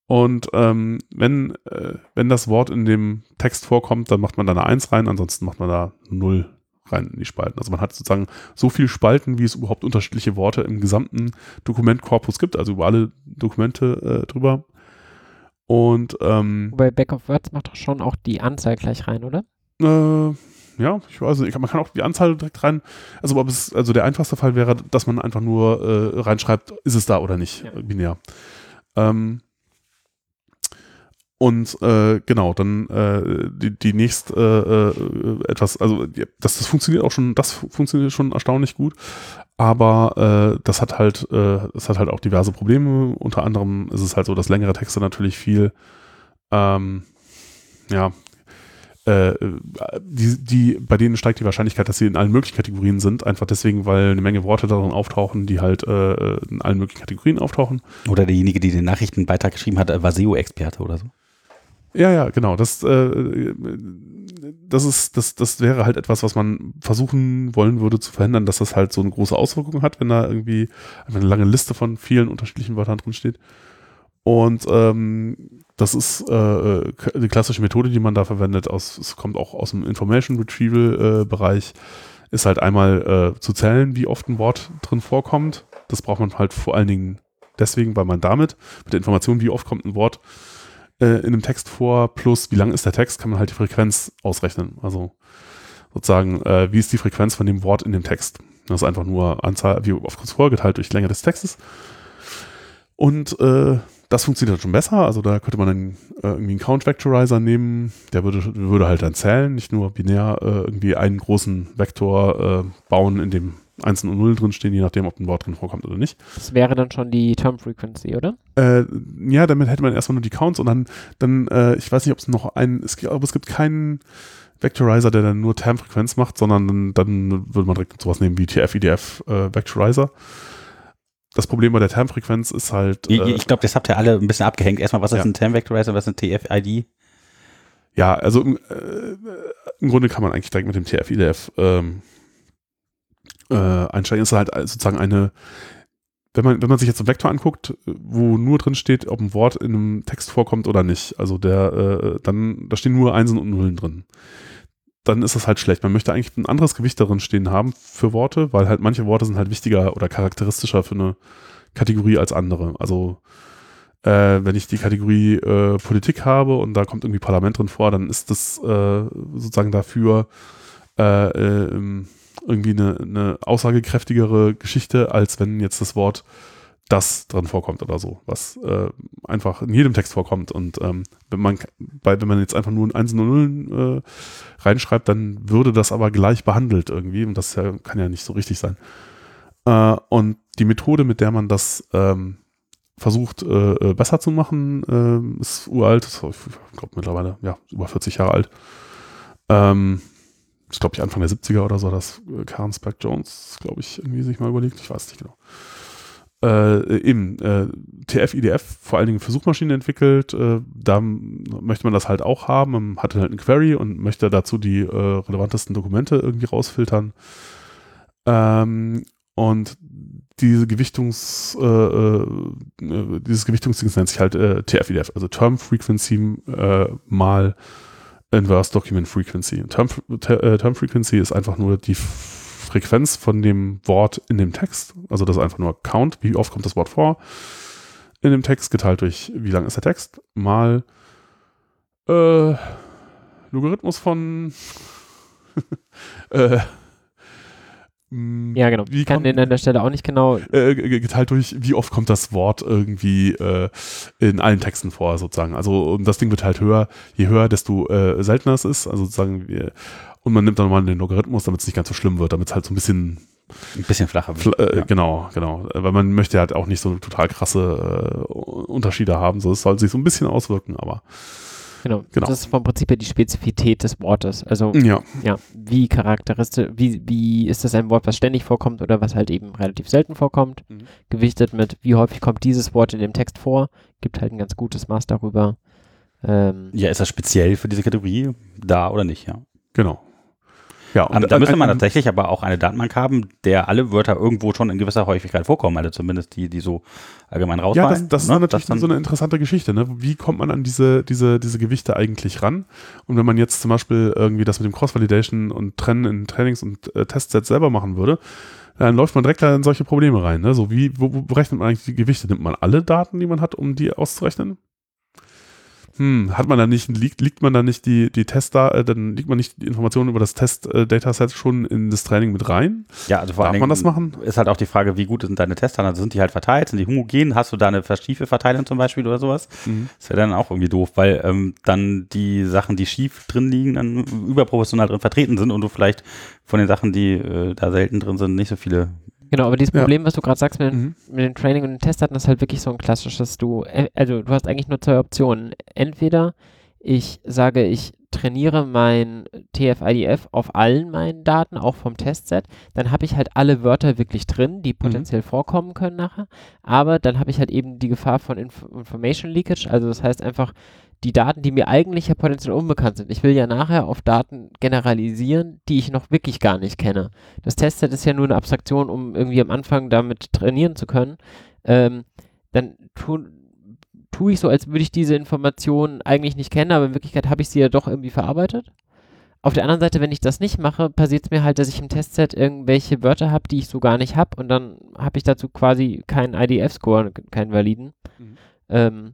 Und ähm, wenn, äh, wenn das Wort in dem Text vorkommt, dann macht man da eine 1 rein, ansonsten macht man da 0 rein in die Spalten. Also man hat sozusagen so viele Spalten, wie es überhaupt unterschiedliche Worte im gesamten Dokumentkorpus gibt, also über alle Dokumente äh, drüber. Und ähm, Wobei Back of Words macht doch schon auch die Anzahl gleich rein, oder? Äh, ja, ich weiß nicht, man kann auch die Anzahl direkt rein. Also, ob es, also der einfachste Fall wäre, dass man einfach nur äh, reinschreibt, ist es da oder nicht, ja. binär. Ähm, und äh, genau, dann äh, die, die nächst äh, äh, etwas, also das, das funktioniert auch schon, das funktioniert schon erstaunlich gut, aber äh, das hat halt, äh, das hat halt auch diverse Probleme. Unter anderem ist es halt so, dass längere Texte natürlich viel, ähm, ja, äh, die, die, bei denen steigt die Wahrscheinlichkeit, dass sie in allen möglichen Kategorien sind, einfach deswegen, weil eine Menge Worte darin auftauchen, die halt äh, in allen möglichen Kategorien auftauchen. Oder derjenige, der den Nachrichtenbeitrag geschrieben hat, war SEO-Experte oder so. Ja, ja, genau. Das, äh, das ist, das, das wäre halt etwas, was man versuchen wollen würde zu verhindern, dass das halt so eine große Auswirkung hat, wenn da irgendwie eine lange Liste von vielen unterschiedlichen Wörtern drin steht. Und ähm, das ist äh, die klassische Methode, die man da verwendet. Aus, es kommt auch aus dem Information Retrieval äh. Ist halt einmal äh, zu zählen, wie oft ein Wort drin vorkommt. Das braucht man halt vor allen Dingen deswegen, weil man damit mit der Information, wie oft kommt ein Wort äh, in einem Text vor, plus wie lang ist der Text, kann man halt die Frequenz ausrechnen. Also sozusagen, äh, wie ist die Frequenz von dem Wort in dem Text. Das ist einfach nur Anzahl, wie oft kurz vor, geteilt durch Länge des Textes. Und äh, das funktioniert schon besser. Also da könnte man dann äh, irgendwie einen Count Vectorizer nehmen. Der würde, würde halt dann zählen, nicht nur binär äh, irgendwie einen großen Vektor äh, bauen, in dem Einsen und Nullen drinstehen, je nachdem, ob ein Wort drin vorkommt oder nicht. Das wäre dann schon die Term Frequency, oder? Äh, ja, damit hätte man erstmal nur die Counts und dann, dann äh, ich weiß nicht, ob es noch einen, es, aber es gibt keinen Vectorizer, der dann nur Term-Frequenz macht, sondern dann, dann würde man direkt sowas nehmen wie TF-IDF äh, Vectorizer. Das Problem bei der Term-Frequenz ist halt. Äh, ich glaube, das habt ihr alle ein bisschen abgehängt. Erstmal, was ist ja. ein Term-Vectorizer, was ist ein TF-ID? Ja, also äh, im Grunde kann man eigentlich direkt mit dem TF-IDF ähm, äh, einsteigen, ist halt sozusagen eine, wenn man, wenn man sich jetzt einen Vektor anguckt, wo nur drin steht, ob ein Wort in einem Text vorkommt oder nicht, also der, äh, dann, da stehen nur Einsen und Nullen drin. Dann ist das halt schlecht. Man möchte eigentlich ein anderes Gewicht darin stehen haben für Worte, weil halt manche Worte sind halt wichtiger oder charakteristischer für eine Kategorie als andere. Also äh, wenn ich die Kategorie äh, Politik habe und da kommt irgendwie Parlament drin vor, dann ist das äh, sozusagen dafür äh, äh, irgendwie eine, eine aussagekräftigere Geschichte, als wenn jetzt das Wort das drin vorkommt oder so, was äh, einfach in jedem Text vorkommt. Und ähm, wenn man bei, wenn man jetzt einfach nur ein 1 und Nullen äh, reinschreibt, dann würde das aber gleich behandelt irgendwie. Und das ja, kann ja nicht so richtig sein. Äh, und die Methode, mit der man das ähm, versucht äh, äh besser zu machen, äh, ist uralt, ich glaube mittlerweile ja über 40 Jahre alt. Ähm, ist glaube ich Anfang der 70er oder so, dass äh, Karen Speck Jones, glaube ich, irgendwie sich mal überlegt, ich weiß nicht genau. Äh, eben, äh, TF-IDF vor allen Dingen für Suchmaschinen entwickelt. Äh, da möchte man das halt auch haben. Man hat halt eine Query und möchte dazu die äh, relevantesten Dokumente irgendwie rausfiltern. Ähm, und diese Gewichtungs, äh, äh, dieses Gewichtungsding nennt sich halt TF-IDF, also Term Frequency mal Inverse Document Frequency. Term, äh, Term Frequency ist einfach nur die Frequenz von dem Wort in dem Text. Also das ist einfach nur Count, wie oft kommt das Wort vor in dem Text, geteilt durch wie lang ist der Text, mal äh, Logarithmus von [laughs] äh, ja, genau. Wie kann den an der Stelle auch nicht genau. Äh, geteilt durch, wie oft kommt das Wort irgendwie äh, in allen Texten vor, sozusagen. Also das Ding wird halt höher, je höher, desto äh, seltener es ist. Also sozusagen, wir, und man nimmt dann mal den Logarithmus, damit es nicht ganz so schlimm wird, damit es halt so ein bisschen ein bisschen flacher. Fl äh, ja. Genau, genau. Weil man möchte halt auch nicht so total krasse äh, Unterschiede haben. So, es soll sich so ein bisschen auswirken, aber Genau. genau. Das ist vom Prinzip her die Spezifität des Wortes. Also, ja, ja wie charakteristisch, wie, wie ist das ein Wort, was ständig vorkommt oder was halt eben relativ selten vorkommt, mhm. gewichtet mit, wie häufig kommt dieses Wort in dem Text vor, gibt halt ein ganz gutes Maß darüber. Ähm, ja, ist das speziell für diese Kategorie da oder nicht, ja? Genau. Ja, und, da müsste man tatsächlich aber auch eine Datenbank haben, der alle Wörter irgendwo schon in gewisser Häufigkeit vorkommen, also zumindest die, die so allgemein rausfallen. Ja, das, das ne? ist natürlich das so eine interessante Geschichte. Ne? Wie kommt man an diese, diese, diese Gewichte eigentlich ran? Und wenn man jetzt zum Beispiel irgendwie das mit dem Cross-Validation und Trennen in Trainings- und äh, Testsets selber machen würde, dann läuft man direkt da in solche Probleme rein. Ne? So wie, wo, wo berechnet man eigentlich die Gewichte? Nimmt man alle Daten, die man hat, um die auszurechnen? Hm, hat man da nicht, liegt, liegt man da nicht die, die Tester, äh, dann liegt man nicht die Informationen über das Test-Dataset schon in das Training mit rein? Ja, also vor Darf man das machen? Ist halt auch die Frage, wie gut sind deine Tester? Also sind die halt verteilt? Sind die homogen? Hast du da eine verschiefe Verteilung zum Beispiel oder sowas? Mhm. Das wäre dann auch irgendwie doof, weil ähm, dann die Sachen, die schief drin liegen, dann überproportional drin vertreten sind und du vielleicht von den Sachen, die äh, da selten drin sind, nicht so viele Genau, aber dieses Problem, ja. was du gerade sagst mit, mhm. mit dem Training und den Testdaten, ist halt wirklich so ein klassisches, du, äh, also du hast eigentlich nur zwei Optionen. Entweder ich sage, ich trainiere mein TF-IDF auf allen meinen Daten, auch vom Testset, dann habe ich halt alle Wörter wirklich drin, die mhm. potenziell mhm. vorkommen können nachher, aber dann habe ich halt eben die Gefahr von Inf Information Leakage, also das heißt einfach, die Daten, die mir eigentlich ja potenziell unbekannt sind. Ich will ja nachher auf Daten generalisieren, die ich noch wirklich gar nicht kenne. Das Testset ist ja nur eine Abstraktion, um irgendwie am Anfang damit trainieren zu können. Ähm, dann tue tu ich so, als würde ich diese Informationen eigentlich nicht kennen, aber in Wirklichkeit habe ich sie ja doch irgendwie verarbeitet. Auf der anderen Seite, wenn ich das nicht mache, passiert es mir halt, dass ich im Testset irgendwelche Wörter habe, die ich so gar nicht habe und dann habe ich dazu quasi keinen IDF-Score, keinen validen. Mhm. Ähm,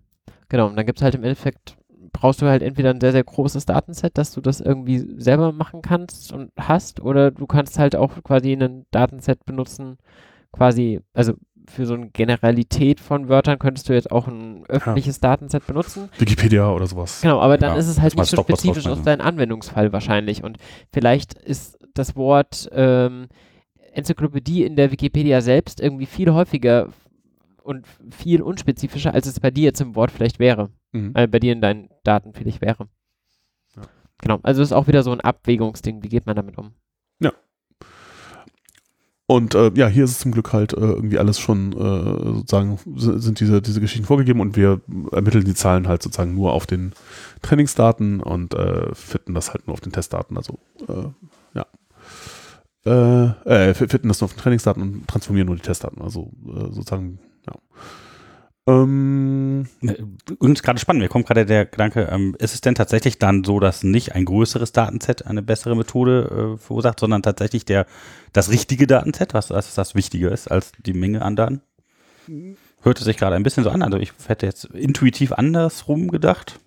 Genau, und dann gibt es halt im Endeffekt, brauchst du halt entweder ein sehr, sehr großes Datenset, dass du das irgendwie selber machen kannst und hast, oder du kannst halt auch quasi ein Datenset benutzen, quasi, also für so eine Generalität von Wörtern könntest du jetzt auch ein öffentliches ja. Datenset benutzen. Wikipedia oder sowas. Genau, aber dann ja, ist es halt nicht so spezifisch auf deinen Anwendungsfall wahrscheinlich. Und vielleicht ist das Wort ähm, Enzyklopädie in der Wikipedia selbst irgendwie viel häufiger und viel unspezifischer, als es bei dir jetzt im Wort vielleicht wäre. Mhm. Äh, bei dir in deinen Daten vielleicht wäre. Ja. Genau, also ist auch wieder so ein Abwägungsding. Wie geht man damit um? Ja. Und äh, ja, hier ist es zum Glück halt äh, irgendwie alles schon äh, sozusagen, sind diese, diese Geschichten vorgegeben und wir ermitteln die Zahlen halt sozusagen nur auf den Trainingsdaten und äh, fitten das halt nur auf den Testdaten. Also äh, ja äh, äh, fitten das nur auf den Trainingsdaten und transformieren nur die Testdaten. Also äh, sozusagen ja. Ähm, Übrigens gerade spannend, mir kommt gerade der Gedanke, ähm, ist es denn tatsächlich dann so, dass nicht ein größeres Datenset eine bessere Methode äh, verursacht, sondern tatsächlich der, das richtige Datenset, was das, das Wichtige ist, als die Menge an Daten? Hörte sich gerade ein bisschen so an, also ich hätte jetzt intuitiv andersrum gedacht.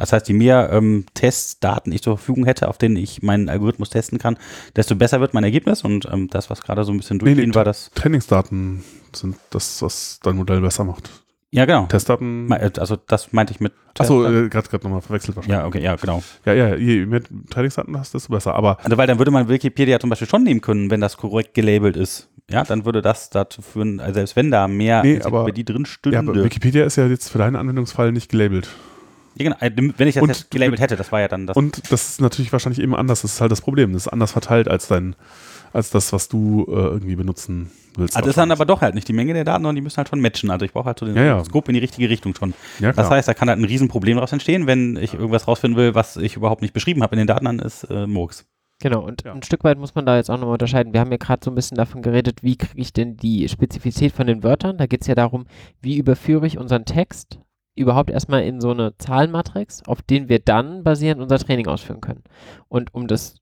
Das heißt, je mehr ähm, Testdaten ich zur Verfügung hätte, auf denen ich meinen Algorithmus testen kann, desto besser wird mein Ergebnis. Und ähm, das, was gerade so ein bisschen durchgehen nee, nee, war, das. Trainingsdaten sind das, was dein Modell besser macht. Ja, genau. Testdaten. Äh, also das meinte ich mit. Achso, äh, gerade nochmal verwechselt wahrscheinlich. Ja, okay, ja, genau. Ja, ja, je mehr Trainingsdaten hast, desto besser. Aber also, weil dann würde man Wikipedia zum Beispiel schon nehmen können, wenn das korrekt gelabelt ist. Ja, dann würde das dazu führen, also selbst wenn da mehr nee, aber, die drin stünde. Ja, aber Wikipedia ist ja jetzt für deinen Anwendungsfall nicht gelabelt. Ja, genau. Äh, wenn ich das und, gelabelt hätte, das war ja dann das. Und das ist natürlich wahrscheinlich eben anders. Das ist halt das Problem. Das ist anders verteilt als dein, als das, was du äh, irgendwie benutzen willst. Also das ist dann aber doch halt nicht die Menge der Daten, sondern die müssen halt schon matchen. Also ich brauche halt so den ja, ja. Scope in die richtige Richtung schon. Ja, das heißt, da kann halt ein Riesenproblem daraus entstehen, wenn ich irgendwas rausfinden will, was ich überhaupt nicht beschrieben habe in den Daten, dann ist äh, Murks. Genau, und ja. ein Stück weit muss man da jetzt auch nochmal unterscheiden. Wir haben ja gerade so ein bisschen davon geredet, wie kriege ich denn die Spezifität von den Wörtern. Da geht es ja darum, wie überführe ich unseren Text überhaupt erstmal in so eine Zahlenmatrix, auf den wir dann basierend unser Training ausführen können. Und um das,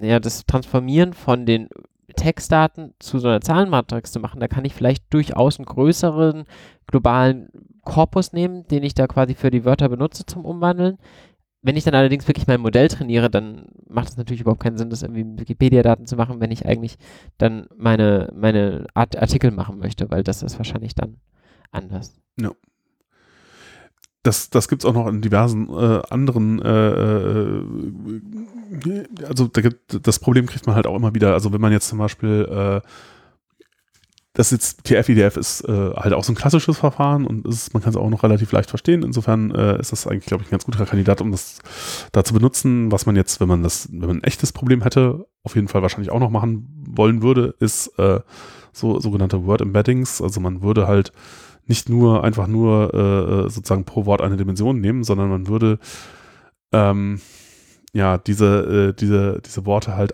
ja, das Transformieren von den Textdaten zu so einer Zahlenmatrix zu machen, da kann ich vielleicht durchaus einen größeren globalen Korpus nehmen, den ich da quasi für die Wörter benutze zum Umwandeln. Wenn ich dann allerdings wirklich mein Modell trainiere, dann macht es natürlich überhaupt keinen Sinn, das irgendwie mit Wikipedia-Daten zu machen, wenn ich eigentlich dann meine, meine Art Artikel machen möchte, weil das ist wahrscheinlich dann anders. Ja das, das gibt es auch noch in diversen äh, anderen, äh, äh, also da gibt, das Problem kriegt man halt auch immer wieder. Also wenn man jetzt zum Beispiel äh, das jetzt TF-IDF ist äh, halt auch so ein klassisches Verfahren und ist, man kann es auch noch relativ leicht verstehen. Insofern äh, ist das eigentlich, glaube ich, ein ganz guter Kandidat, um das da zu benutzen. Was man jetzt, wenn man das, wenn man ein echtes Problem hätte, auf jeden Fall wahrscheinlich auch noch machen wollen würde, ist so sogenannte Word Embeddings. Also man würde halt nicht nur einfach nur äh, sozusagen pro Wort eine Dimension nehmen, sondern man würde ähm, ja diese, äh, diese, diese Worte halt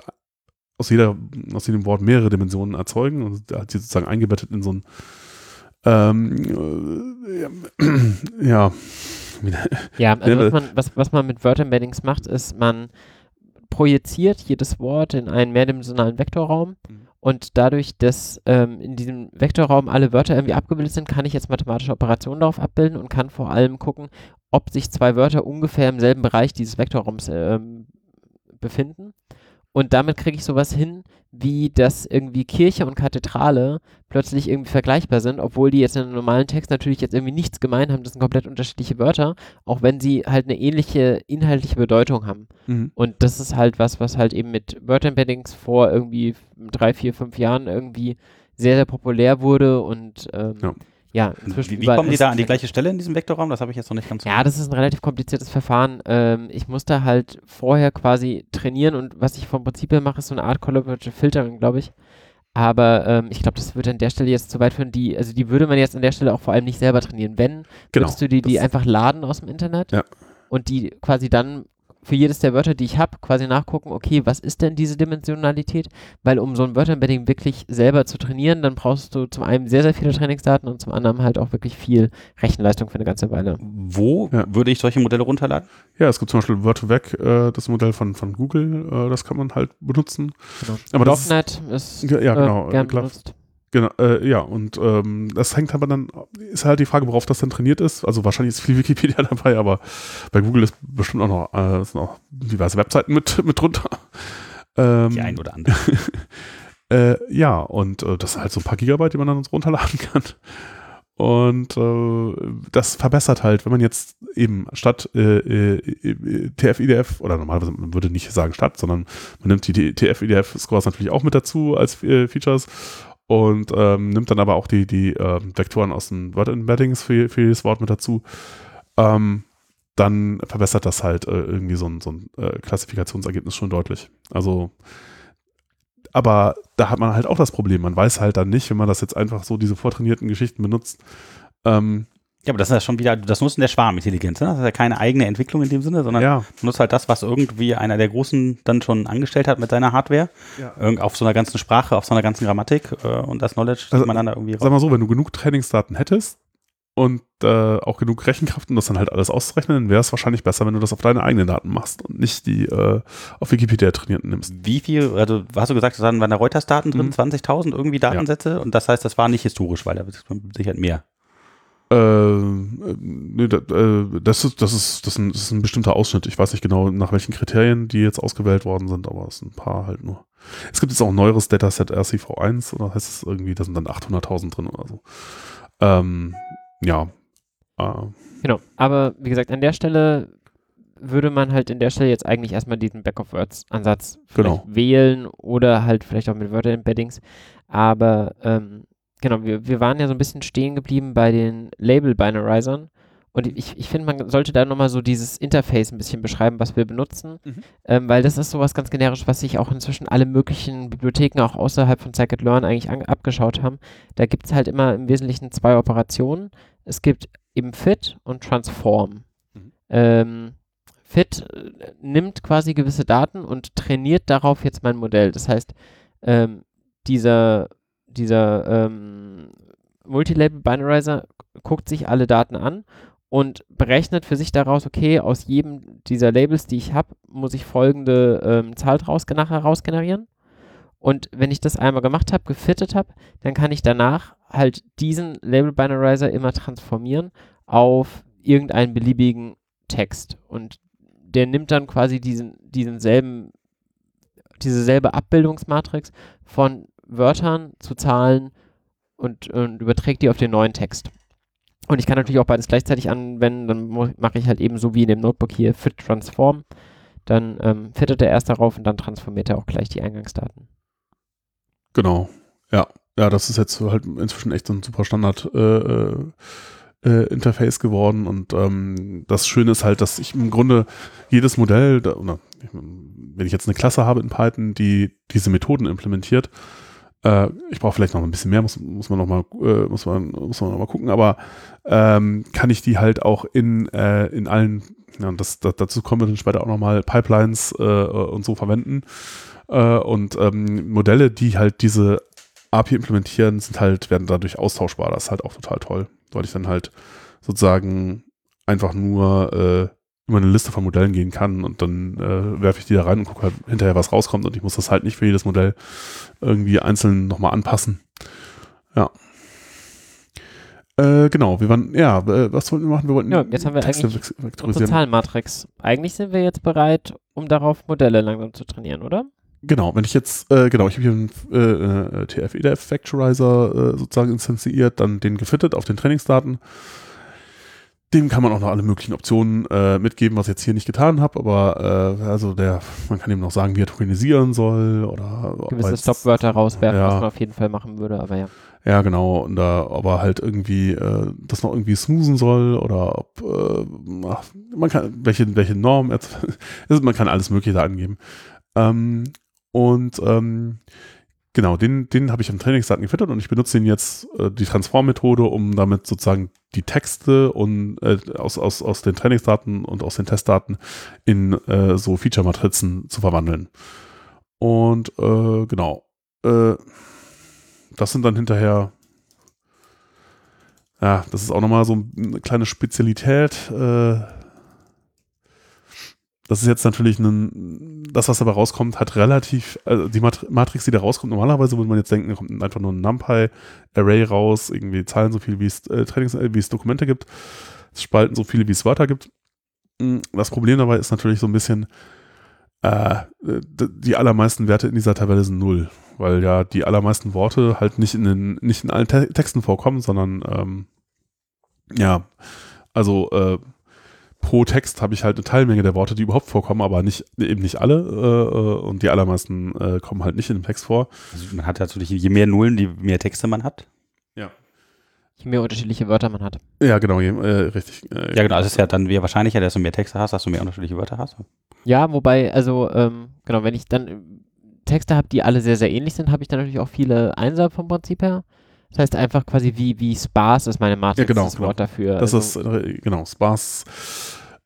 aus jeder, aus jedem Wort mehrere Dimensionen erzeugen und hat sie sozusagen eingebettet in so ein ähm, äh, ja. [clears throat] Ja, [laughs] also was man, was, was man mit Word Embeddings macht, ist, man projiziert jedes Wort in einen mehrdimensionalen Vektorraum mhm. Und dadurch, dass ähm, in diesem Vektorraum alle Wörter irgendwie abgebildet sind, kann ich jetzt mathematische Operationen darauf abbilden und kann vor allem gucken, ob sich zwei Wörter ungefähr im selben Bereich dieses Vektorraums ähm, befinden. Und damit kriege ich sowas hin, wie dass irgendwie Kirche und Kathedrale plötzlich irgendwie vergleichbar sind, obwohl die jetzt in einem normalen Text natürlich jetzt irgendwie nichts gemein haben. Das sind komplett unterschiedliche Wörter, auch wenn sie halt eine ähnliche inhaltliche Bedeutung haben. Mhm. Und das ist halt was, was halt eben mit Wörterembeddings vor irgendwie drei, vier, fünf Jahren irgendwie sehr, sehr populär wurde und ähm, ja ja, inzwischen Wie, wie kommen die da an die gleiche Stelle in diesem Vektorraum? Das habe ich jetzt noch nicht ganz so Ja, das ist ein relativ kompliziertes Verfahren. Ähm, ich musste halt vorher quasi trainieren und was ich vom Prinzip her mache, ist so eine Art Collaborative Filtering, glaube ich. Aber ähm, ich glaube, das würde an der Stelle jetzt zu weit führen. Die, also die würde man jetzt an der Stelle auch vor allem nicht selber trainieren. Wenn, genau, würdest du die, die einfach laden aus dem Internet ja. und die quasi dann für jedes der Wörter, die ich habe, quasi nachgucken, okay, was ist denn diese Dimensionalität? Weil um so ein Wörterembedding wirklich selber zu trainieren, dann brauchst du zum einen sehr, sehr viele Trainingsdaten und zum anderen halt auch wirklich viel Rechenleistung für eine ganze Weile. Wo ja. würde ich solche Modelle runterladen? Ja, es gibt zum Beispiel Word2Vec, äh, das Modell von, von Google, äh, das kann man halt benutzen. Genau. Aber .NET ist ja, ja, genau, äh, gern benutzt. Genau, äh, ja, und ähm, das hängt aber dann, ist halt die Frage, worauf das dann trainiert ist. Also wahrscheinlich ist viel Wikipedia [laughs] dabei, aber bei Google ist bestimmt auch noch, äh, sind auch diverse Webseiten mit, [laughs] mit drunter. Ähm, die ein oder andere. [laughs] äh, ja, und äh, das sind halt so ein paar Gigabyte, die man dann runterladen kann. Und äh, das verbessert halt, wenn man jetzt eben statt äh, äh, TF-IDF, oder normalerweise man würde nicht sagen statt, sondern man nimmt die TF-IDF-Scores natürlich auch mit dazu als äh, Features und ähm, nimmt dann aber auch die, die äh, Vektoren aus den Word-Embeddings für, für jedes Wort mit dazu. Ähm, dann verbessert das halt äh, irgendwie so ein, so ein äh, Klassifikationsergebnis schon deutlich. Also, aber da hat man halt auch das Problem. Man weiß halt dann nicht, wenn man das jetzt einfach so diese vortrainierten Geschichten benutzt, ähm, ja, aber das ist ja schon wieder das Nutzen der Schwarmintelligenz. Ne? Das ist ja keine eigene Entwicklung in dem Sinne, sondern ja. nutzt halt das, was irgendwie einer der Großen dann schon angestellt hat mit seiner Hardware. Ja. Auf so einer ganzen Sprache, auf so einer ganzen Grammatik äh, und das Knowledge, also, man dann da irgendwie Sag mal so, wenn du genug Trainingsdaten hättest und äh, auch genug Rechenkraft, um das dann halt alles auszurechnen, dann wäre es wahrscheinlich besser, wenn du das auf deine eigenen Daten machst und nicht die äh, auf Wikipedia trainierten nimmst. Wie viel, also hast du gesagt, da waren der Reuters-Daten drin, mhm. 20.000 irgendwie Datensätze ja. und das heißt, das war nicht historisch, weil da sicher mehr. Äh, äh, das, ist, das, ist, das, ist ein, das ist ein bestimmter Ausschnitt. Ich weiß nicht genau, nach welchen Kriterien die jetzt ausgewählt worden sind, aber es sind ein paar halt nur. Es gibt jetzt auch ein neueres Dataset RCV1 oder heißt es irgendwie, da sind dann 800.000 drin oder so. Ähm, ja. Äh. Genau, aber wie gesagt, an der Stelle würde man halt in der Stelle jetzt eigentlich erstmal diesen Back-of-Words-Ansatz genau. wählen oder halt vielleicht auch mit Wörter-Embeddings. Aber ähm, genau, wir, wir waren ja so ein bisschen stehen geblieben bei den Label-Binarizern. Und ich, ich finde, man sollte da nochmal so dieses Interface ein bisschen beschreiben, was wir benutzen, mhm. ähm, weil das ist sowas ganz generisch, was sich auch inzwischen alle möglichen Bibliotheken auch außerhalb von Scikit-Learn eigentlich abgeschaut haben. Da gibt es halt immer im Wesentlichen zwei Operationen. Es gibt eben Fit und Transform. Mhm. Ähm, Fit äh, nimmt quasi gewisse Daten und trainiert darauf jetzt mein Modell. Das heißt, ähm, dieser dieser ähm, Multilabel Binarizer guckt sich alle Daten an und berechnet für sich daraus, okay, aus jedem dieser Labels, die ich habe, muss ich folgende ähm, Zahl draus nachher rausgenerieren. Und wenn ich das einmal gemacht habe, gefittet habe, dann kann ich danach halt diesen Label Binarizer immer transformieren auf irgendeinen beliebigen Text. Und der nimmt dann quasi diesen, diesen selben, diese selbe Abbildungsmatrix von Wörtern zu Zahlen und, und überträgt die auf den neuen Text. Und ich kann natürlich auch beides gleichzeitig anwenden, dann mache ich halt eben so wie in dem Notebook hier fit transform. Dann ähm, fittet er erst darauf und dann transformiert er auch gleich die Eingangsdaten. Genau, ja. ja, das ist jetzt halt inzwischen echt so ein super Standard äh, äh, äh, Interface geworden und ähm, das Schöne ist halt, dass ich im Grunde jedes Modell, da, oder wenn ich jetzt eine Klasse habe in Python, die diese Methoden implementiert, äh, ich brauche vielleicht noch ein bisschen mehr, muss, muss man noch mal, äh, muss man, muss man noch gucken, aber ähm, kann ich die halt auch in, äh, in allen, ja, das, das, dazu kommen wir dann später auch noch mal Pipelines äh, und so verwenden äh, und ähm, Modelle, die halt diese API implementieren, sind halt, werden dadurch austauschbar. Das ist halt auch total toll, weil ich dann halt sozusagen einfach nur äh, über eine Liste von Modellen gehen kann und dann äh, werfe ich die da rein und gucke halt hinterher, was rauskommt und ich muss das halt nicht für jedes Modell irgendwie einzeln nochmal anpassen. Ja. Äh, genau, wir waren, ja, äh, was wollten wir machen? Wir wollten ja, jetzt haben wir Texte eigentlich unsere Zahlenmatrix. Eigentlich sind wir jetzt bereit, um darauf Modelle langsam zu trainieren, oder? Genau, wenn ich jetzt, äh, genau, ich habe hier einen äh, äh TF-EDF Factorizer äh, sozusagen instanziert, dann den gefittet auf den Trainingsdaten. Dem kann man auch noch alle möglichen Optionen äh, mitgeben, was ich jetzt hier nicht getan habe, aber äh, also der, man kann ihm noch sagen, wie er tokenisieren soll oder gewisse Stopwörter rauswerfen, ja. was man auf jeden Fall machen würde, aber ja. Ja, genau, und da, aber halt irgendwie äh, das noch irgendwie smoothen soll oder ob äh, ach, man kann welche welche Norm [laughs] man kann alles Mögliche da angeben. Ähm, und ähm, genau, den, den habe ich am Trainingsdaten gefüttert und ich benutze den jetzt, äh, die Transform-Methode, um damit sozusagen die Texte und äh, aus, aus, aus den Trainingsdaten und aus den Testdaten in äh, so Feature-Matrizen zu verwandeln. Und äh, genau, äh, das sind dann hinterher, ja, das ist auch nochmal so eine kleine Spezialität. Äh, das ist jetzt natürlich ein, das, was dabei rauskommt, hat relativ, also die Matrix, die da rauskommt, normalerweise würde man jetzt denken, kommt einfach nur ein NumPy-Array raus, irgendwie Zahlen so viel, wie es äh, Trainings, äh, wie es Dokumente gibt, spalten so viele, wie es Wörter gibt. Hm, das Problem dabei ist natürlich so ein bisschen, äh, die allermeisten Werte in dieser Tabelle sind null, weil ja die allermeisten Worte halt nicht in den, nicht in allen Te Texten vorkommen, sondern ähm, ja, also äh, pro Text habe ich halt eine Teilmenge der Worte, die überhaupt vorkommen, aber nicht eben nicht alle äh, äh, und die allermeisten äh, kommen halt nicht in dem Text vor. Also man hat natürlich, je mehr Nullen, je mehr Texte man hat. Ja. Je mehr unterschiedliche Wörter man hat. Ja, genau, je, äh, richtig. Äh, ja, genau, also es ist ja dann wäre wahrscheinlicher, dass du mehr Texte hast, dass du mehr unterschiedliche Wörter hast. Ja, wobei, also, ähm, genau, wenn ich dann Texte habe, die alle sehr, sehr ähnlich sind, habe ich dann natürlich auch viele Einser vom Prinzip her. Das heißt einfach quasi wie, wie Sparse ist meine Matrix, ja, genau, das genau. Wort dafür. Das also, ist, äh, genau, Sparse.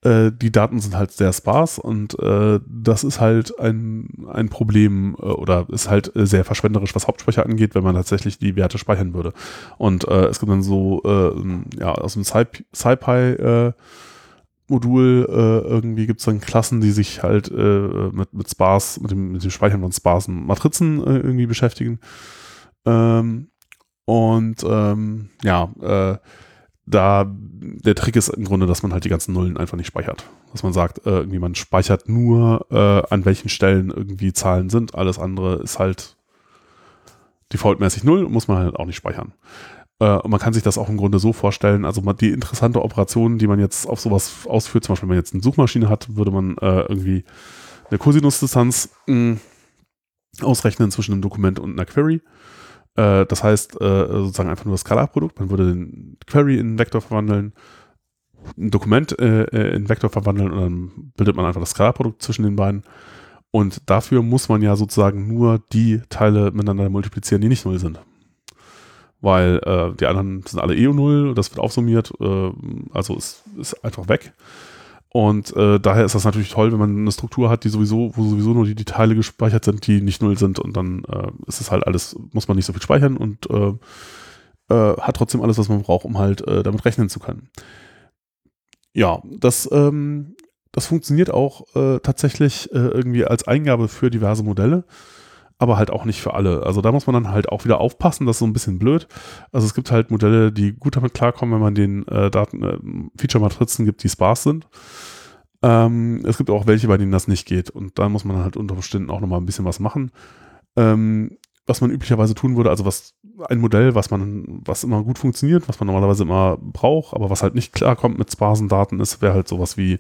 Äh, die Daten sind halt sehr sparse und äh, das ist halt ein, ein Problem äh, oder ist halt äh, sehr verschwenderisch, was Hauptspeicher angeht, wenn man tatsächlich die Werte speichern würde. Und es gibt dann so, ja, aus dem SciPy Modul irgendwie gibt es dann Klassen, die sich halt mit, mit Sparse, mit dem, mit dem Speichern von sparsen Matrizen irgendwie beschäftigen. Ähm, und ähm, ja, äh, da der Trick ist im Grunde, dass man halt die ganzen Nullen einfach nicht speichert. Dass man sagt, äh, irgendwie man speichert nur, äh, an welchen Stellen irgendwie Zahlen sind. Alles andere ist halt defaultmäßig null, muss man halt auch nicht speichern. Äh, und man kann sich das auch im Grunde so vorstellen, also die interessante Operation, die man jetzt auf sowas ausführt, zum Beispiel wenn man jetzt eine Suchmaschine hat, würde man äh, irgendwie eine Cosinusdistanz hm, ausrechnen zwischen einem Dokument und einer Query äh, das heißt, äh, sozusagen einfach nur das Skalarprodukt. Man würde den Query in Vektor verwandeln, ein Dokument äh, äh, in Vektor verwandeln und dann bildet man einfach das Skalarprodukt zwischen den beiden. Und dafür muss man ja sozusagen nur die Teile miteinander multiplizieren, die nicht null sind. Weil äh, die anderen sind alle eh null, das wird aufsummiert, also ist, ist einfach weg. Und äh, daher ist das natürlich toll, wenn man eine Struktur hat, die sowieso, wo sowieso nur die, die Teile gespeichert sind, die nicht null sind und dann äh, ist es halt alles, muss man nicht so viel speichern und äh, äh, hat trotzdem alles, was man braucht, um halt äh, damit rechnen zu können. Ja, das, ähm, das funktioniert auch äh, tatsächlich irgendwie als Eingabe für diverse Modelle aber halt auch nicht für alle. Also da muss man dann halt auch wieder aufpassen, das ist so ein bisschen blöd. Also es gibt halt Modelle, die gut damit klarkommen, wenn man den äh, Daten, äh, Feature-Matrizen gibt, die sparse sind. Ähm, es gibt auch welche, bei denen das nicht geht. Und da muss man halt unter Umständen auch nochmal ein bisschen was machen. Ähm, was man üblicherweise tun würde, also was ein Modell, was man, was immer gut funktioniert, was man normalerweise immer braucht, aber was halt nicht klarkommt mit sparsen Daten ist, wäre halt sowas wie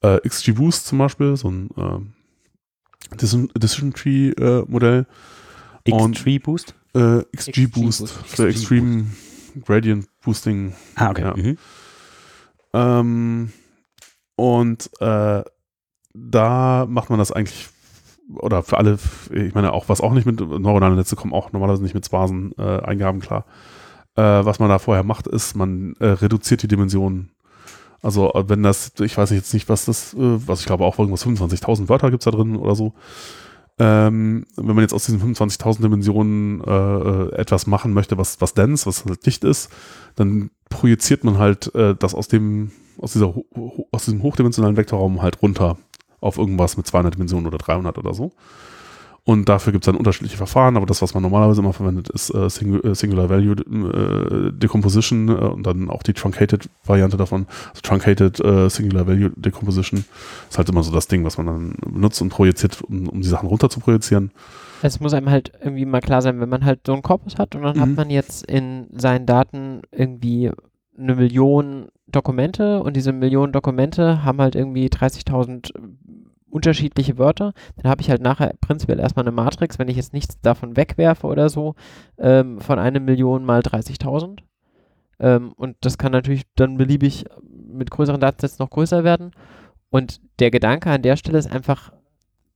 äh, XGBoost zum Beispiel, so ein äh, Decision Tree äh, Modell. X-Tree Boost? Äh, XG Boost für Extreme Gradient Boosting. Ah, okay. Ja. Mhm. Ähm, und äh, da macht man das eigentlich, oder für alle, ich meine auch, was auch nicht mit, neuronale Netze kommen auch normalerweise nicht mit Sparsen-Eingaben klar. Äh, was man da vorher macht, ist, man äh, reduziert die Dimensionen. Also äh, wenn das, ich weiß jetzt nicht, was das, äh, was ich glaube auch irgendwas 25.000 Wörter gibt es da drin oder so. Ähm, wenn man jetzt aus diesen 25.000 Dimensionen äh, äh, etwas machen möchte, was, was dense, was halt dicht ist, dann projiziert man halt äh, das aus dem, aus dieser, aus diesem hochdimensionalen Vektorraum halt runter auf irgendwas mit 200 Dimensionen oder 300 oder so. Und dafür gibt es dann unterschiedliche Verfahren, aber das, was man normalerweise immer verwendet, ist äh, Singu äh, Singular Value äh, Decomposition äh, und dann auch die Truncated Variante davon. Also Truncated äh, Singular Value Decomposition ist halt immer so das Ding, was man dann benutzt und projiziert, um, um die Sachen runter zu projizieren. Es muss einem halt irgendwie mal klar sein, wenn man halt so einen Korpus hat und dann hat Mhm. man jetzt in seinen Daten irgendwie eine Million Dokumente und diese Millionen Dokumente haben halt irgendwie 30.000 unterschiedliche Wörter, dann habe ich halt nachher prinzipiell erstmal eine Matrix, wenn ich jetzt nichts davon wegwerfe oder so, ähm, von einer Million mal 30.000. Ähm, und das kann natürlich dann beliebig mit größeren Datensätzen noch größer werden. Und der Gedanke an der Stelle ist einfach,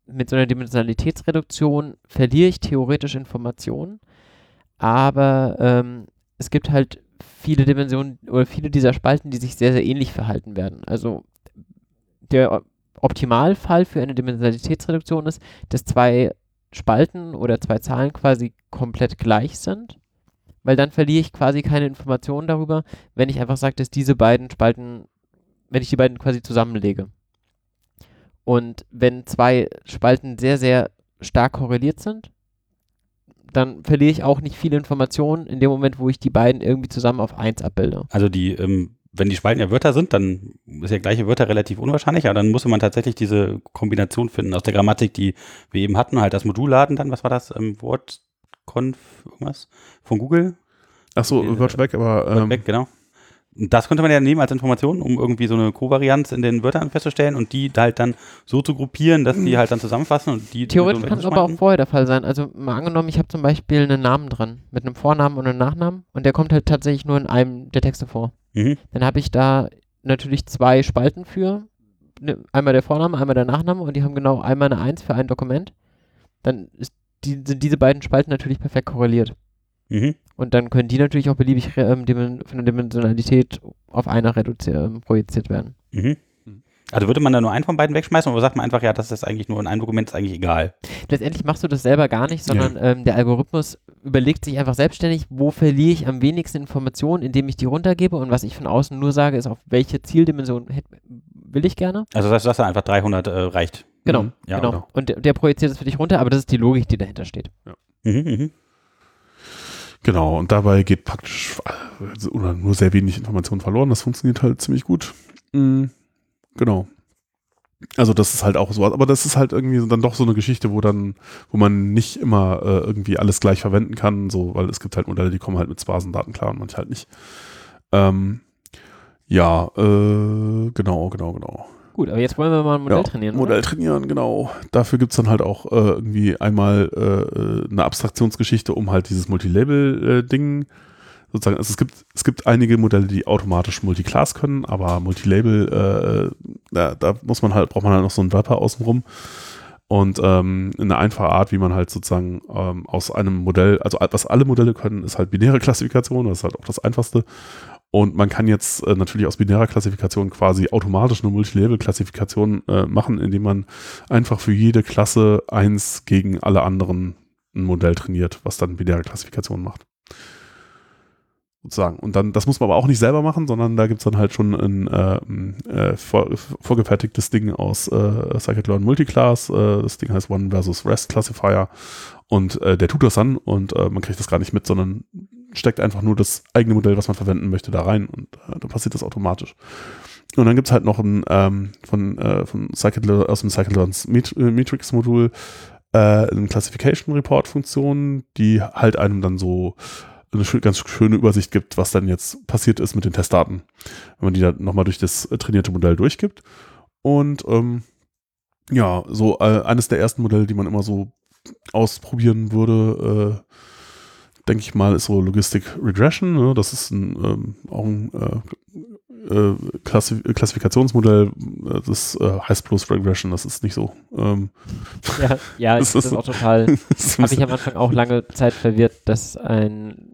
mit so einer Dimensionalitätsreduktion verliere ich theoretisch Informationen, aber ähm, es gibt halt viele Dimensionen oder viele dieser Spalten, die sich sehr, sehr ähnlich verhalten werden. Also der Optimalfall für eine Dimensionalitätsreduktion ist, dass zwei Spalten oder zwei Zahlen quasi komplett gleich sind, weil dann verliere ich quasi keine Informationen darüber, wenn ich einfach sage, dass diese beiden Spalten, wenn ich die beiden quasi zusammenlege. Und wenn zwei Spalten sehr, sehr stark korreliert sind, dann verliere ich auch nicht viele Informationen in dem Moment, wo ich die beiden irgendwie zusammen auf 1 abbilde. Also die, ähm, wenn die Spalten ja Wörter sind, dann ist ja gleiche Wörter relativ unwahrscheinlich, aber dann musste man tatsächlich diese Kombination finden aus der Grammatik, die wir eben hatten, halt das Modul laden dann, was war das, ähm, WordConf, irgendwas, von Google, Achso, Äh, wird weg, aber ähm, weg, genau. Und das konnte man ja nehmen als Information, um irgendwie so eine Kovarianz in den Wörtern festzustellen und die halt dann so zu gruppieren, dass die halt dann zusammenfassen und die Theoretisch so kann es aber auch vorher der Fall sein. Also mal angenommen, ich habe zum Beispiel einen Namen drin, mit einem Vornamen und einem Nachnamen und der kommt halt tatsächlich nur in einem der Texte vor. Mhm. Dann habe ich da natürlich zwei Spalten für. Ne, einmal der Vorname, einmal der Nachname und die haben genau einmal eine 1 für ein Dokument. Dann die, sind diese beiden Spalten natürlich perfekt korreliert. Mhm. Und dann können die natürlich auch beliebig ähm, von der Dimensionalität auf einer reduziert, ähm, projiziert werden. Mhm. Also würde man da nur einen von beiden wegschmeißen oder sagt man einfach, ja, das ist eigentlich nur in einem Dokument, ist eigentlich egal. Letztendlich machst du das selber gar nicht, sondern ähm, der Algorithmus überlegt sich einfach selbstständig, wo verliere ich am wenigsten Informationen, indem ich die runtergebe und was ich von außen nur sage, ist, auf welche Zieldimension will ich gerne. Also das, das dann einfach 300 äh, reicht. Genau, Mhm. Ja, genau. genau. Und der, der projiziert es für dich runter, aber das ist die Logik, die dahinter steht. Mhm, mhm. Genau, und dabei geht praktisch äh, oder nur sehr wenig Information verloren. Das funktioniert halt ziemlich gut. Mhm. Genau. Also das ist halt auch so, aber das ist halt irgendwie dann doch so eine Geschichte, wo dann, wo man nicht immer äh, irgendwie alles gleich verwenden kann, so, weil es gibt halt Modelle, die kommen halt mit Sparsendaten klar und manche halt nicht. Ähm, ja, äh, genau, genau, genau. Gut, aber jetzt wollen wir mal ein Modell Ja, trainieren. Modell Oder? trainieren, genau. Dafür gibt es dann halt auch äh, irgendwie einmal äh, eine Abstraktionsgeschichte, um halt dieses Multilabel-Ding sozusagen, also es gibt, es gibt einige Modelle, die automatisch Multiclass können, aber Multilabel, äh, da, da muss man halt, braucht man halt noch so einen Wrapper außenrum. Und ähm, eine einfache Art, wie man halt sozusagen ähm, aus einem Modell, also was alle Modelle können, ist halt binäre Klassifikation, das ist halt auch das einfachste. Und man kann jetzt äh, natürlich aus binärer Klassifikation quasi automatisch eine Multilabel-Klassifikation äh, machen, indem man einfach für jede Klasse eins gegen alle anderen ein Modell trainiert, was dann binäre Klassifikation macht. Sozusagen. Und dann, das muss man aber auch nicht selber machen, sondern da gibt es dann halt schon ein äh, äh, vor, vorgefertigtes Ding aus äh, Scikit-Learn Multiclass. Äh, das Ding heißt One versus Rest Classifier. Und äh, der tut das dann und äh, man kriegt das gar nicht mit, sondern steckt einfach nur das eigene Modell, was man verwenden möchte, da rein und äh, dann passiert das automatisch. Und dann gibt es halt noch ein ähm, von, äh, von Scikit aus dem Scikit-Learns Met Matrix-Modul äh, eine Classification Report-Funktion, die halt einem dann so eine ganz schöne Übersicht gibt, was dann jetzt passiert ist mit den Testdaten, wenn man die dann nochmal durch das äh, trainierte Modell durchgibt. Und ähm, ja, so äh, eines der ersten Modelle, die man immer so ausprobieren würde, äh, denke ich mal, ist so Logistic Regression. Ne? Das ist ein, ähm, auch ein äh, äh, Klassi Klassifikationsmodell. Das äh, heißt bloß Regression. Das ist nicht so. Ähm, ja, ja [laughs] [laughs] das ist, ist auch total. Habe ich am Anfang auch lange Zeit verwirrt, dass ein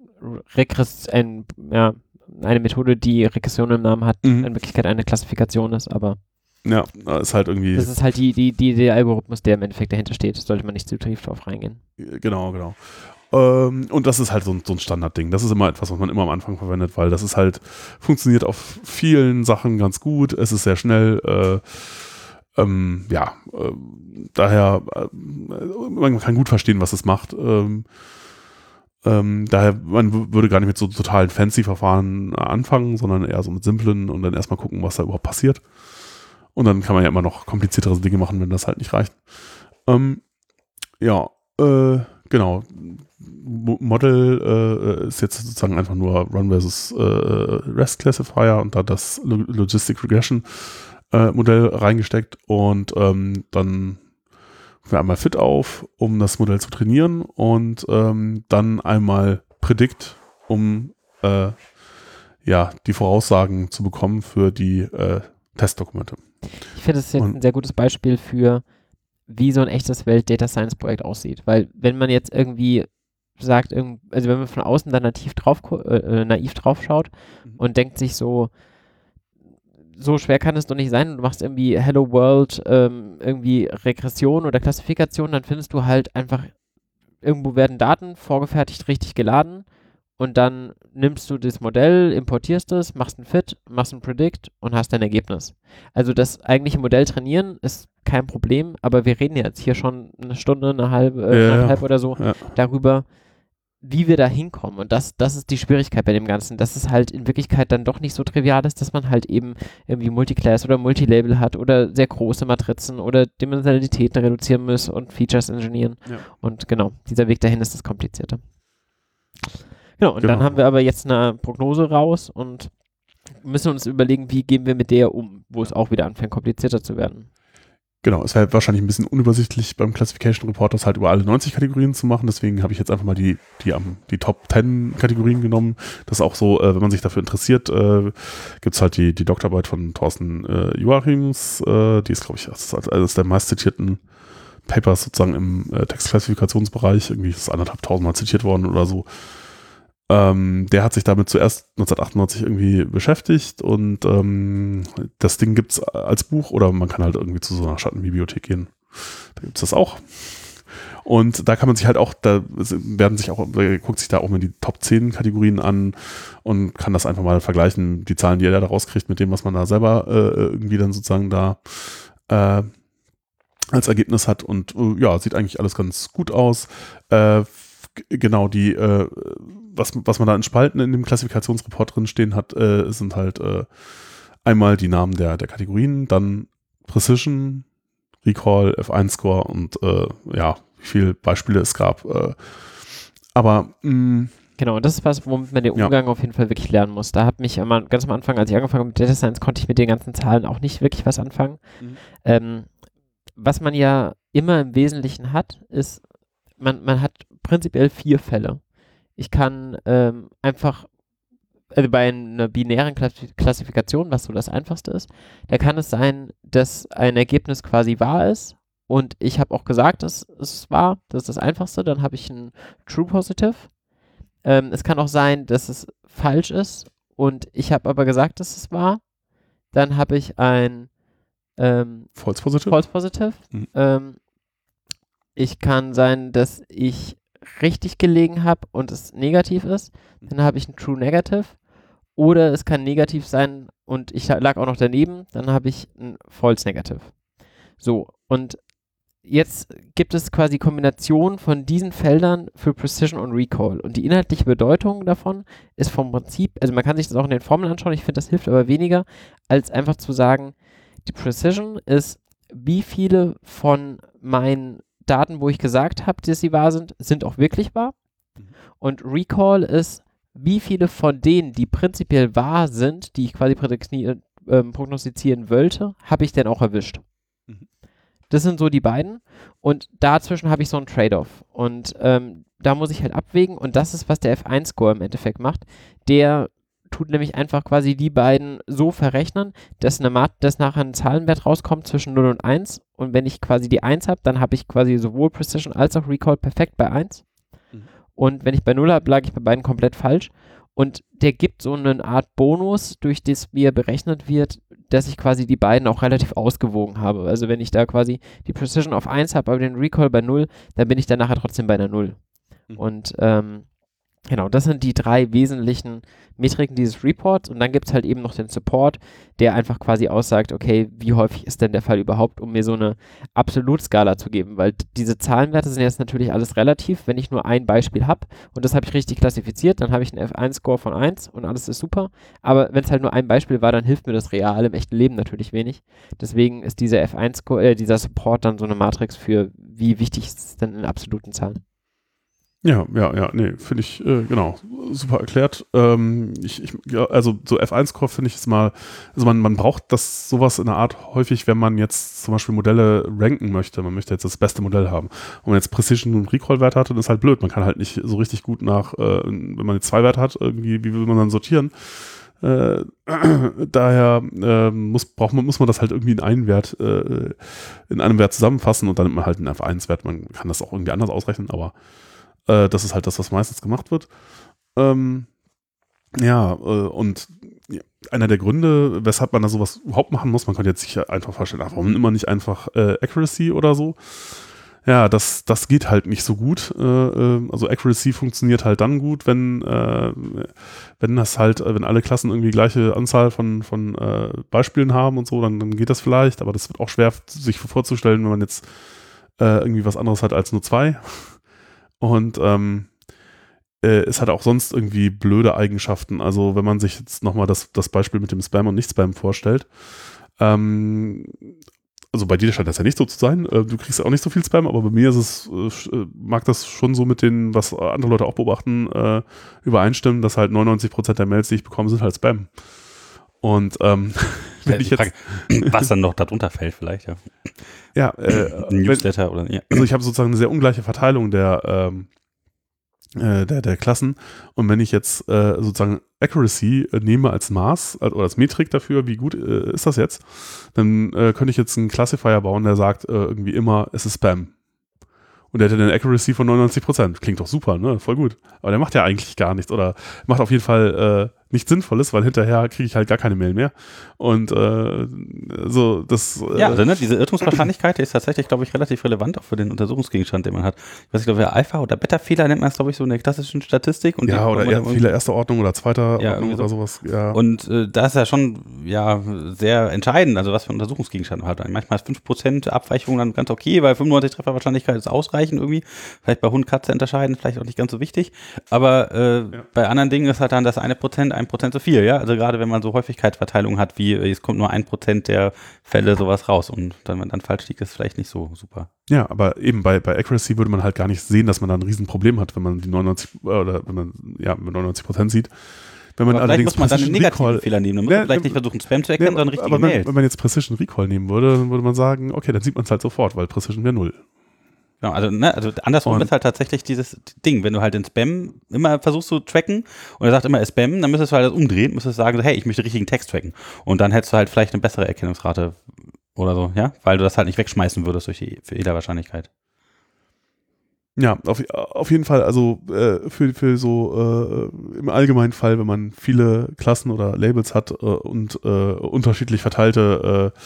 Regress, ein, ja, eine Methode, die Regression im Namen hat, mhm. in Wirklichkeit eine Klassifikation ist, aber. Ja, ist halt irgendwie. Das ist halt die, die, die, der Algorithmus, der im Endeffekt dahinter steht. Sollte man nicht zu tief drauf reingehen. Genau, genau. Ähm, und das ist halt so ein, so ein Standardding. Das ist immer etwas, was man immer am Anfang verwendet, weil das ist halt, funktioniert auf vielen Sachen ganz gut. Es ist sehr schnell. Äh, ähm, ja, äh, daher, äh, man kann gut verstehen, was es macht. Ähm, ähm, daher, man würde gar nicht mit so totalen Fancy-Verfahren anfangen, sondern eher so mit simplen und dann erstmal gucken, was da überhaupt passiert. Und dann kann man ja immer noch kompliziertere Dinge machen, wenn das halt nicht reicht. Ähm, ja, äh, genau. Model äh, ist jetzt sozusagen einfach nur Run versus äh, REST Classifier und da das Logistic Regression äh, Modell reingesteckt und ähm, dann wir einmal Fit auf, um das Modell zu trainieren und ähm, dann einmal Predict, um äh, ja die Voraussagen zu bekommen für die äh, Testdokumente. Ich finde, das ist jetzt und, ein sehr gutes Beispiel für, wie so ein echtes Welt-Data Science-Projekt aussieht. Weil, wenn man jetzt irgendwie sagt, also wenn man von außen dann nativ drauf, äh, äh, naiv drauf schaut mhm. und denkt sich so, so schwer kann es doch nicht sein. Du machst irgendwie Hello World, ähm, irgendwie Regression oder Klassifikation, dann findest du halt einfach, irgendwo werden Daten vorgefertigt richtig geladen und dann nimmst du das Modell, importierst es, machst ein Fit, machst ein Predict und hast dein Ergebnis. Also das eigentliche Modell trainieren ist kein Problem, aber wir reden jetzt hier schon eine Stunde, eine halbe, äh, ja, halb oder so ja. darüber, wie wir da hinkommen. Und das, das ist die Schwierigkeit bei dem Ganzen, dass es halt in Wirklichkeit dann doch nicht so trivial ist, dass man halt eben irgendwie Multiclass oder Multilabel hat oder sehr große Matrizen oder Dimensionalitäten reduzieren muss und Features ingenieren. Ja. Und genau, dieser Weg dahin ist das Komplizierte. Genau, und genau. dann haben wir aber jetzt eine Prognose raus und müssen uns überlegen, wie gehen wir mit der um, wo es auch wieder anfängt, komplizierter zu werden. Genau, es wäre wahrscheinlich ein bisschen unübersichtlich beim Classification Report das halt über alle 90 Kategorien zu machen. Deswegen habe ich jetzt einfach mal die, die, die Top 10 Kategorien genommen. Das ist auch so, äh, wenn man sich dafür interessiert, äh, gibt es halt die, die Doktorarbeit von Thorsten äh, Joachims. Äh, die ist, glaube ich, eines der meist zitierten Papers sozusagen im äh, Textklassifikationsbereich. Irgendwie ist es anderthalb tausendmal zitiert worden oder so. Ähm, der hat sich damit zuerst 1998 irgendwie beschäftigt und ähm, das Ding gibt es als Buch oder man kann halt irgendwie zu so einer Schattenbibliothek gehen. Da gibt es das auch. Und da kann man sich halt auch, da werden sich auch, guckt sich da auch mal die Top 10 Kategorien an und kann das einfach mal vergleichen, die Zahlen, die er da rauskriegt, mit dem, was man da selber äh, irgendwie dann sozusagen da äh, als Ergebnis hat. Und äh, ja, sieht eigentlich alles ganz gut aus. Äh, genau, die äh, was, was man da in Spalten in dem Klassifikationsreport drin stehen hat, äh, sind halt äh, einmal die Namen der, der Kategorien, dann Precision, Recall, F1-Score und äh, ja, wie viele Beispiele es gab. Äh, aber mh, mm, Genau, und das ist was, womit man den Umgang ja. auf jeden Fall wirklich lernen muss. Da hat mich immer, ganz am Anfang, als ich angefangen habe mit Data Science, konnte ich mit den ganzen Zahlen auch nicht wirklich was anfangen. Mhm. Ähm, was man ja immer im Wesentlichen hat, ist, man, man hat prinzipiell vier Fälle. Ich kann ähm, einfach, also bei einer binären Klassifikation, was so das Einfachste ist, da kann es sein, dass ein Ergebnis quasi wahr ist und ich habe auch gesagt, dass es wahr, das ist das Einfachste, dann habe ich ein True Positive. Ähm, es kann auch sein, dass es falsch ist und ich habe aber gesagt, dass es wahr. Dann habe ich ein ähm, False Positive. False Positive. Mhm. Ähm, ich kann sein, dass ich richtig gelegen habe und es negativ ist, dann habe ich ein True Negative. Oder es kann negativ sein und ich lag auch noch daneben, dann habe ich ein False Negative. So, und jetzt gibt es quasi Kombinationen von diesen Feldern für Precision und Recall. Und die inhaltliche Bedeutung davon ist vom Prinzip, also man kann sich das auch in den Formeln anschauen, ich finde, das hilft aber weniger, als einfach zu sagen, die Precision ist, wie viele von meinen Daten, wo ich gesagt habe, dass sie wahr sind, sind auch wirklich wahr. Mhm. Und Recall ist, wie viele von denen, die prinzipiell wahr sind, die ich quasi äh, prognostizieren wollte, habe ich denn auch erwischt. Mhm. Das sind so die beiden. Und dazwischen habe ich so einen Trade-off. Und ähm, da muss ich halt abwägen. Und das ist, was der F1-Score im Endeffekt macht. Der tut nämlich einfach quasi die beiden so verrechnen, dass, eine Mat dass nachher ein Zahlenwert rauskommt zwischen 0 und 1. Und wenn ich quasi die 1 habe, dann habe ich quasi sowohl Precision als auch Recall perfekt bei 1. Mhm. Und wenn ich bei 0 habe, lag ich bei beiden komplett falsch. Und der gibt so eine Art Bonus, durch das er berechnet wird, dass ich quasi die beiden auch relativ ausgewogen habe. Also wenn ich da quasi die Precision auf 1 habe, aber den Recall bei 0, dann bin ich dann nachher trotzdem bei einer 0. Mhm. Und ähm, Genau, das sind die drei wesentlichen Metriken dieses Reports. Und dann gibt es halt eben noch den Support, der einfach quasi aussagt, okay, wie häufig ist denn der Fall überhaupt, um mir so eine Absolutskala zu geben, weil diese Zahlenwerte sind jetzt natürlich alles relativ, wenn ich nur ein Beispiel habe und das habe ich richtig klassifiziert, dann habe ich einen F1-Score von 1 und alles ist super, aber wenn es halt nur ein Beispiel war, dann hilft mir das real im echten Leben natürlich wenig, deswegen ist dieser F1-Score, äh, dieser Support dann so eine Matrix für, wie wichtig ist es denn in absoluten Zahlen. Ja, ja, ja, nee, finde ich, äh, genau, super erklärt. Ähm, ich, ich, ja, also so F1-Core finde ich es mal, also man, man braucht das sowas in der Art häufig, wenn man jetzt zum Beispiel Modelle ranken möchte. Man möchte jetzt das beste Modell haben. Und man jetzt Precision und Recall-Werte hat, dann ist halt blöd. Man kann halt nicht so richtig gut nach, äh, wenn man jetzt zwei Werte hat, irgendwie, wie will man dann sortieren? Äh, [clears throat] daher äh, muss, braucht man, muss man das halt irgendwie in einen Wert, äh, in einem Wert zusammenfassen und dann nimmt man halt einen F1-Wert. Man kann das auch irgendwie anders ausrechnen, aber äh, das ist halt das, was meistens gemacht wird. Ähm, ja, äh, und einer der Gründe, weshalb man da sowas überhaupt machen muss, man könnte jetzt sich einfach vorstellen, ach, warum immer nicht einfach äh, Accuracy oder so? Ja, das, das geht halt nicht so gut. Äh, äh also Accuracy funktioniert halt dann gut, wenn, äh, wenn das halt, wenn alle Klassen irgendwie gleiche Anzahl von, von äh, Beispielen haben und so, dann, dann geht das vielleicht, aber das wird auch schwer sich vorzustellen, wenn man jetzt äh, irgendwie was anderes hat als nur zwei. Und ähm, äh, es hat auch sonst irgendwie blöde Eigenschaften. Also wenn man sich jetzt nochmal das, das Beispiel mit dem Spam und Nicht-Spam vorstellt, ähm, also bei dir scheint das ja nicht so zu sein. Äh, du kriegst auch nicht so viel Spam, aber bei mir ist es, äh, mag das schon so mit den, was andere Leute auch beobachten, äh, übereinstimmen, dass halt 99% der Mails, die ich bekomme, sind halt Spam. Und ähm, [laughs] wenn ich jetzt. Frage, was dann [clears throat] noch darunter fällt, vielleicht, ja. Ja, äh, [clears throat] Newsletter wenn, oder ja. Also ich habe sozusagen eine sehr ungleiche Verteilung der, ähm, äh, der, der Klassen. Und wenn ich jetzt äh, sozusagen Accuracy äh, nehme als Maß äh, oder als Metrik dafür, wie gut äh, ist das jetzt, dann äh, könnte ich jetzt einen Classifier bauen, der sagt irgendwie immer, es ist Spam. Und der hätte eine Accuracy von 99%. Klingt doch super, ne? Voll gut. Aber der macht ja eigentlich gar nichts oder macht auf jeden Fall nichts Sinnvolles, weil hinterher kriege ich halt gar keine Mail mehr. Und äh, so, das. Äh ja, also, ne, diese Irrtumswahrscheinlichkeit, die ist tatsächlich, glaube ich, relativ relevant auch für den Untersuchungsgegenstand, den man hat. Ich weiß nicht, ob Alpha- oder Beta-Fehler nennt man es, glaube ich, so in der klassischen Statistik. Und ja, oder eher Fehler erster Ordnung oder zweiter ja, Ordnung so. oder sowas. Ja. Und äh, da ist ja schon ja sehr entscheidend, also was für ein Untersuchungsgegenstand man hat. Manchmal ist 5% Abweichung dann ganz okay, weil 95 Trefferwahrscheinlichkeit ist ausreichend irgendwie. Vielleicht bei Hund, Katze unterscheiden, vielleicht auch nicht ganz so wichtig. Aber äh, ja. bei anderen Dingen ist halt dann das eine Prozent, ein Prozent zu viel, ja. Also gerade wenn man so Häufigkeitsverteilungen hat, wie es kommt nur ein Prozent der Fälle sowas raus und wenn man dann falsch liegt, ist vielleicht nicht so super. Ja, aber eben bei, bei Accuracy würde man halt gar nicht sehen, dass man da ein Riesenproblem hat, wenn man die 99 äh, oder wenn man ja mit 99 Prozent sieht. Wenn man aber allerdings muss man dann einen negativen Recall, Fehler nehmen. Dann muss man vielleicht nicht versuchen, Spam zu erkennen, sondern richtig Aber wenn, wenn, man jetzt Precision Recall nehmen würde, dann würde man sagen, okay, dann sieht man es halt sofort, weil Precision wäre null. Genau, also, ne, also andersrum und ist halt tatsächlich dieses Ding, wenn du halt den Spam immer versuchst zu tracken und er sagt immer, er Spam, dann müsstest du halt das umdrehen, müsstest sagen, hey, ich möchte richtigen Text tracken. Und dann hättest du halt vielleicht eine bessere Erkennungsrate oder so, ja, weil du das halt nicht wegschmeißen würdest durch die Fehlerwahrscheinlichkeit. Ja, auf, auf jeden Fall, also äh, für, für so äh, im allgemeinen Fall, wenn man viele Klassen oder Labels hat äh, und äh, unterschiedlich verteilte äh,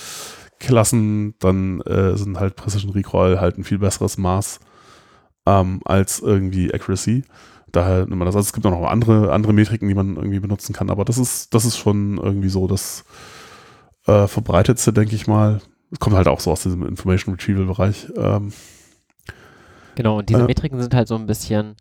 Klassen, dann äh, sind halt Precision Recall halt ein viel besseres Maß ähm, als irgendwie Accuracy. Daher nimmt man das. Also es gibt auch noch andere, andere Metriken, die man irgendwie benutzen kann, aber das ist, das ist schon irgendwie so das äh, verbreitetste, denke ich mal. Es kommt halt auch so aus diesem Information Retrieval-Bereich. Ähm, genau, und diese äh, Metriken sind halt so ein bisschen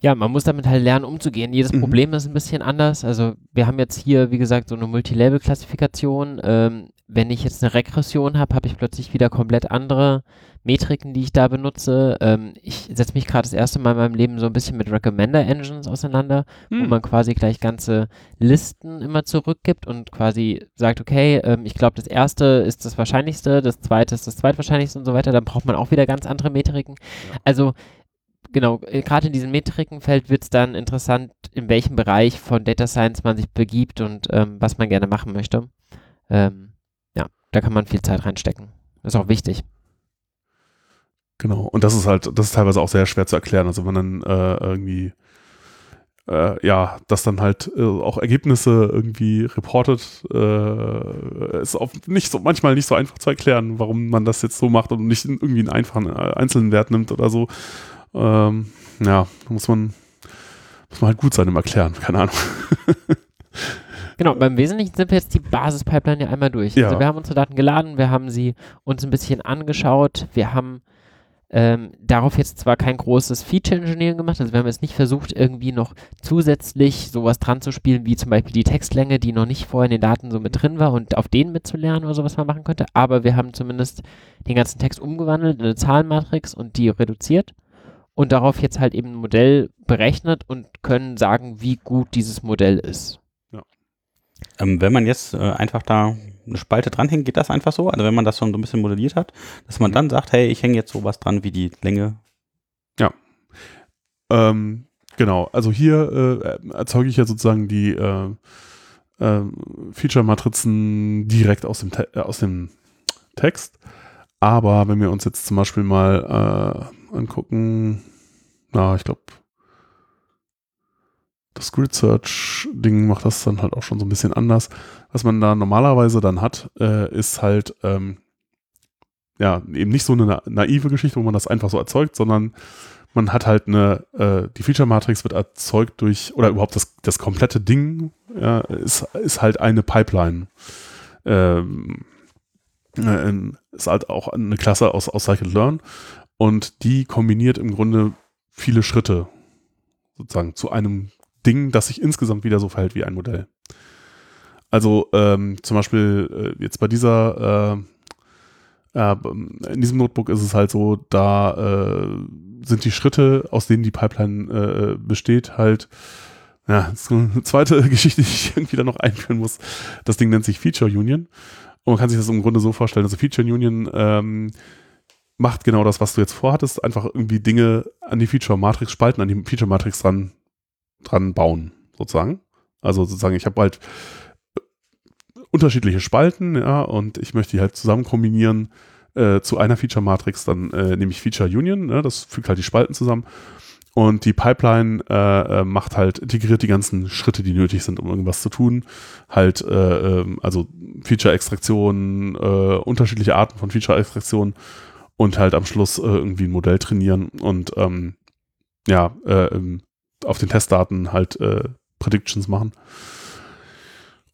ja, man muss damit halt lernen, umzugehen. Jedes mhm. Problem ist ein bisschen anders. Also wir haben jetzt hier, wie gesagt, so eine Multilabel-Klassifikation. Ähm, wenn ich jetzt eine Regression habe, habe ich plötzlich wieder komplett andere Metriken, die ich da benutze. Ähm, ich setze mich gerade das erste Mal in meinem Leben so ein bisschen mit Recommender-Engines auseinander, hm. wo man quasi gleich ganze Listen immer zurückgibt und quasi sagt, okay, ähm, ich glaube, das erste ist das Wahrscheinlichste, das zweite ist das zweitwahrscheinlichste und so weiter. Dann braucht man auch wieder ganz andere Metriken. Ja. Also genau, äh, gerade in diesem Metrikenfeld wird es dann interessant, in welchem Bereich von Data Science man sich begibt und ähm, was man gerne machen möchte. Ähm, da kann man viel Zeit reinstecken. Das ist auch wichtig. Genau, und das ist halt, das ist teilweise auch sehr schwer zu erklären. Also wenn dann äh, irgendwie äh, ja, dass dann halt äh, auch Ergebnisse irgendwie reportet, äh, ist auch nicht so, manchmal nicht so einfach zu erklären, warum man das jetzt so macht und nicht irgendwie einen einfachen äh, einzelnen Wert nimmt oder so. Ähm, ja, da muss man, muss man halt gut sein im Erklären, keine Ahnung. [laughs] Genau, beim Wesentlichen sind wir jetzt die Basispipeline ja einmal durch. Ja. Also wir haben unsere Daten geladen, wir haben sie uns ein bisschen angeschaut, wir haben ähm, darauf jetzt zwar kein großes Feature Engineering gemacht, also wir haben jetzt nicht versucht, irgendwie noch zusätzlich sowas dran zu spielen, wie zum Beispiel die Textlänge, die noch nicht vorher in den Daten so mit drin war und auf denen mitzulernen oder so, was man machen könnte, aber wir haben zumindest den ganzen Text umgewandelt in eine Zahlenmatrix und die reduziert und darauf jetzt halt eben ein Modell berechnet und können sagen, wie gut dieses Modell ist. Ähm, wenn man jetzt äh, einfach da eine Spalte dranhängen, geht das einfach so? Also wenn man das schon so ein bisschen modelliert hat, dass man dann sagt, hey, ich hänge jetzt sowas dran wie die Länge. Ja. Ähm, genau, also hier äh, erzeuge ich ja sozusagen die äh, äh, Feature-Matrizen direkt aus dem, äh, aus dem Text. Aber wenn wir uns jetzt zum Beispiel mal äh, angucken, na, ich glaube, das Grid Search Ding macht das dann halt auch schon so ein bisschen anders. Was man da normalerweise dann hat, äh, ist halt ähm, ja eben nicht so eine naive Geschichte, wo man das einfach so erzeugt, sondern man hat halt eine, äh, die Feature Matrix wird erzeugt durch, oder überhaupt das, das komplette Ding ja, ist, ist halt eine Pipeline. Ähm, äh, ist halt auch eine Klasse aus, aus Scikit-Learn und die kombiniert im Grunde viele Schritte sozusagen zu einem Ding, das sich insgesamt wieder so verhält wie ein Modell. Also ähm, zum Beispiel äh, jetzt bei dieser, äh, äh, in diesem Notebook ist es halt so, da äh, sind die Schritte, aus denen die Pipeline äh, besteht, halt, ja, das ist eine zweite [laughs] Geschichte, die ich irgendwie da noch einführen muss. Das Ding nennt sich Feature Union. Und man kann sich das im Grunde so vorstellen, also Feature Union ähm, macht genau das, was du jetzt vorhattest, einfach irgendwie Dinge an die Feature Matrix spalten, an die Feature Matrix dran dran bauen, sozusagen. Also sozusagen, ich habe halt äh, unterschiedliche Spalten, ja, und ich möchte die halt zusammen kombinieren äh, zu einer Feature-Matrix, dann äh, nehme ich Feature Union, ne, das fügt halt die Spalten zusammen. Und die Pipeline äh, äh macht halt, integriert die ganzen Schritte, die nötig sind, um irgendwas zu tun. Halt, äh, ähm, also Feature-Extraktion, unterschiedliche Arten von Feature-Extraktion und halt am Schluss irgendwie ein Modell trainieren und ähm, ja, ähm, auf den Testdaten halt äh, Predictions machen.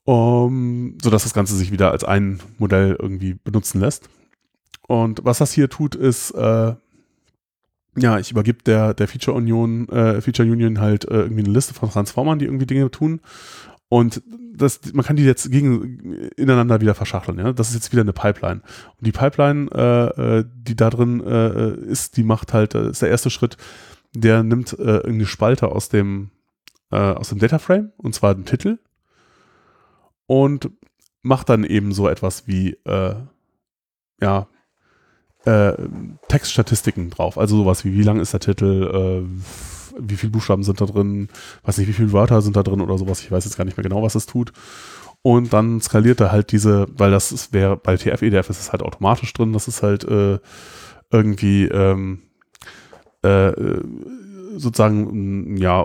Um, sodass das Ganze sich wieder als ein Modell irgendwie benutzen lässt. Und was das hier tut, ist, äh, ja, ich übergebe der, der Feature Union, äh, Feature Union halt äh, irgendwie eine Liste von Transformern, die irgendwie Dinge tun. Und das, man kann die jetzt gegen, ineinander wieder verschachteln. Ja? Das ist jetzt wieder eine Pipeline. Und die Pipeline, äh, äh die da drin äh, ist, die macht halt, ist der erste Schritt, der nimmt äh, irgendeine Spalte aus dem, äh, aus dem Dataframe, und zwar den Titel, und macht dann eben so etwas wie, äh, ja, äh, Textstatistiken drauf. Also sowas wie, wie lang ist der Titel, äh, wie viele Buchstaben sind da drin, weiß nicht, wie viele Wörter sind da drin oder sowas. Ich weiß jetzt gar nicht mehr genau, was es tut. Und dann skaliert er halt diese, weil das wäre bei TF, EDF ist es halt automatisch drin, das ist halt äh, irgendwie, ähm, äh, sozusagen ja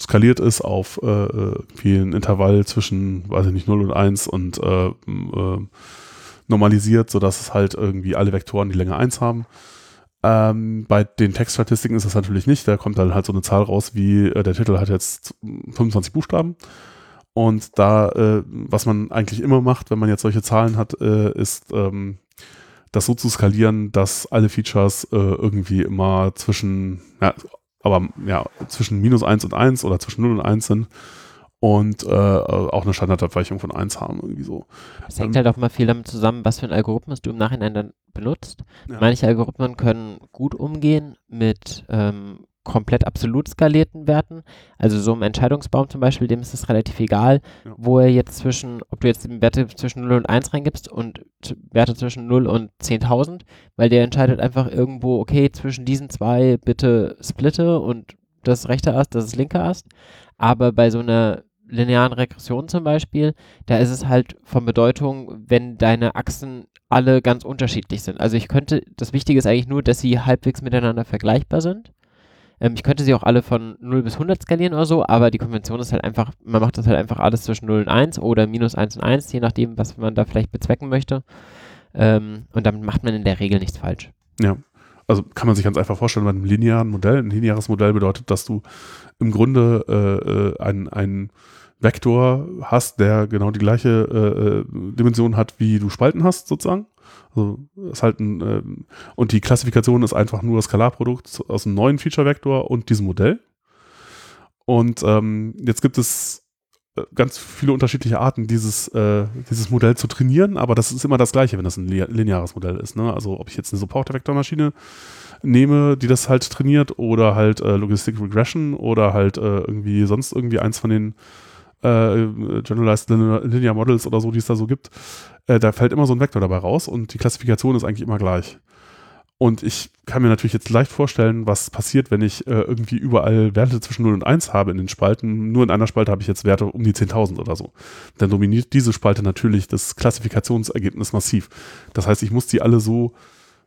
skaliert ist auf äh, irgendwie ein Intervall zwischen, weiß ich nicht, 0 und 1 und äh, äh, normalisiert, sodass es halt irgendwie alle Vektoren die Länge 1 haben. Ähm, bei den Textstatistiken ist das natürlich nicht. Da kommt dann halt so eine Zahl raus, wie äh, der Titel hat jetzt 25 Buchstaben. Und da, äh, was man eigentlich immer macht, wenn man jetzt solche Zahlen hat, äh, ist ähm, das so zu skalieren, dass alle Features äh, irgendwie immer zwischen, ja, aber ja, zwischen minus 1 und 1 oder zwischen 0 und 1 sind und äh, auch eine Standardabweichung von 1 haben, irgendwie so. Es hängt ähm, halt auch mal viel damit zusammen, was für ein Algorithmus du im Nachhinein dann benutzt. Ja. Manche Algorithmen können gut umgehen mit ähm, komplett absolut skalierten Werten. Also so ein Entscheidungsbaum zum Beispiel, dem ist es relativ egal, ja. wo er jetzt zwischen, ob du jetzt Werte zwischen 0 und 1 reingibst und Werte zwischen 0 und 10.000, weil der entscheidet einfach irgendwo, okay, zwischen diesen zwei bitte splitte und das rechte Ast, das ist linke Ast. Aber bei so einer linearen Regression zum Beispiel, da ist es halt von Bedeutung, wenn deine Achsen alle ganz unterschiedlich sind. Also ich könnte, das Wichtige ist eigentlich nur, dass sie halbwegs miteinander vergleichbar sind. Ähm, ich könnte sie auch alle von 0 bis 100 skalieren oder so, aber die Konvention ist halt einfach, man macht das halt einfach alles zwischen 0 und 1 oder minus 1 und 1, je nachdem, was man da vielleicht bezwecken möchte. Ähm, und damit macht man in der Regel nichts falsch. Ja, also kann man sich ganz einfach vorstellen, bei einem linearen Modell, ein lineares Modell bedeutet, dass du im Grunde äh, äh ein, ein Vektor hast, der genau die gleiche äh, äh, Dimension hat, wie du Spalten hast, sozusagen. Also ist halt ein, äh, und die Klassifikation ist einfach nur das Skalarprodukt aus einem neuen Feature-Vektor und diesem Modell. Und ähm, jetzt gibt es äh, ganz viele unterschiedliche Arten, dieses, äh, dieses Modell zu trainieren, aber das ist immer das Gleiche, wenn das ein lineares Modell ist. Ne? Also ob ich jetzt eine Supporter-Vektormaschine nehme, die das halt trainiert, oder halt äh, Logistic Regression oder halt äh, irgendwie sonst irgendwie eins von den äh, Generalized Linear Models oder so, die es da so gibt, äh, da fällt immer so ein Vektor dabei raus und die Klassifikation ist eigentlich immer gleich. Und ich kann mir natürlich jetzt leicht vorstellen, was passiert, wenn ich äh, irgendwie überall Werte zwischen 0 und 1 habe in den Spalten. Nur in einer Spalte habe ich jetzt Werte um die 10.000 oder so. Dann dominiert diese Spalte natürlich das Klassifikationsergebnis massiv. Das heißt, ich muss die alle so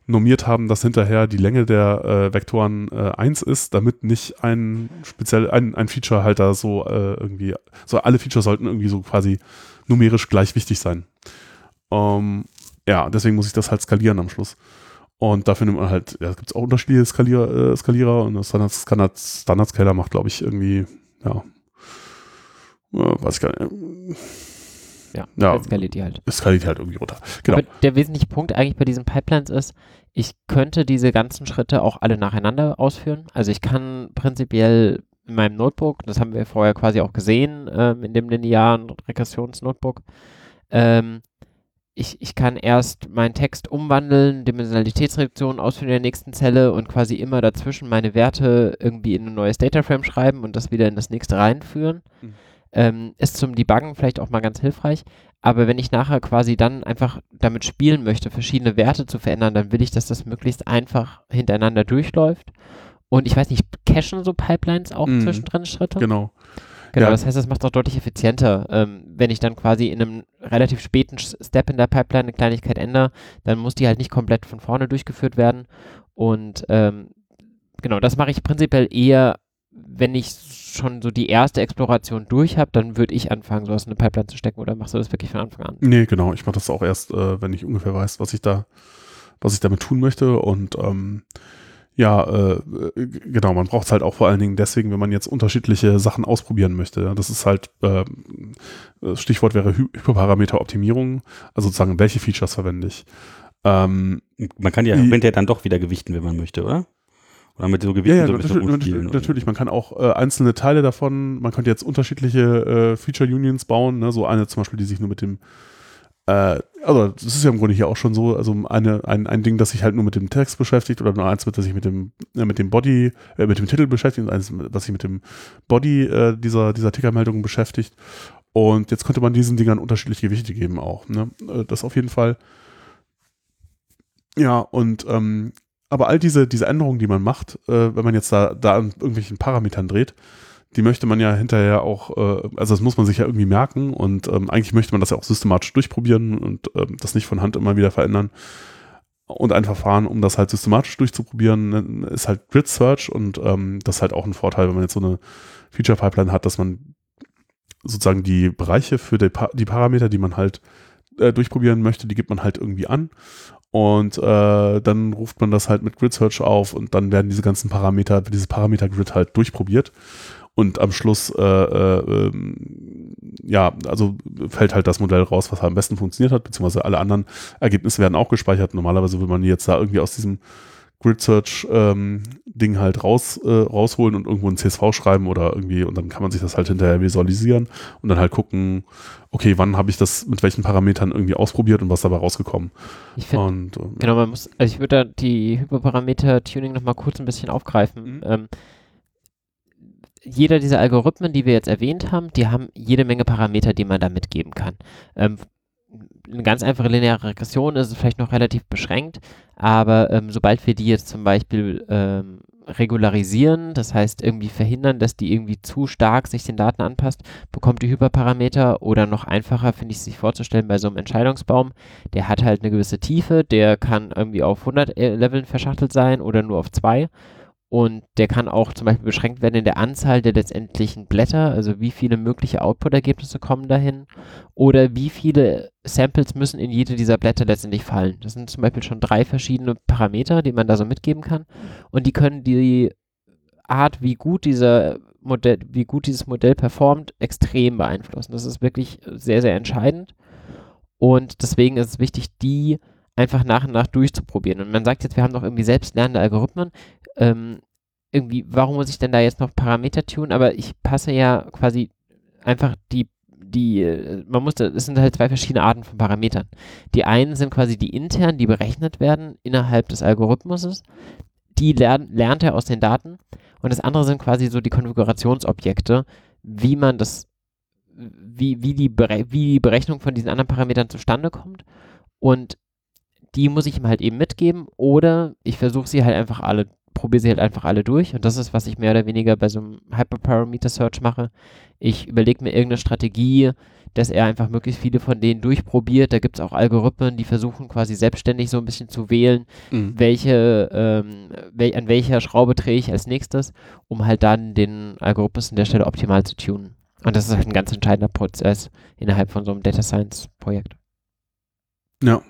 normiert haben, dass hinterher die Länge der äh, Vektoren äh, 1 ist, damit nicht ein speziell ein, ein Feature halt da so äh, irgendwie, so alle Features sollten irgendwie so quasi numerisch gleich wichtig sein. Ähm, ja, deswegen muss ich das halt skalieren am Schluss. Und dafür nimmt man halt, ja, gibt auch unterschiedliche Skalier, äh, Skalierer und das Standard, Standard, Standard Scaler macht, glaube ich, irgendwie, ja, weiß ich gar nicht ja, ja skaliert die halt. Skaliert die halt irgendwie runter. Genau. Aber der wesentliche Punkt eigentlich bei diesen Pipelines ist, ich könnte diese ganzen Schritte auch alle nacheinander ausführen. Also ich kann prinzipiell in meinem Notebook, das haben wir vorher quasi auch gesehen, ähm, in dem linearen Regressionsnotebook, ähm, ich, ich kann erst meinen Text umwandeln, Dimensionalitätsreduktion ausführen in der nächsten Zelle und quasi immer dazwischen meine Werte irgendwie in ein neues Dataframe schreiben und das wieder in das nächste reinführen. Mhm ähm, ist zum Debuggen vielleicht auch mal ganz hilfreich. Aber wenn ich nachher quasi dann einfach damit spielen möchte, verschiedene Werte zu verändern, dann will ich, dass das möglichst einfach hintereinander durchläuft. Und ich weiß nicht, cachen so Pipelines auch mm, zwischendrin Schritte? Genau. Genau, ja. das heißt, das macht es auch deutlich effizienter. Ähm, wenn ich dann quasi in einem relativ späten Step in der Pipeline eine Kleinigkeit ändere, dann muss die halt nicht komplett von vorne durchgeführt werden. Und ähm, genau, das mache ich prinzipiell eher, wenn ich schon so die erste Exploration durch habe, dann würde ich anfangen, sowas in eine Pipeline zu stecken oder machst du das wirklich von Anfang an? Nee, genau. Ich mache das auch erst, äh, wenn ich ungefähr weiß, was ich da, was ich damit tun möchte. Und ähm, ja, äh, genau, man braucht es halt auch vor allen Dingen deswegen, wenn man jetzt unterschiedliche Sachen ausprobieren möchte. Das ist halt, äh, Stichwort wäre Hy Hyperparameteroptimierung, also sozusagen, welche Features verwende ich. Ähm, man kann ja hinterher dann doch wieder gewichten, wenn man möchte, oder? Oder mit so Gewichten ja, ja, so natürlich, natürlich, natürlich, man kann auch äh, einzelne Teile davon, man könnte jetzt unterschiedliche äh, Feature Unions bauen, ne? so eine zum Beispiel, die sich nur mit dem äh, also das ist ja im Grunde hier auch schon so, also eine, ein, ein Ding, das sich halt nur mit dem Text beschäftigt oder nur eins, das sich mit dem, äh, mit dem Body, äh, mit dem Titel beschäftigt und eins, was sich mit dem Body äh, dieser, dieser Tickermeldung beschäftigt. Und jetzt könnte man diesen Dingern unterschiedliche Gewichte geben auch. Ne? Äh, das auf jeden Fall. Ja, und ähm, aber all diese, diese Änderungen, die man macht, äh, wenn man jetzt da, da an irgendwelchen Parametern dreht, die möchte man ja hinterher auch, äh, also das muss man sich ja irgendwie merken und ähm, eigentlich möchte man das ja auch systematisch durchprobieren und ähm, das nicht von Hand immer wieder verändern. Und ein Verfahren, um das halt systematisch durchzuprobieren, ne, ist halt Grid Search und ähm, das ist halt auch ein Vorteil, wenn man jetzt so eine Feature Pipeline hat, dass man sozusagen die Bereiche für die, pa die Parameter, die man halt äh, durchprobieren möchte, die gibt man halt irgendwie an und äh, dann ruft man das halt mit Grid Search auf und dann werden diese ganzen Parameter, dieses Parameter-Grid halt durchprobiert. Und am Schluss, äh, äh, ähm, ja, also fällt halt das Modell raus, was am besten funktioniert hat, beziehungsweise alle anderen Ergebnisse werden auch gespeichert. Normalerweise will man jetzt da irgendwie aus diesem Grid Search ähm, Ding halt raus, äh, rausholen und irgendwo ein CSV schreiben oder irgendwie und dann kann man sich das halt hinterher visualisieren und dann halt gucken, okay, wann habe ich das mit welchen Parametern irgendwie ausprobiert und was dabei rausgekommen. Ich find, und, äh, genau, man muss, also ich würde da die Hyperparameter-Tuning nochmal kurz ein bisschen aufgreifen. Mhm. Ähm, jeder dieser Algorithmen, die wir jetzt erwähnt haben, die haben jede Menge Parameter, die man da mitgeben kann. Ähm, eine ganz einfache lineare Regression ist vielleicht noch relativ beschränkt, aber ähm, sobald wir die jetzt zum Beispiel ähm, regularisieren, das heißt irgendwie verhindern, dass die irgendwie zu stark sich den Daten anpasst, bekommt die Hyperparameter oder noch einfacher finde ich es sich vorzustellen bei so einem Entscheidungsbaum, der hat halt eine gewisse Tiefe, der kann irgendwie auf 100 Leveln verschachtelt sein oder nur auf zwei und der kann auch zum Beispiel beschränkt werden in der Anzahl der letztendlichen Blätter, also wie viele mögliche Output-Ergebnisse kommen dahin oder wie viele Samples müssen in jede dieser Blätter letztendlich fallen. Das sind zum Beispiel schon drei verschiedene Parameter, die man da so mitgeben kann und die können die Art, wie gut dieser Modell, wie gut dieses Modell performt, extrem beeinflussen. Das ist wirklich sehr, sehr entscheidend und deswegen ist es wichtig, die einfach nach und nach durchzuprobieren. Und man sagt jetzt, wir haben doch irgendwie selbstlernende Algorithmen ähm, irgendwie, warum muss ich denn da jetzt noch Parameter tun? Aber ich passe ja quasi einfach die, die, äh, man muss, es sind halt zwei verschiedene Arten von Parametern. Die einen sind quasi die internen, die berechnet werden innerhalb des Algorithmuses. Die lern, lernt er aus den Daten. Und das andere sind quasi so die Konfigurationsobjekte, wie man das, wie, wie, die, wie die Berechnung von diesen anderen Parametern zustande kommt. Und die muss ich ihm halt eben mitgeben oder ich versuche sie halt einfach alle probiere sie halt einfach alle durch und das ist, was ich mehr oder weniger bei so einem Hyperparameter Search mache. Ich überlege mir irgendeine Strategie, dass er einfach möglichst viele von denen durchprobiert. Da gibt es auch Algorithmen, die versuchen quasi selbstständig so ein bisschen zu wählen, mhm. welche, ähm, wel an welcher Schraube drehe ich als nächstes, um halt dann den Algorithmus an der Stelle optimal zu tunen. Und das ist halt ein ganz entscheidender Prozess innerhalb von so einem Data Science Projekt. Ja,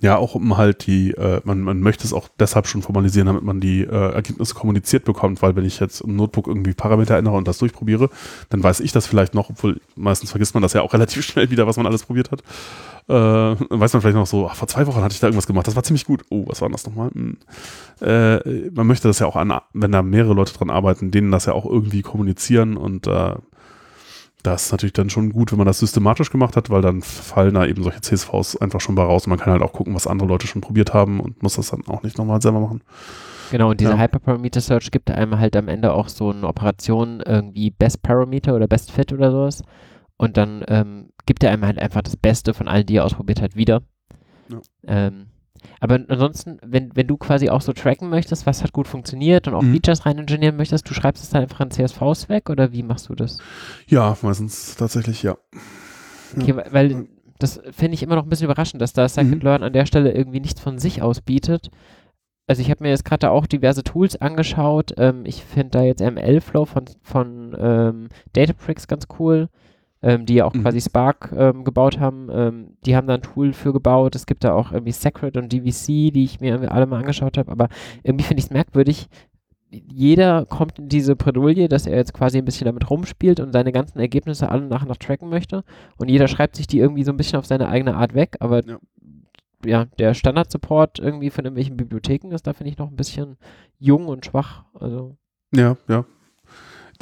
ja, auch um halt die, äh, man, man möchte es auch deshalb schon formalisieren, damit man die äh, Ergebnisse kommuniziert bekommt, weil wenn ich jetzt im Notebook irgendwie Parameter ändere und das durchprobiere, dann weiß ich das vielleicht noch, obwohl meistens vergisst man das ja auch [laughs] relativ schnell wieder, was man alles probiert hat. Äh, weiß man vielleicht noch so, ach, vor zwei Wochen hatte ich da irgendwas gemacht, das war ziemlich gut. Oh, was war das nochmal? Hm. Äh, man möchte das ja auch an, wenn da mehrere Leute dran arbeiten, denen das ja auch irgendwie kommunizieren und äh, das ist natürlich dann schon gut, wenn man das systematisch gemacht hat, weil dann fallen da eben solche CSVs einfach schon bei raus und man kann halt auch gucken, was andere Leute schon probiert haben und muss das dann auch nicht nochmal selber machen. Genau, und diese ja. Hyperparameter Search gibt einem halt am Ende auch so eine Operation irgendwie Best Parameter oder Best Fit oder sowas. Und dann ähm, gibt er einem halt einfach das Beste von allen, die er ausprobiert hat, wieder. Ja. Ähm, aber ansonsten, wenn, wenn du quasi auch so tracken möchtest, was hat gut funktioniert und auch mhm. Features rein ingenieren möchtest, du schreibst es dann einfach in CSVs weg oder wie machst du das? Ja, meistens tatsächlich, ja. Okay, ja. weil das finde ich immer noch ein bisschen überraschend, dass da Scikit-Learn mhm. an der Stelle irgendwie nichts von sich aus bietet. Also ich habe mir jetzt gerade auch diverse Tools angeschaut. Ähm, ich finde da jetzt ML-Flow von, von ähm, Databricks ganz cool ähm, die ja auch mhm. quasi Spark ähm, gebaut haben. Ähm, die haben da ein Tool für gebaut. Es gibt da auch irgendwie Sacred und DVC, die ich mir alle mal angeschaut habe. Aber irgendwie finde ich es merkwürdig. Jeder kommt in diese Bredouille, dass er jetzt quasi ein bisschen damit rumspielt und seine ganzen Ergebnisse alle nach und nach tracken möchte. Und jeder schreibt sich die irgendwie so ein bisschen auf seine eigene Art weg. Aber ja, ja der Standard-Support irgendwie von irgendwelchen Bibliotheken ist da, finde ich, noch ein bisschen jung und schwach. Also. Ja, ja,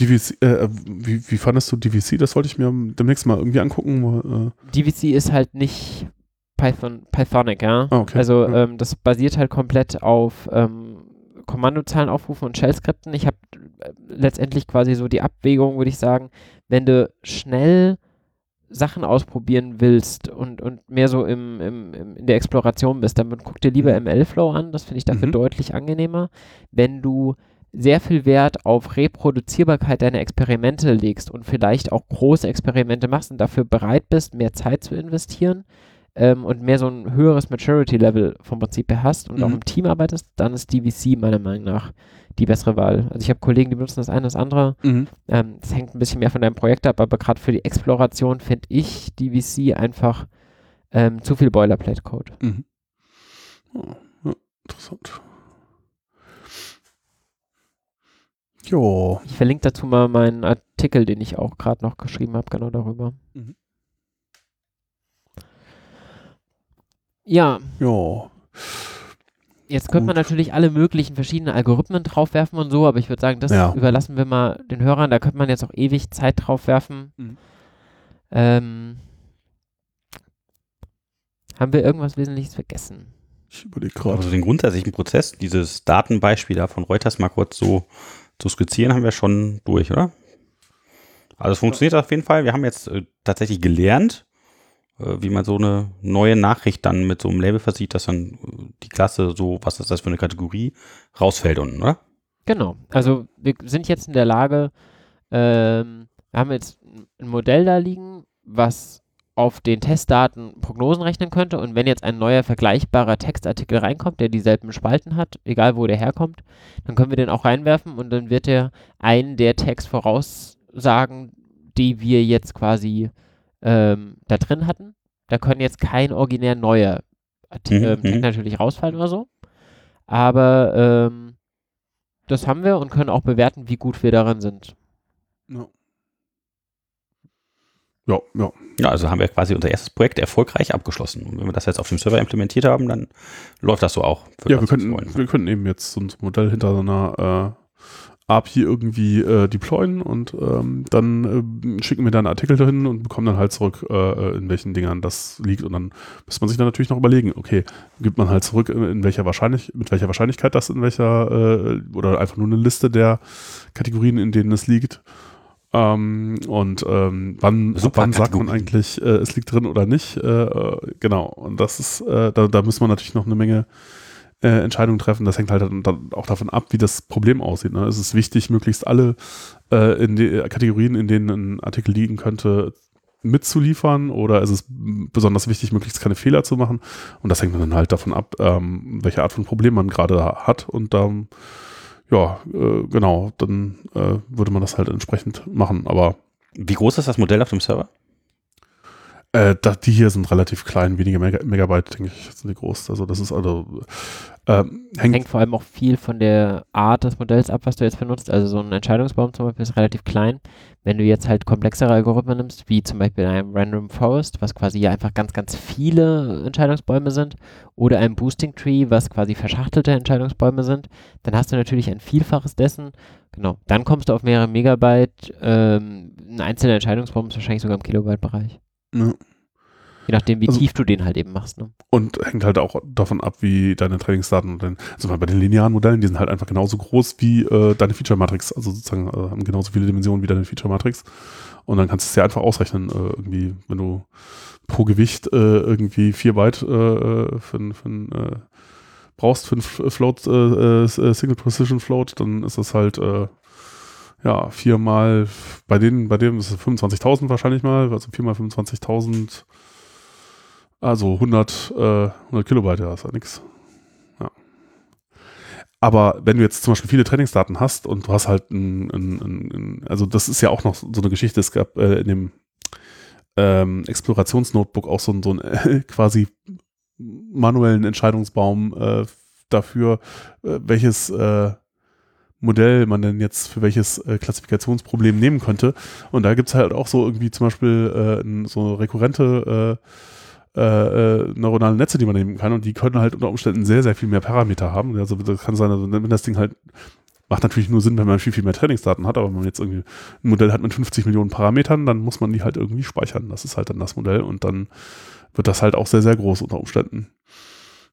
DVC, äh, wie, wie fandest du DVC? Das wollte ich mir demnächst mal irgendwie angucken. Äh. DVC ist halt nicht Python, Pythonic, ja. Ah, okay. Also ja. ähm, das basiert halt komplett auf ähm, Kommandozahlen aufrufen und Shell-Skripten. Ich habe äh, letztendlich quasi so die Abwägung, würde ich sagen, wenn du schnell Sachen ausprobieren willst und, und mehr so im, im, im, in der Exploration bist, dann guck dir lieber ML-Flow mhm. an. Das finde ich dafür mhm. deutlich angenehmer. Wenn du sehr viel Wert auf Reproduzierbarkeit deiner Experimente legst und vielleicht auch große Experimente machst und dafür bereit bist, mehr Zeit zu investieren ähm, und mehr so ein höheres Maturity-Level vom Prinzip her hast und mhm. auch im Team arbeitest, dann ist DVC meiner Meinung nach die bessere Wahl. Also ich habe Kollegen, die benutzen das eine, das andere. Mhm. Ähm, das hängt ein bisschen mehr von deinem Projekt ab, aber gerade für die Exploration finde ich DVC einfach ähm, zu viel Boilerplate-Code. Mhm. Oh, ja, interessant. Jo. Ich verlinke dazu mal meinen Artikel, den ich auch gerade noch geschrieben habe, genau darüber. Mhm. Ja. Ja. Jetzt könnte man natürlich alle möglichen verschiedenen Algorithmen draufwerfen und so, aber ich würde sagen, das ja. überlassen wir mal den Hörern. Da könnte man jetzt auch ewig Zeit draufwerfen. Mhm. Ähm, haben wir irgendwas Wesentliches vergessen? Ich überlege gerade. Also den grundsätzlichen Prozess, dieses Datenbeispiel da von Reuters mal kurz so zu skizzieren, haben wir schon durch, oder? Also es funktioniert auf jeden Fall. Wir haben jetzt äh, tatsächlich gelernt, äh, wie man so eine neue Nachricht dann mit so einem Label versieht, dass dann äh, die Klasse so, was ist das für eine Kategorie, rausfällt unten, oder? Genau. Also wir sind jetzt in der Lage, ähm, wir haben jetzt ein Modell da liegen, was auf den Testdaten Prognosen rechnen könnte und wenn jetzt ein neuer vergleichbarer Textartikel reinkommt, der dieselben Spalten hat, egal wo der herkommt, dann können wir den auch reinwerfen und dann wird er einen der Tags voraussagen, die wir jetzt quasi ähm, da drin hatten. Da können jetzt kein originär neuer mhm, ähm, mhm. natürlich rausfallen oder so. Aber ähm, das haben wir und können auch bewerten, wie gut wir daran sind. Ja. Ja, ja. Ja, also haben wir quasi unser erstes Projekt erfolgreich abgeschlossen. Und wenn wir das jetzt auf dem Server implementiert haben, dann läuft das so auch. Ja, wir könnten, wir könnten eben jetzt so ein Modell hinter so einer äh, API irgendwie äh, deployen und ähm, dann äh, schicken wir da einen Artikel dahin und bekommen dann halt zurück, äh, in welchen Dingern das liegt. Und dann muss man sich dann natürlich noch überlegen, okay, gibt man halt zurück, in welcher wahrscheinlich, mit welcher Wahrscheinlichkeit das in welcher, äh, oder einfach nur eine Liste der Kategorien, in denen es liegt. Ähm, und ähm, wann, wann sagt man eigentlich, äh, es liegt drin oder nicht? Äh, äh, genau. Und das ist, äh, da, da muss man natürlich noch eine Menge äh, Entscheidungen treffen. Das hängt halt dann auch davon ab, wie das Problem aussieht. Ne? Es ist wichtig, möglichst alle äh, in die Kategorien, in denen ein Artikel liegen könnte, mitzuliefern oder ist es besonders wichtig, möglichst keine Fehler zu machen? Und das hängt dann halt davon ab, ähm, welche Art von Problem man gerade hat und ähm, ja, äh, genau, dann äh, würde man das halt entsprechend machen. Aber wie groß ist das Modell auf dem Server? Äh, die hier sind relativ klein, wenige Mega Megabyte, denke ich, sind die groß. Also das ist also äh, hängt, hängt, vor allem auch viel von der Art des Modells ab, was du jetzt benutzt. Also so ein Entscheidungsbaum zum Beispiel ist relativ klein. Wenn du jetzt halt komplexere Algorithmen nimmst, wie zum Beispiel einem Random Forest, was quasi einfach ganz, ganz viele Entscheidungsbäume sind, oder einem Boosting Tree, was quasi verschachtelte Entscheidungsbäume sind, dann hast du natürlich ein Vielfaches dessen. Genau. Dann kommst du auf mehrere Megabyte. Ähm, ein einzelner Entscheidungsbaum ist wahrscheinlich sogar im Kilobyte-Bereich. Ja. Je nachdem, wie also, tief du den halt eben machst. Ne? Und hängt halt auch davon ab, wie deine Trainingsdaten und dann, also bei den linearen Modellen, die sind halt einfach genauso groß wie äh, deine Feature-Matrix, also sozusagen äh, haben genauso viele Dimensionen wie deine Feature-Matrix. Und dann kannst du es ja einfach ausrechnen, äh, irgendwie, wenn du pro Gewicht äh, irgendwie vier Byte äh, äh, für, für äh, brauchst für ein Float, Single Precision Float, dann ist das halt ja, viermal, bei denen, bei dem ist es 25.000 wahrscheinlich mal, also viermal 25.000, also 100, äh, 100 Kilobyte, ja, ist ja nix. Ja. Aber wenn du jetzt zum Beispiel viele Trainingsdaten hast und du hast halt ein, ein, ein also das ist ja auch noch so eine Geschichte, es gab äh, in dem ähm, Explorationsnotebook auch so, ein, so ein äh, [laughs] quasi manuellen Entscheidungsbaum äh, dafür, äh, welches äh, Modell man denn jetzt für welches äh, Klassifikationsproblem nehmen könnte. Und da gibt es halt auch so irgendwie zum Beispiel äh, so rekurrente äh, äh, neuronale Netze, die man nehmen kann. Und die können halt unter Umständen sehr, sehr viel mehr Parameter haben. Also das kann sein, also wenn das Ding halt macht natürlich nur Sinn, wenn man viel, viel mehr Trainingsdaten hat, aber wenn man jetzt irgendwie ein Modell hat mit 50 Millionen Parametern, dann muss man die halt irgendwie speichern. Das ist halt dann das Modell und dann wird das halt auch sehr, sehr groß unter Umständen.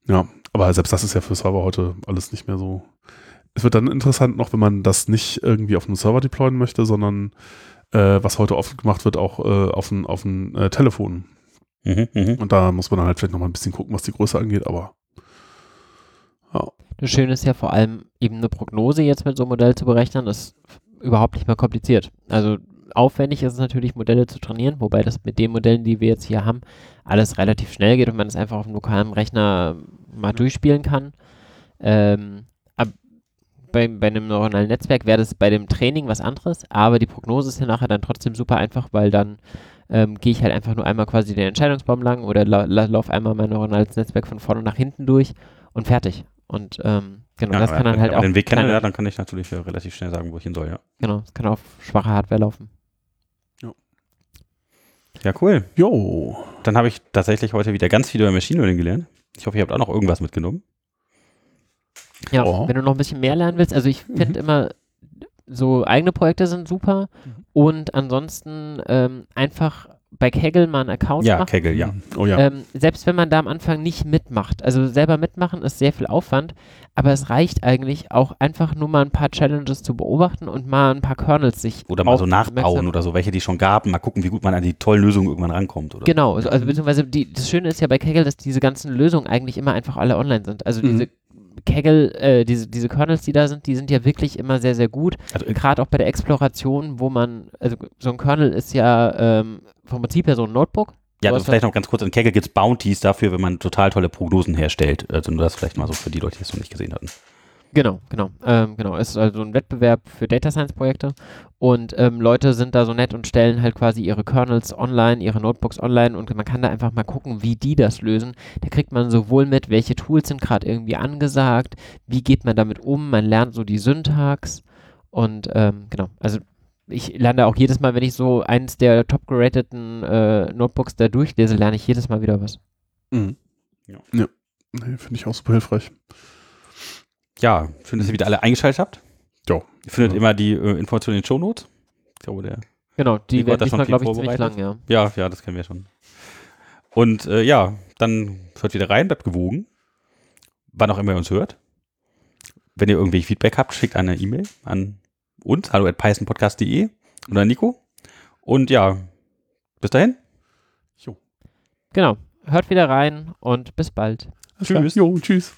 Ja, aber selbst das ist ja für Server heute alles nicht mehr so es wird dann interessant noch, wenn man das nicht irgendwie auf einem Server deployen möchte, sondern äh, was heute oft gemacht wird, auch äh, auf ein, auf ein äh, Telefon. Mhm, mh. Und da muss man dann halt vielleicht noch mal ein bisschen gucken, was die Größe angeht, aber ja. Das Schöne ist ja vor allem eben eine Prognose jetzt mit so einem Modell zu berechnen, ist überhaupt nicht mehr kompliziert. Also aufwendig ist es natürlich, Modelle zu trainieren, wobei das mit den Modellen, die wir jetzt hier haben, alles relativ schnell geht und man es einfach auf einem lokalen Rechner mal durchspielen kann. Ähm, bei, bei einem neuronalen Netzwerk wäre das bei dem Training was anderes, aber die Prognose ist ja nachher dann trotzdem super einfach, weil dann ähm, gehe ich halt einfach nur einmal quasi den Entscheidungsbaum lang oder la la laufe einmal mein neuronales Netzwerk von vorne nach hinten durch und fertig. Und ähm, genau, ja, das kann dann halt auch. Wenn den Weg kenne, ja, dann kann ich natürlich äh, relativ schnell sagen, wo ich hin soll, ja. Genau, es kann auf schwache Hardware laufen. Ja. Ja, cool. Jo. Dann habe ich tatsächlich heute wieder ganz viel über Machine Learning gelernt. Ich hoffe, ihr habt auch noch irgendwas mitgenommen. Ja, oh. wenn du noch ein bisschen mehr lernen willst. Also ich finde mhm. immer, so eigene Projekte sind super mhm. und ansonsten ähm, einfach bei Kaggle mal einen Account ja, machen. Kaggle, ja. Oh ja. Ähm, selbst wenn man da am Anfang nicht mitmacht. Also selber mitmachen ist sehr viel Aufwand, aber es reicht eigentlich auch einfach nur mal ein paar Challenges zu beobachten und mal ein paar Kernels sich Oder mal so nachbauen oder so, welche die schon gab, mal gucken, wie gut man an die tollen Lösungen irgendwann rankommt. Oder? Genau, also, also beziehungsweise die, das Schöne ist ja bei Kaggle, dass diese ganzen Lösungen eigentlich immer einfach alle online sind. Also mhm. diese Kaggle, äh, diese, diese Kernels, die da sind, die sind ja wirklich immer sehr, sehr gut. Also, Gerade auch bei der Exploration, wo man, also so ein Kernel ist ja ähm, vom Prinzip her so ein Notebook. Ja, also vielleicht noch ganz kurz, in Kaggle gibt es Bounties dafür, wenn man total tolle Prognosen herstellt. Also nur das vielleicht mal so für die Leute, die es noch nicht gesehen hatten. Genau, genau. Ähm, genau. Es ist also ein Wettbewerb für Data Science Projekte und ähm, Leute sind da so nett und stellen halt quasi ihre Kernels online, ihre Notebooks online und man kann da einfach mal gucken, wie die das lösen. Da kriegt man sowohl mit, welche Tools sind gerade irgendwie angesagt, wie geht man damit um, man lernt so die Syntax und ähm, genau. Also ich lerne auch jedes Mal, wenn ich so eins der top gerateten äh, Notebooks da durchlese, lerne ich jedes Mal wieder was. Mhm. Ja. ja. Nee, finde ich auch super hilfreich ja, schön, dass ihr wieder alle eingeschaltet habt. Ja. Ihr findet ja. immer die äh, Informationen in den Shownotes. Ich glaube, der. Genau, die werden diesmal, glaube ich, ziemlich lang, ja. Ja, ja, das kennen wir schon. Und äh, ja, dann hört wieder rein, bleibt gewogen. Wann auch immer ihr uns hört. Wenn ihr irgendwie Feedback habt, schickt eine E-Mail an uns, hallo at pythonpodcast.de oder Nico. Und ja, bis dahin. Jo. Genau. Hört wieder rein und bis bald. Tschüss. Jo, tschüss.